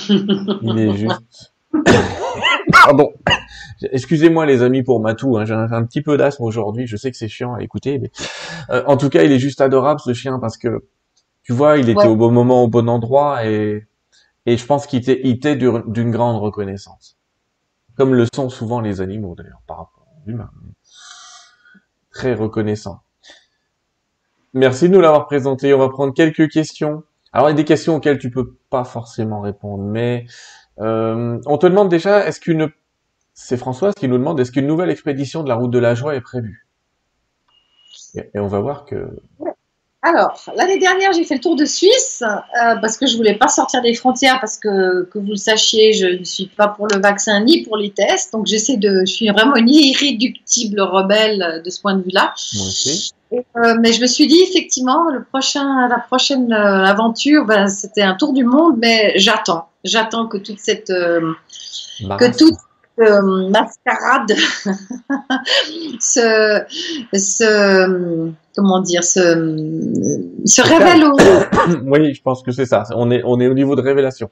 Speaker 1: Il est juste. Pardon. Excusez-moi les amis pour Matou, hein, j'ai un, un petit peu d'asthme aujourd'hui, je sais que c'est chiant à écouter, mais euh, en tout cas il est juste adorable ce chien parce que tu vois, il était
Speaker 2: Ouais.
Speaker 1: au bon moment, au bon endroit et et je pense qu'il était, il était dur- d'une grande reconnaissance, comme le sont souvent les animaux d'ailleurs par rapport aux humains. Très reconnaissant. Merci de nous l'avoir présenté. On va prendre quelques questions. Alors il y a des questions auxquelles tu peux pas forcément répondre, mais euh, on te demande déjà, est-ce qu'une, c'est Françoise qui nous demande, est-ce qu'une nouvelle expédition de la route de la joie est prévue? Et, et on va voir que
Speaker 2: Alors, l'année dernière, j'ai fait le tour de Suisse euh, parce que je voulais pas sortir des frontières parce que, que vous le sachiez, je ne suis pas pour le vaccin ni pour les tests. Donc, j'essaie de, je suis vraiment une irréductible rebelle de ce point de vue-là.
Speaker 1: moi aussi.
Speaker 2: Euh, mais je me suis dit effectivement, le prochain, la prochaine euh, aventure, ben, c'était un tour du monde, mais j'attends, j'attends que toute cette, que toute euh, mascarade se, se, comment dire, se, se révèle au,
Speaker 1: oui, je pense que c'est ça. On est, on est au niveau de révélation.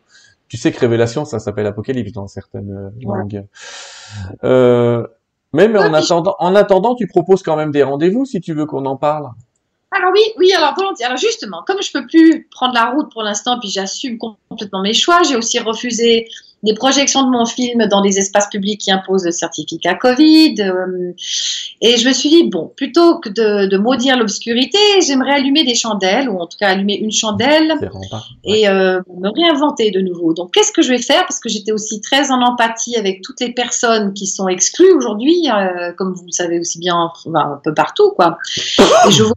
Speaker 1: Tu sais que révélation, ça s'appelle apocalypse dans certaines euh,
Speaker 2: Ouais.
Speaker 1: langues. Euh, même
Speaker 2: Ouais,
Speaker 1: en attendant, en attendant, tu proposes quand même des rendez-vous si tu veux qu'on en parle.
Speaker 2: Alors oui, oui, alors volontiers. Alors justement, comme je peux plus prendre la route pour l'instant, puis j'assume complètement mes choix, j'ai aussi refusé des projections de mon film dans des espaces publics qui imposent le certificat Covid. euh, et je me suis dit, bon, plutôt que de, de maudire l'obscurité, j'aimerais allumer des chandelles, ou en tout cas allumer une chandelle, et euh, me réinventer de nouveau. Donc, qu'est-ce que je vais faire? Parce que j'étais aussi très en empathie avec toutes les personnes qui sont exclues aujourd'hui, euh, comme vous le savez aussi bien, enfin, un peu partout, quoi. Et je vois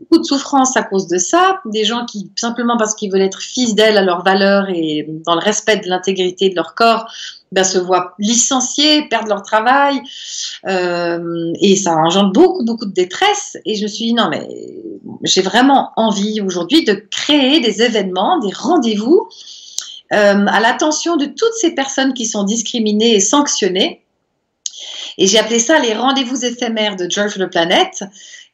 Speaker 2: beaucoup de souffrance à cause de ça, des gens qui, simplement parce qu'ils veulent être fidèles à leurs valeurs et dans le respect de l'intégrité de leur corps, ben, se voient licenciés, perdent leur travail, euh, et ça engendre beaucoup, beaucoup de détresse. Et je me suis dit, non, mais j'ai vraiment envie aujourd'hui de créer des événements, des rendez-vous euh, à l'attention de toutes ces personnes qui sont discriminées et sanctionnées. Et j'ai appelé ça les rendez-vous éphémères de le Planète.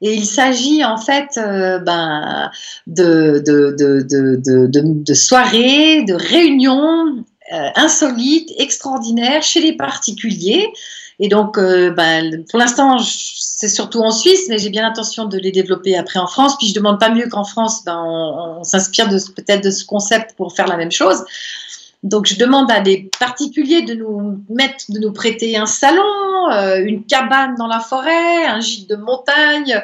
Speaker 2: Et il s'agit en fait euh, ben, de, de, de, de, soirées, de réunions euh, insolites, extraordinaires chez les particuliers. Et donc, euh, ben, pour l'instant, c'est surtout en Suisse, mais j'ai bien l'intention de les développer après en France. Puis je demande pas mieux qu'en France, ben, on, s'inspire peut-être de ce concept pour faire la même chose. Donc, je demande à des particuliers de nous mettre, de nous prêter un salon, euh, une cabane dans la forêt, un gîte de montagne,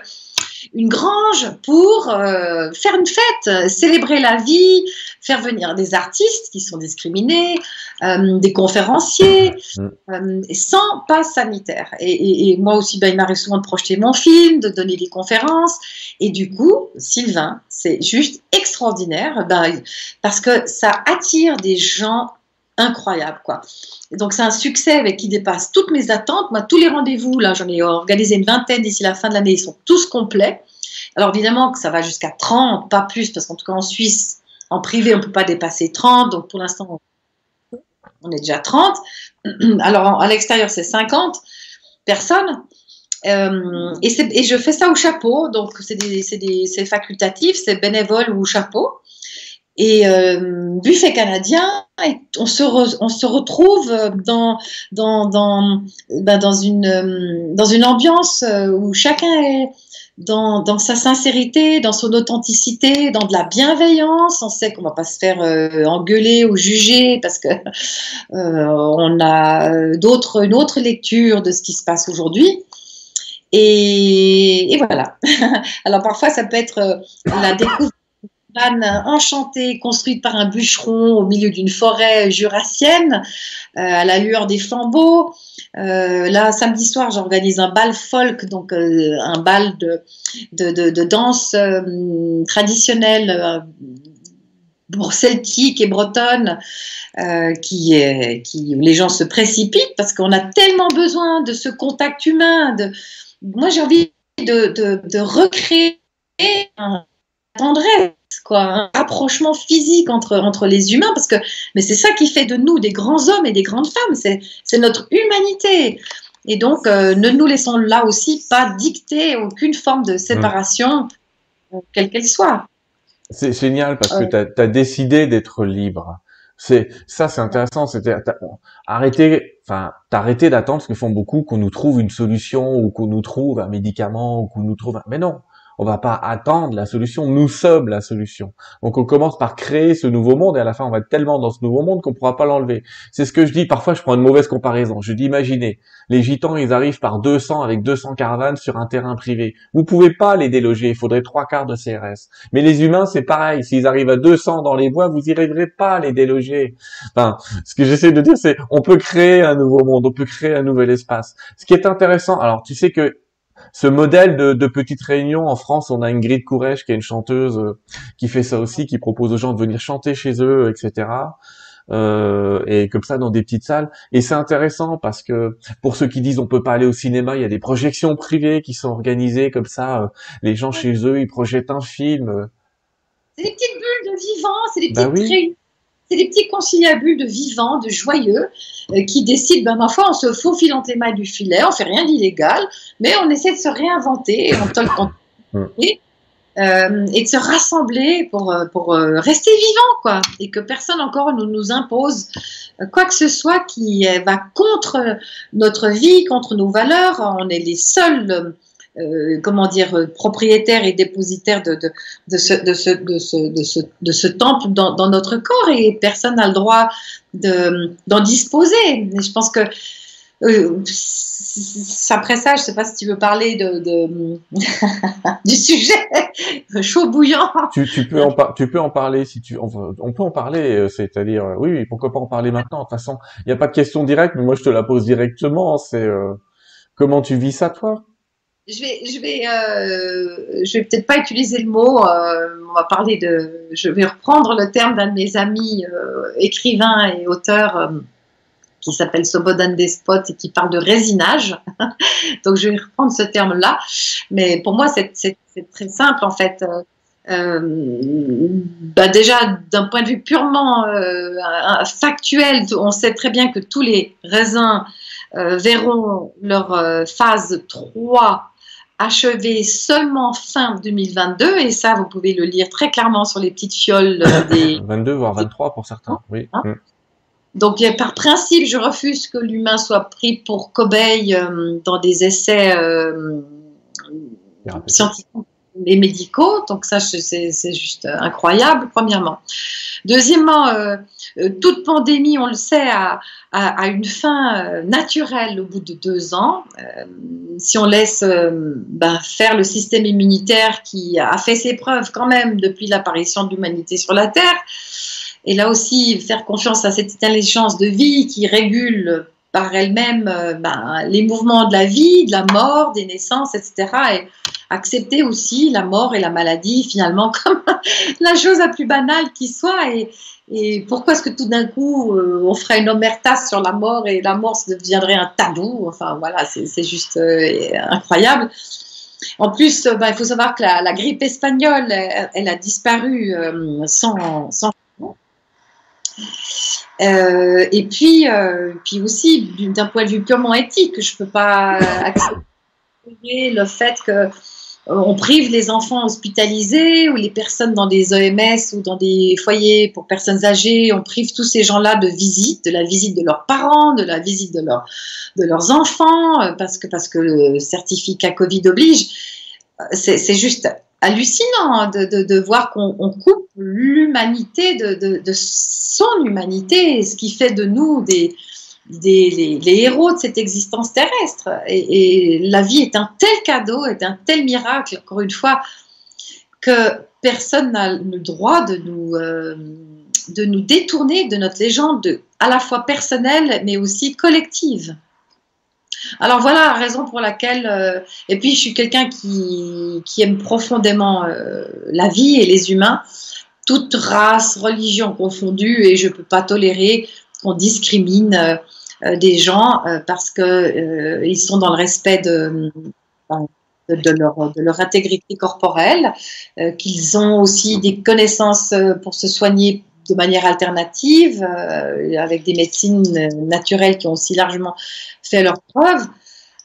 Speaker 2: une grange pour euh, faire une fête, célébrer la vie, faire venir des artistes qui sont discriminés, euh, des conférenciers,
Speaker 1: Mm.
Speaker 2: euh, sans passe sanitaire. Et, et- et moi aussi, ben, il m'arrive souvent de projeter mon film, de donner des conférences. Et du coup, Sylvain, c'est juste extraordinaire ben, parce que ça attire des gens incroyable, quoi. donc c'est un succès avec qui dépasse toutes mes attentes. Moi, tous les rendez-vous, là, j'en ai organisé une vingtaine d'ici la fin de l'année, ils sont tous complets. Alors évidemment que ça va jusqu'à 30, pas plus, parce qu'en tout cas en Suisse, en privé, on ne peut pas dépasser 30. Donc pour l'instant, on est déjà 30. Alors à l'extérieur, c'est 50 personnes. Euh, et, et, je fais ça au chapeau, donc c'est facultatif, c'est bénévole ou au chapeau. Et euh, buffet canadien, on se, retrouve dans, ben euh, dans une ambiance où chacun est, dans, sa sincérité, dans son authenticité, dans de la bienveillance. On sait qu'on va pas se faire euh, engueuler ou juger parce que euh, on a une autre lecture de ce qui se passe aujourd'hui. Et, voilà. Alors parfois ça peut être euh, la découverte d'une enchantée construite par un bûcheron au milieu d'une forêt jurassienne à la lueur des flambeaux. Euh, là, samedi soir, j'organise un bal folk, donc euh, un bal de, de, de, danse euh, traditionnelle euh, celtique et bretonne, qui, qui les gens se précipitent parce qu'on a tellement besoin de ce contact humain. De... Moi, j'ai envie de, de, de recréer un tendresse quoi, un rapprochement physique entre, entre les humains, parce que mais c'est ça qui fait de nous des grands hommes et des grandes femmes, c'est notre humanité. Et donc, euh, ne nous laissons là aussi pas dicter aucune forme de séparation, quelle qu'elle soit.
Speaker 1: C'est génial parce que tu as, décidé d'être libre. C'est ça, c'est intéressant. C'était arrêter, enfin, t'arrêter d'attendre ce que font beaucoup qu'on nous trouve une solution ou qu'on nous trouve un médicament ou qu'on nous trouve. Un... Mais non, on va pas attendre la solution, nous sommes la solution. Donc on commence par créer ce nouveau monde et à la fin on va être tellement dans ce nouveau monde qu'on pourra pas l'enlever. C'est ce que je dis, parfois je prends une mauvaise comparaison. Je dis imaginez, les gitans ils arrivent par 200 avec 200 caravanes sur un terrain privé. Vous pouvez pas les déloger, il faudrait trois quarts de CRS. Mais les humains c'est pareil, s'ils arrivent à 200 dans les bois, vous y arriverez pas à les déloger. Enfin, ce que j'essaie de dire c'est on peut créer un nouveau monde, on peut créer un nouvel espace. Ce qui est intéressant, alors tu sais que ce modèle de, de petite réunion en France, on a Ingrid Courrèges qui est une chanteuse euh, qui fait ça aussi, qui propose aux gens de venir chanter chez eux, etc. Euh, et comme ça dans des petites salles. Et c'est intéressant parce que pour ceux qui disent on peut pas aller au cinéma, il y a des projections privées qui sont organisées comme ça. Euh, les gens chez eux, ils projettent un film.
Speaker 2: C'est des petites bulles de vivant, c'est des bah petites c'est des petits conciliabules de vivants, de joyeux, euh, qui décident, ben, ma foi, on se faufile entre les mailles du filet, on fait rien d'illégal, mais on essaie de se réinventer, on euh, et de se rassembler pour, euh, rester vivant, quoi, et que personne encore nous, nous impose quoi que ce soit qui va contre notre vie, contre nos valeurs. On est les seuls euh, comment dire, euh, propriétaire et dépositaire de, de, ce, de, ce, de, ce, de, ce, temple dans, notre corps et personne n'a le droit d'en disposer. Je pense que euh, après ça, je ne sais pas si tu veux parler de, du sujet chaud bouillant.
Speaker 1: Tu, peux en tu peux en parler si tu on, on peut en parler, euh, c'est-à-dire oui, oui, pourquoi pas en parler maintenant. De toute façon, il n'y a pas de question directe, mais moi je te la pose directement. C'est comment tu vis ça toi?
Speaker 2: Je vais, je vais, euh, vais peut-être pas utiliser le mot. Euh, on va parler de. Je vais reprendre le terme d'un de mes amis euh, écrivains et auteurs euh, qui s'appelle Sobodan Despot et qui parle de résinage. Donc je vais reprendre ce terme-là. Mais pour moi, c'est très simple en fait. Bah déjà, d'un point de vue purement factuel, on sait très bien que tous les raisins verront leur phase 3 achevé seulement fin 2022, et ça, vous pouvez le lire très clairement sur les petites fioles euh, des...
Speaker 1: 22, voire 23 pour certains, oui. Hein mm.
Speaker 2: Donc, par principe, je refuse que l'humain soit pris pour cobaye euh, dans des essais euh, scientifiques et médicaux. Donc ça, c'est juste incroyable, premièrement. Deuxièmement, euh, euh, toute pandémie, on le sait, a, une fin euh, naturelle au bout de deux ans. si on laisse ben, faire le système immunitaire qui a fait ses preuves quand même depuis l'apparition de l'humanité sur la Terre, et là aussi faire confiance à cette intelligence de vie qui régule par elle-même ben, les mouvements de la vie, de la mort, des naissances, etc. Et accepter aussi la mort et la maladie finalement comme la chose la plus banale qui soit. Et, et pourquoi est-ce que tout d'un coup euh, on ferait une omerta sur la mort et la mort deviendrait un tabou? Enfin voilà, c'est juste euh, incroyable. En plus, euh, bah, il faut savoir que la, grippe espagnole, elle, a disparu sans, sans et puis, puis aussi, d'un point de vue purement éthique, je ne peux pas accepter le fait que on prive les enfants hospitalisés ou les personnes dans des EMS ou dans des foyers pour personnes âgées, on prive tous ces gens-là de visite, de la visite de leurs parents, de la visite de, leur, de leurs enfants, parce que, parce que le certificat Covid oblige. C'est juste hallucinant de, de, de voir qu'on coupe l'humanité de, de, son humanité, ce qui fait de nous des, des les, héros de cette existence terrestre. Et, la vie est un tel cadeau, est un tel miracle, encore une fois, que personne n'a le droit de nous, euh, de nous détourner de notre légende à la fois personnelle mais aussi collective. Alors voilà la raison pour laquelle, euh, et puis je suis quelqu'un qui, aime profondément euh, la vie et les humains, toute race, religion confondue, et je ne peux pas tolérer qu'on discrimine des gens parce qu'ils sont dans le respect de, leur, intégrité corporelle, qu'ils ont aussi des connaissances pour se soigner de manière alternative, euh, avec des médecines naturelles qui ont aussi largement fait leur preuve.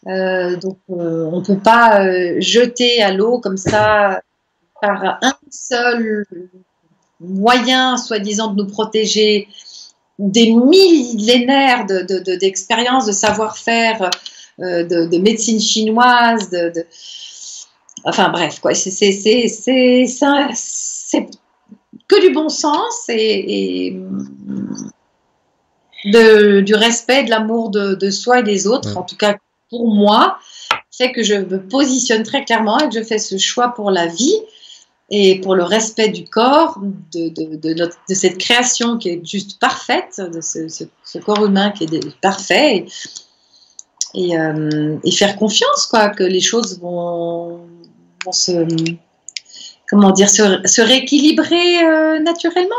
Speaker 2: Euh, donc, euh, on ne peut pas jeter à l'eau comme ça par un seul moyen, soi-disant, de nous protéger des millénaires d'expérience, de, de, savoir-faire, de, médecine chinoise, de, enfin bref, quoi. C'est que du bon sens et, du respect, de l'amour de, soi et des autres. En tout cas, pour moi, c'est que je me positionne très clairement et que je fais ce choix pour la vie et pour le respect du corps, de, de, cette création qui est juste parfaite, de ce, corps humain qui est parfait, et, euh, et, faire confiance, quoi, que les choses vont, se comment dire, se, rééquilibrer euh, naturellement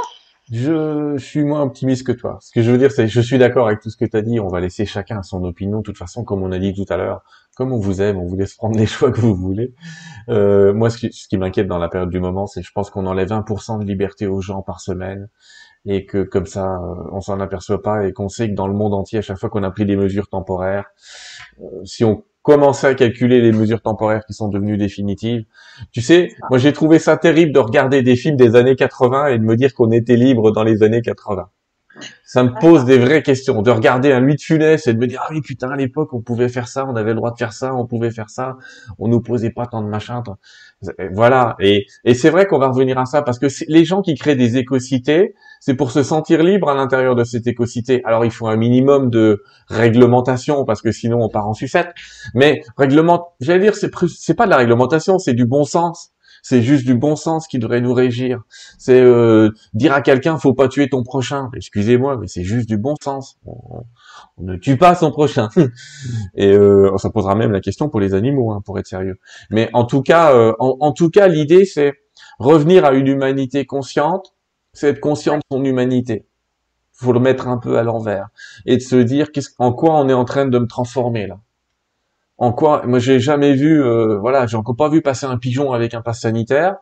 Speaker 1: je, suis moins optimiste que toi. Ce que je veux dire, c'est je suis d'accord avec tout ce que tu as dit. On va laisser chacun son opinion. De toute façon, comme on a dit tout à l'heure, comme on vous aime, on vous laisse prendre les choix que vous voulez. Euh, moi, ce qui, ce qui m'inquiète dans la période du moment, c'est je pense qu'on enlève 1% de liberté aux gens par semaine et que comme ça, euh, on s'en aperçoit pas et qu'on sait que dans le monde entier, à chaque fois qu'on a pris des mesures temporaires, si on commencer à calculer les mesures temporaires qui sont devenues définitives. Tu sais, moi j'ai trouvé ça terrible de regarder des films des années 80 et de me dire qu'on était libre dans les années 80. Ça me pose des vraies questions. De regarder un Louis de Funès et de me dire, ah oui, putain, à l'époque, on pouvait faire ça, on avait le droit de faire ça, on pouvait faire ça, on nous posait pas tant de machin. Voilà. Et, et c'est vrai qu'on va revenir à ça parce que les gens qui créent des écocités, c'est pour se sentir libre à l'intérieur de cette écocité. Alors, il faut un minimum de réglementation parce que sinon on part en sucette. Mais réglement, j'allais dire, c'est pas de la réglementation, c'est du bon sens. C'est juste du bon sens qui devrait nous régir. C'est euh, dire à quelqu'un faut pas tuer ton prochain. Excusez-moi, mais c'est juste du bon sens. On, ne tue pas son prochain. Et euh, ça posera même la question pour les animaux, hein, pour être sérieux. Mais en tout cas, euh, en, tout cas, l'idée c'est revenir à une humanité consciente, c'est être conscient de son humanité. Faut le mettre un peu à l'envers et de se dire qu'est-ce, en quoi on est en train de me transformer là en quoi moi j'ai jamais vu euh, voilà j'ai encore pas vu passer un pigeon avec un pass sanitaire.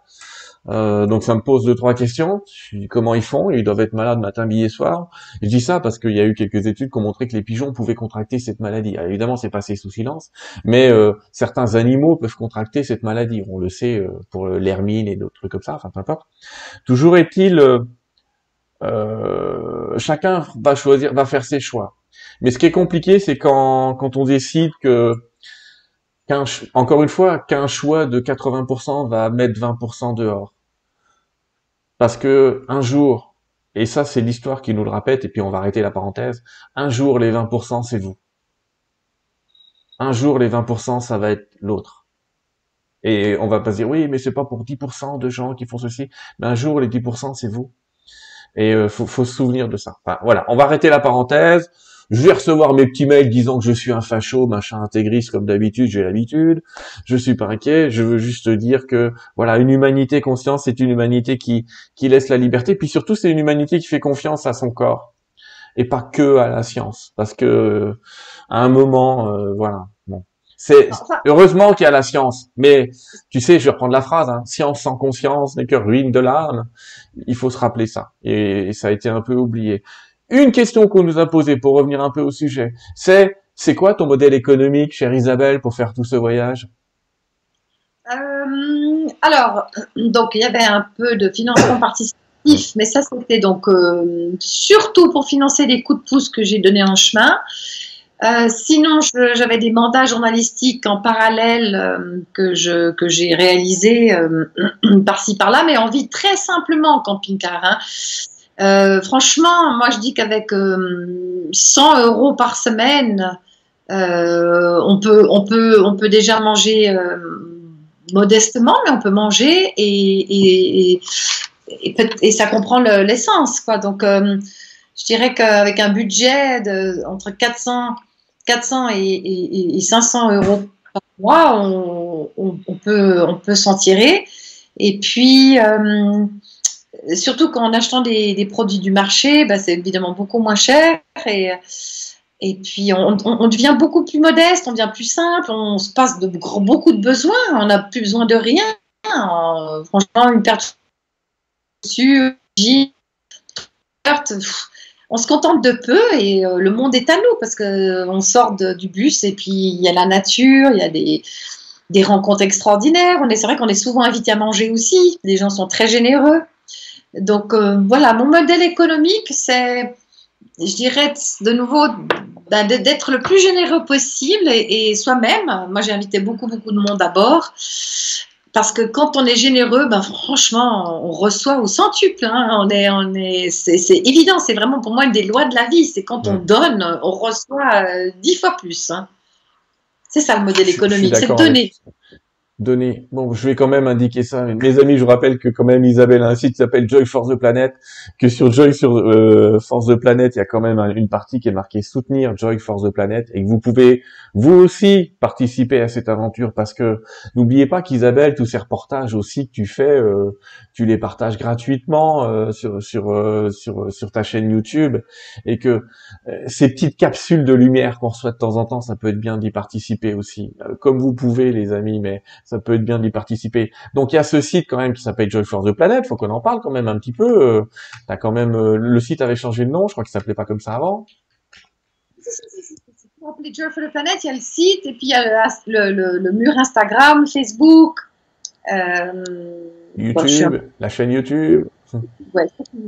Speaker 1: Euh, donc ça me pose deux trois questions. Comment ils font? Ils doivent être malades matin midi et soir. Je dis ça parce qu'il y a eu quelques études qui ont montré que les pigeons pouvaient contracter cette maladie. Évidemment c'est passé sous silence mais euh, certains animaux peuvent contracter cette maladie. On le sait euh, pour l'hermine et d'autres trucs comme ça enfin peu importe. Toujours est-il chacun va choisir va faire ses choix. Mais ce qui est compliqué c'est quand quand on décide que encore une fois, qu'un choix de 80% va mettre 20% dehors. Parce que un jour, et ça c'est l'histoire qui nous le répète, et puis on va arrêter la parenthèse, un jour les 20% c'est vous. Un jour les 20% ça va être l'autre. Et on va pas dire oui mais c'est pas pour 10% de gens qui font ceci, mais un jour les 10% c'est vous. Et euh, faut, faut se souvenir de ça. Enfin, voilà, on va arrêter la parenthèse je vais recevoir mes petits mails disant que je suis un facho, machin intégriste comme d'habitude, j'ai l'habitude. Je suis pas inquiet. Je veux juste dire que voilà, une humanité consciente, c'est une humanité qui qui laisse la liberté. Puis surtout, c'est une humanité qui fait confiance à son corps et pas que à la science, parce que à un moment, euh, voilà. Bon. C'est heureusement qu'il y a la science, mais tu sais, je vais reprendre la phrase hein, science sans conscience n'est que ruine de l'âme. Il faut se rappeler ça, et ça a été un peu oublié. Une question qu'on nous a posée pour revenir un peu au sujet, c'est c'est quoi ton modèle économique, chère Isabelle, pour faire tout ce voyage?
Speaker 2: Euh, Alors, donc il y avait un peu de financement participatif, mais ça c'était donc euh, surtout pour financer les coups de pouce que j'ai donnés en chemin. Euh, sinon, j'avais des mandats journalistiques en parallèle que j'ai réalisés par-ci par-là, mais en vie très simplement en camping-car. Hein. Euh, franchement, moi je dis qu'avec 100 euh, euros par semaine, euh, on, peut, on, peut, on peut déjà manger modestement, mais on peut manger et, ça comprend l'essence. quoi. Donc je dirais qu'avec un budget de, entre 400, 400 et, 500 euros par mois, on, on peut, on peut s'en tirer. Et puis, surtout qu'en achetant des, produits du marché, bah, c'est évidemment beaucoup moins cher et, puis on, devient beaucoup plus modeste, on devient plus simple, on se passe de beaucoup de besoins, on n'a plus besoin de rien. franchement, une perte de on se contente de peu et euh, le monde est à nous parce qu'on sort du bus et puis il y a la nature, il y a des, des rencontres extraordinaires. On est, c'est vrai qu'on est souvent invité à manger aussi. Les gens sont très généreux. Donc euh, voilà, mon modèle économique, c'est, je dirais de nouveau, ben, d'être le plus généreux possible et, soi-même. Moi, j'ai invité beaucoup, beaucoup de monde à bord. Parce que quand on est généreux, ben franchement, on reçoit au centuple. Hein. On est, on est, c'est, évident. C'est vraiment pour moi une des lois de la vie. C'est quand on donne, on reçoit euh, dix fois plus. Hein. C'est ça le modèle économique, c'est donner
Speaker 1: donner. Bon, je vais quand même indiquer ça. Mes amis, je vous rappelle que quand même Isabelle a un site qui s'appelle Joy Force the Planet, que sur Joy sur euh, Force the Planet, il y a quand même une partie qui est marquée soutenir Joy Force the Planet et que vous pouvez vous aussi participer à cette aventure parce que n'oubliez pas qu'Isabelle, tous ces reportages aussi que tu fais, euh, tu les partages gratuitement euh, sur sur euh, sur sur ta chaîne YouTube et que ces petites capsules de lumière qu'on reçoit de temps en temps, ça peut être bien d'y participer aussi, comme vous pouvez les amis, mais ça peut être bien d'y participer. Donc il y a ce site quand même qui s'appelle Joy for the Planet, faut qu'on en parle quand même un petit peu. Euh, t'as quand même euh, le site avait changé de nom, je crois qu'il s'appelait pas comme ça avant.
Speaker 2: Pour appeler Joy for the Planet, il y a le site et puis il y a le, mur Instagram, Facebook.
Speaker 1: Euh, YouTube, la chaîne YouTube. Ouais,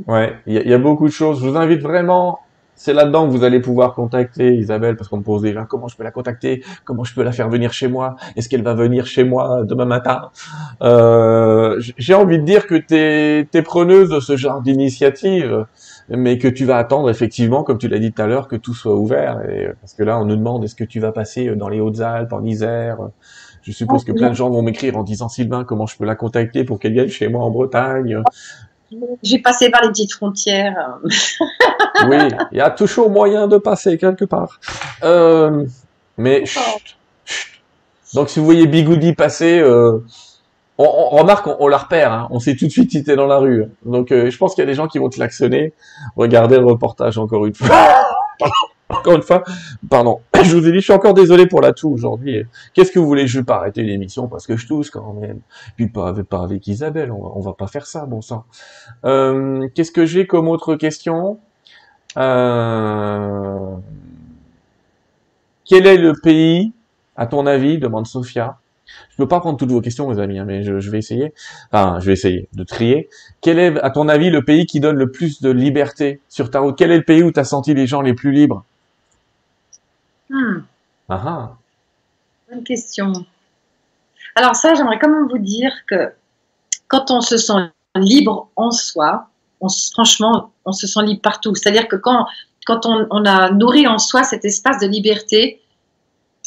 Speaker 1: ouais, il y, a beaucoup de choses. Je vous invite vraiment c'est là-dedans que vous allez pouvoir contacter Isabelle, parce qu'on me pose déjà comment je peux la contacter, comment je peux la faire venir chez moi, est-ce qu'elle va venir chez moi demain matin? Euh, J'ai envie de dire que tu es, preneuse de ce genre d'initiative, mais que tu vas attendre effectivement, comme tu l'as dit tout à l'heure, que tout soit ouvert. Et, parce que là, on nous demande est-ce que tu vas passer dans les Hautes-Alpes, en Isère? Je suppose que plein de gens vont m'écrire en disant Sylvain, comment je peux la contacter pour qu'elle vienne chez moi en Bretagne?
Speaker 2: J'ai passé par les petites frontières.
Speaker 1: oui, il y a toujours moyen de passer quelque part. Euh, mais donc si vous voyez Bigoudi passer, euh, on, remarque, on, la repère, hein. on sait tout de suite si t'es dans la rue. Donc euh, je pense qu'il y a des gens qui vont te l'actionner. Regardez le reportage encore une fois. encore une fois, pardon, je vous ai dit, je suis encore désolé pour la toux aujourd'hui. Qu'est-ce que vous voulez Je vais pas arrêter l'émission parce que je tousse quand même? Puis pas avec, Isabelle, on va, pas faire ça, bon sang. Euh, Qu'est-ce que j'ai comme autre question? Euh... Quel est le pays, à ton avis, demande Sophia. Je peux pas prendre toutes vos questions, mes amis, hein, mais je, je, vais essayer. Enfin, je vais essayer de trier. Quel est, à ton avis, le pays qui donne le plus de liberté sur ta route? Quel est le pays où tu as senti les gens les plus libres?
Speaker 2: Hmm. Ah, ah. Bonne question. Alors ça, j'aimerais quand même vous dire que quand on se sent libre en soi, on, franchement, on se sent libre partout. C'est-à-dire que quand, quand on, a nourri en soi cet espace de liberté,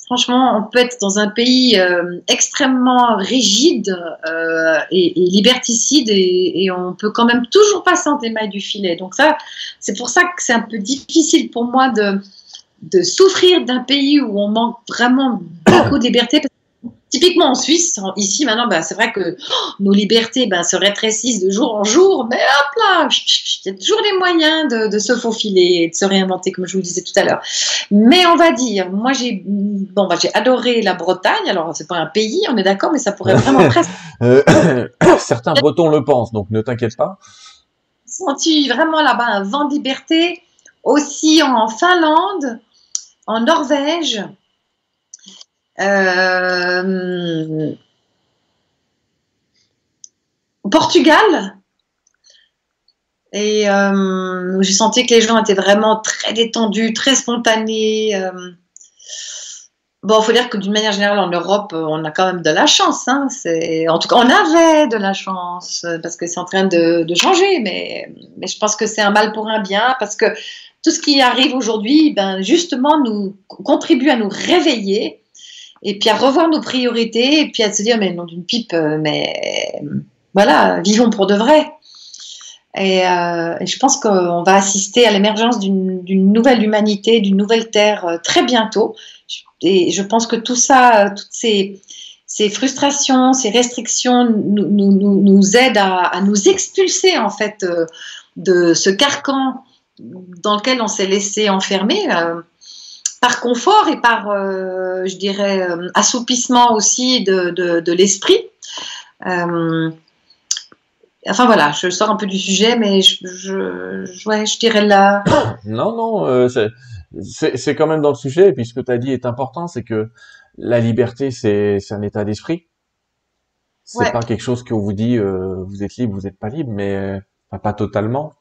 Speaker 2: franchement, on peut être dans un pays euh, extrêmement rigide euh, et, liberticide et, et, on peut quand même toujours passer entre les mailles du filet. Donc ça, c'est pour ça que c'est un peu difficile pour moi de, de souffrir d'un pays où on manque vraiment beaucoup de liberté. Typiquement en Suisse, ici maintenant, ben, c'est vrai que oh, nos libertés ben, se rétrécissent de jour en jour, mais hop là, il y a toujours les moyens de, de, se faufiler et de se réinventer, comme je vous le disais tout à l'heure. Mais on va dire, moi j'ai bon, ben, j'ai adoré la Bretagne. Alors c'est pas un pays, on est d'accord, mais ça pourrait vraiment presque.
Speaker 1: Euh, certains Bretons le pensent, donc ne t'inquiète pas.
Speaker 2: Senti vraiment là-bas un vent de liberté, aussi en Finlande, en Norvège. Euh, Portugal. Et euh, j'ai senti que les gens étaient vraiment très détendus, très spontanés. Euh. Bon, il faut dire que d'une manière générale, en Europe, on a quand même de la chance. Hein. En tout cas, on avait de la chance parce que c'est en train de, de changer. Mais, mais, je pense que c'est un mal pour un bien parce que tout ce qui arrive aujourd'hui, ben, justement, nous contribue à nous réveiller et puis à revoir nos priorités, et puis à se dire, mais non d'une pipe, euh, mais voilà, vivons pour de vrai. Et, euh, et je pense qu'on va assister à l'émergence d'une nouvelle humanité, d'une nouvelle terre euh, très bientôt. Et je pense que tout ça, toutes ces, frustrations, ces restrictions nous aident à, à, nous expulser en fait de ce carcan dans lequel on s'est laissé enfermer par confort et par, euh, je dirais, euh, assoupissement aussi de, de, de l'esprit. Euh, enfin voilà, je sors un peu du sujet, mais je, je, ouais, je dirais là.
Speaker 1: Non, non, euh, c'est quand même dans le sujet. Et puis ce que tu as dit est important, c'est que la liberté, c'est un état d'esprit. C'est ouais. pas quelque chose qu'on vous dit, euh, vous êtes libre, vous n'êtes pas libre, mais pas totalement.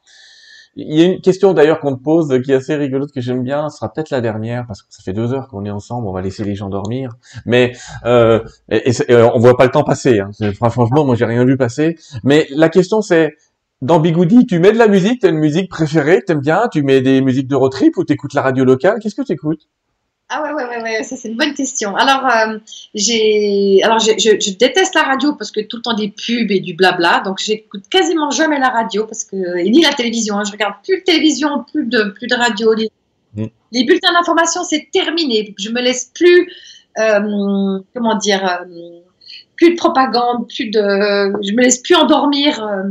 Speaker 1: Il y a une question d'ailleurs qu'on te pose qui est assez rigolote que j'aime bien, ce sera peut-être la dernière parce que ça fait deux heures qu'on est ensemble, on va laisser les gens dormir. Mais euh, et, et, on voit pas le temps passer. Hein. Franchement, moi j'ai rien vu passer. Mais la question c'est dans Bigoudi, tu mets de la musique, t'as une musique préférée, t'aimes bien, tu mets des musiques de road trip ou t'écoutes la radio locale, qu'est-ce que t'écoutes?
Speaker 2: Ah ouais, ouais, ouais, ouais, ça c'est une bonne question. Alors, euh, j'ai, alors je, je, je, déteste la radio parce que tout le temps des pubs et du blabla, donc j'écoute quasiment jamais la radio parce que et ni la télévision. Hein, je regarde plus de télévision, plus de plus de radio. Les, mm. les bulletins d'information c'est terminé. Je me laisse plus, euh, comment dire, euh, plus de propagande, plus de, je me laisse plus endormir euh,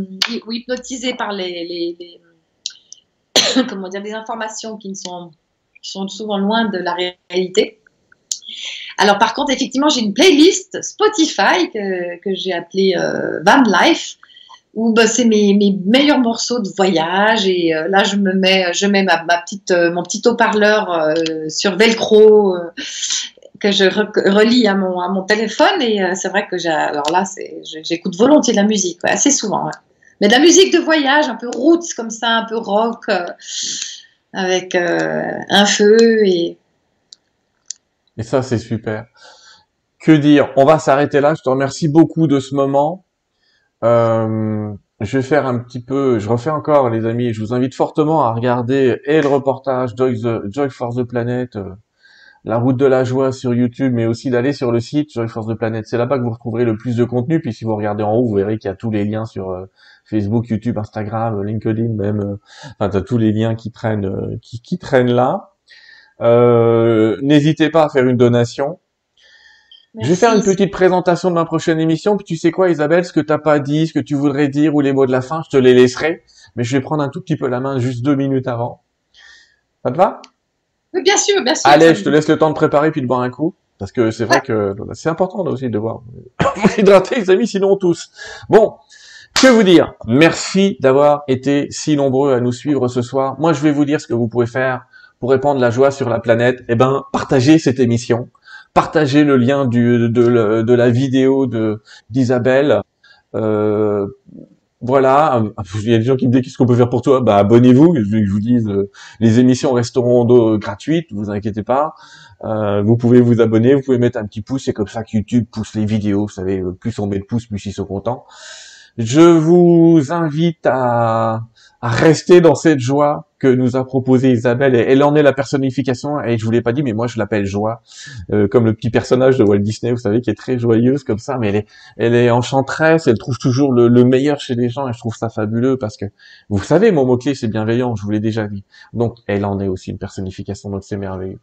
Speaker 2: ou hypnotiser par les, les, les comment dire, des informations qui ne sont qui sont souvent loin de la réalité. Alors par contre, effectivement, j'ai une playlist Spotify que, que j'ai appelée euh, Van Life, où bah, c'est mes, mes, meilleurs morceaux de voyage. Et euh, là, je me mets, je mets ma, petite, euh, mon petit haut-parleur sur Velcro que je relie à mon, à mon téléphone. Et c'est vrai que là, j'écoute volontiers de la musique, assez souvent. Mais de la musique de voyage, un peu roots comme ça, un peu rock avec euh, un feu et.
Speaker 1: Et ça, c'est super. Que dire? On va s'arrêter là. Je te remercie beaucoup de ce moment. Euh, je vais faire un petit peu, je refais encore les amis, je vous invite fortement à regarder et le reportage Joy, for the Planet, euh, la route de la joie sur YouTube, mais aussi d'aller sur le site Joy for the Planet. C'est là-bas que vous retrouverez le plus de contenu. Puis si vous regardez en haut, vous verrez qu'il y a tous les liens sur euh, Facebook, YouTube, Instagram, LinkedIn, même. Euh, enfin, t'as tous les liens qui traînent, euh, qui, qui traînent là. Euh, N'hésitez pas à faire une donation. Merci. Je vais faire une petite présentation de ma prochaine émission. Puis tu sais quoi, Isabelle, ce que t'as pas dit, ce que tu voudrais dire ou les mots de la fin, je te les laisserai. Mais je vais prendre un tout petit peu la main juste deux minutes avant. Ça te va?
Speaker 2: Oui, bien sûr, bien sûr.
Speaker 1: Allez, je te laisse le temps de préparer puis de boire un coup. Parce que c'est vrai que c'est important là aussi de boire. hydrater les amis, sinon on tous. Bon, que vous dire? Merci d'avoir été si nombreux à nous suivre ce soir. Moi, je vais vous dire ce que vous pouvez faire pour répandre la joie sur la planète. Eh ben, partagez cette émission, partagez le lien du, de, de, la vidéo de d'Isabelle. Euh, voilà, il y a des gens qui me disent qu'est-ce qu'on peut faire pour toi? Bah abonnez-vous, je je vous dise, euh, les émissions resteront gratuites, vous inquiétez pas. Euh, vous pouvez vous abonner, vous pouvez mettre un petit pouce, c'est comme ça que YouTube pousse les vidéos. Vous savez, plus on met de pouces, plus ils sont contents. Je vous invite à rester dans cette joie, que nous a proposé Isabelle. Elle en est la personnification et je vous l'ai pas dit, mais moi je l'appelle Joie, euh, comme le petit personnage de Walt Disney, vous savez, qui est très joyeuse comme ça, mais elle est, elle est enchanteresse, elle trouve toujours le, meilleur chez les gens et je trouve ça fabuleux parce que vous savez, mon mot-clé c'est bienveillant, je vous l'ai déjà dit. Donc elle en est aussi une personnification, donc c'est merveilleux.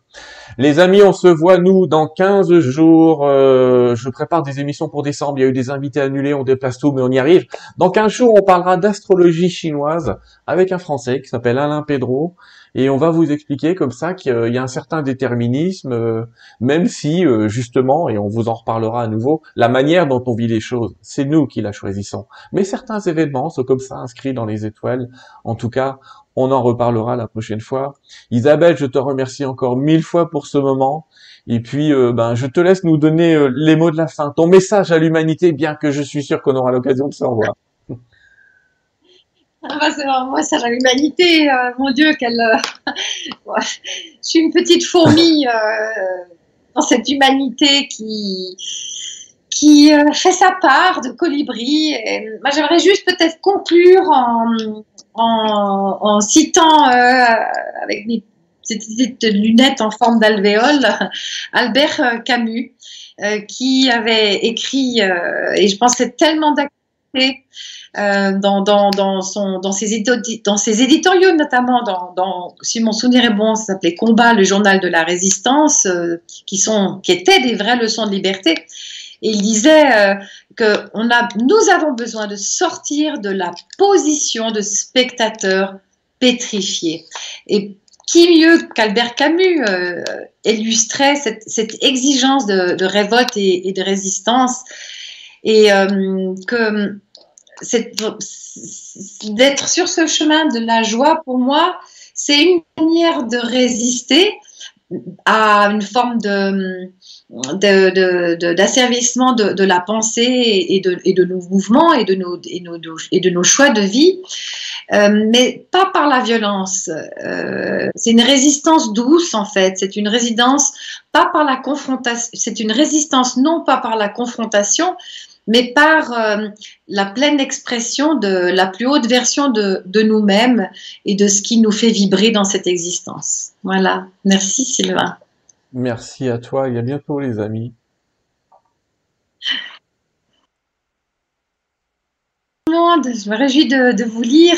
Speaker 1: Les amis, on se voit nous dans 15 jours. Euh, je prépare des émissions pour décembre, il y a eu des invités annulés, on déplace tout, mais on y arrive. Dans 15 jours, on parlera d'astrologie chinoise avec un Français qui s'appelle Alain Pedro, et on va vous expliquer comme ça qu'il y a un certain déterminisme, euh, même si euh, justement, et on vous en reparlera à nouveau, la manière dont on vit les choses, c'est nous qui la choisissons. Mais certains événements sont comme ça inscrits dans les étoiles. En tout cas, on en reparlera la prochaine fois. Isabelle, je te remercie encore mille fois pour ce moment. Et puis, euh, ben, je te laisse nous donner les mots de la fin, ton message à l'humanité, bien que je suis sûr qu'on aura l'occasion de se revoir.
Speaker 2: Ah bah, c'est moi, ça, l'humanité, euh, mon Dieu, quelle. Euh, je suis une petite fourmi euh, dans cette humanité qui, qui fait sa part de colibri. Moi, j'aimerais juste peut-être conclure en, en, citant avec mes petites lunettes en forme d'alvéole Albert Camus. qui avait écrit, et je pense que c'est euh, dans, dans, dans, son, dans, ses dans ses éditoriaux, notamment, dans, si mon souvenir est bon, ça s'appelait Combat, le journal de la résistance, euh, qui, sont, qui étaient des vraies leçons de liberté. Et il disait euh, que on a, nous avons besoin de sortir de la position de spectateur pétrifié. Et qui mieux qu'Albert Camus illustrait cette, exigence de, révolte et, de résistance? Et que d'être sur ce chemin de la joie, pour moi, c'est une manière de résister à une forme d'asservissement de, la pensée et de, nos mouvements et de nos, et, nos, et de nos choix de vie, euh, mais pas par la violence. Euh, c'est une résistance douce en fait, c'est une résistance pas par la confrontation, c'est une résistance non pas par la confrontation, mais par euh, la pleine expression de la plus haute version de, de nous-mêmes et de ce qui nous fait vibrer dans cette existence. Voilà. Merci Sylvain.
Speaker 1: Merci à toi et à bientôt les amis.
Speaker 2: Je me réjouis de, de vous lire.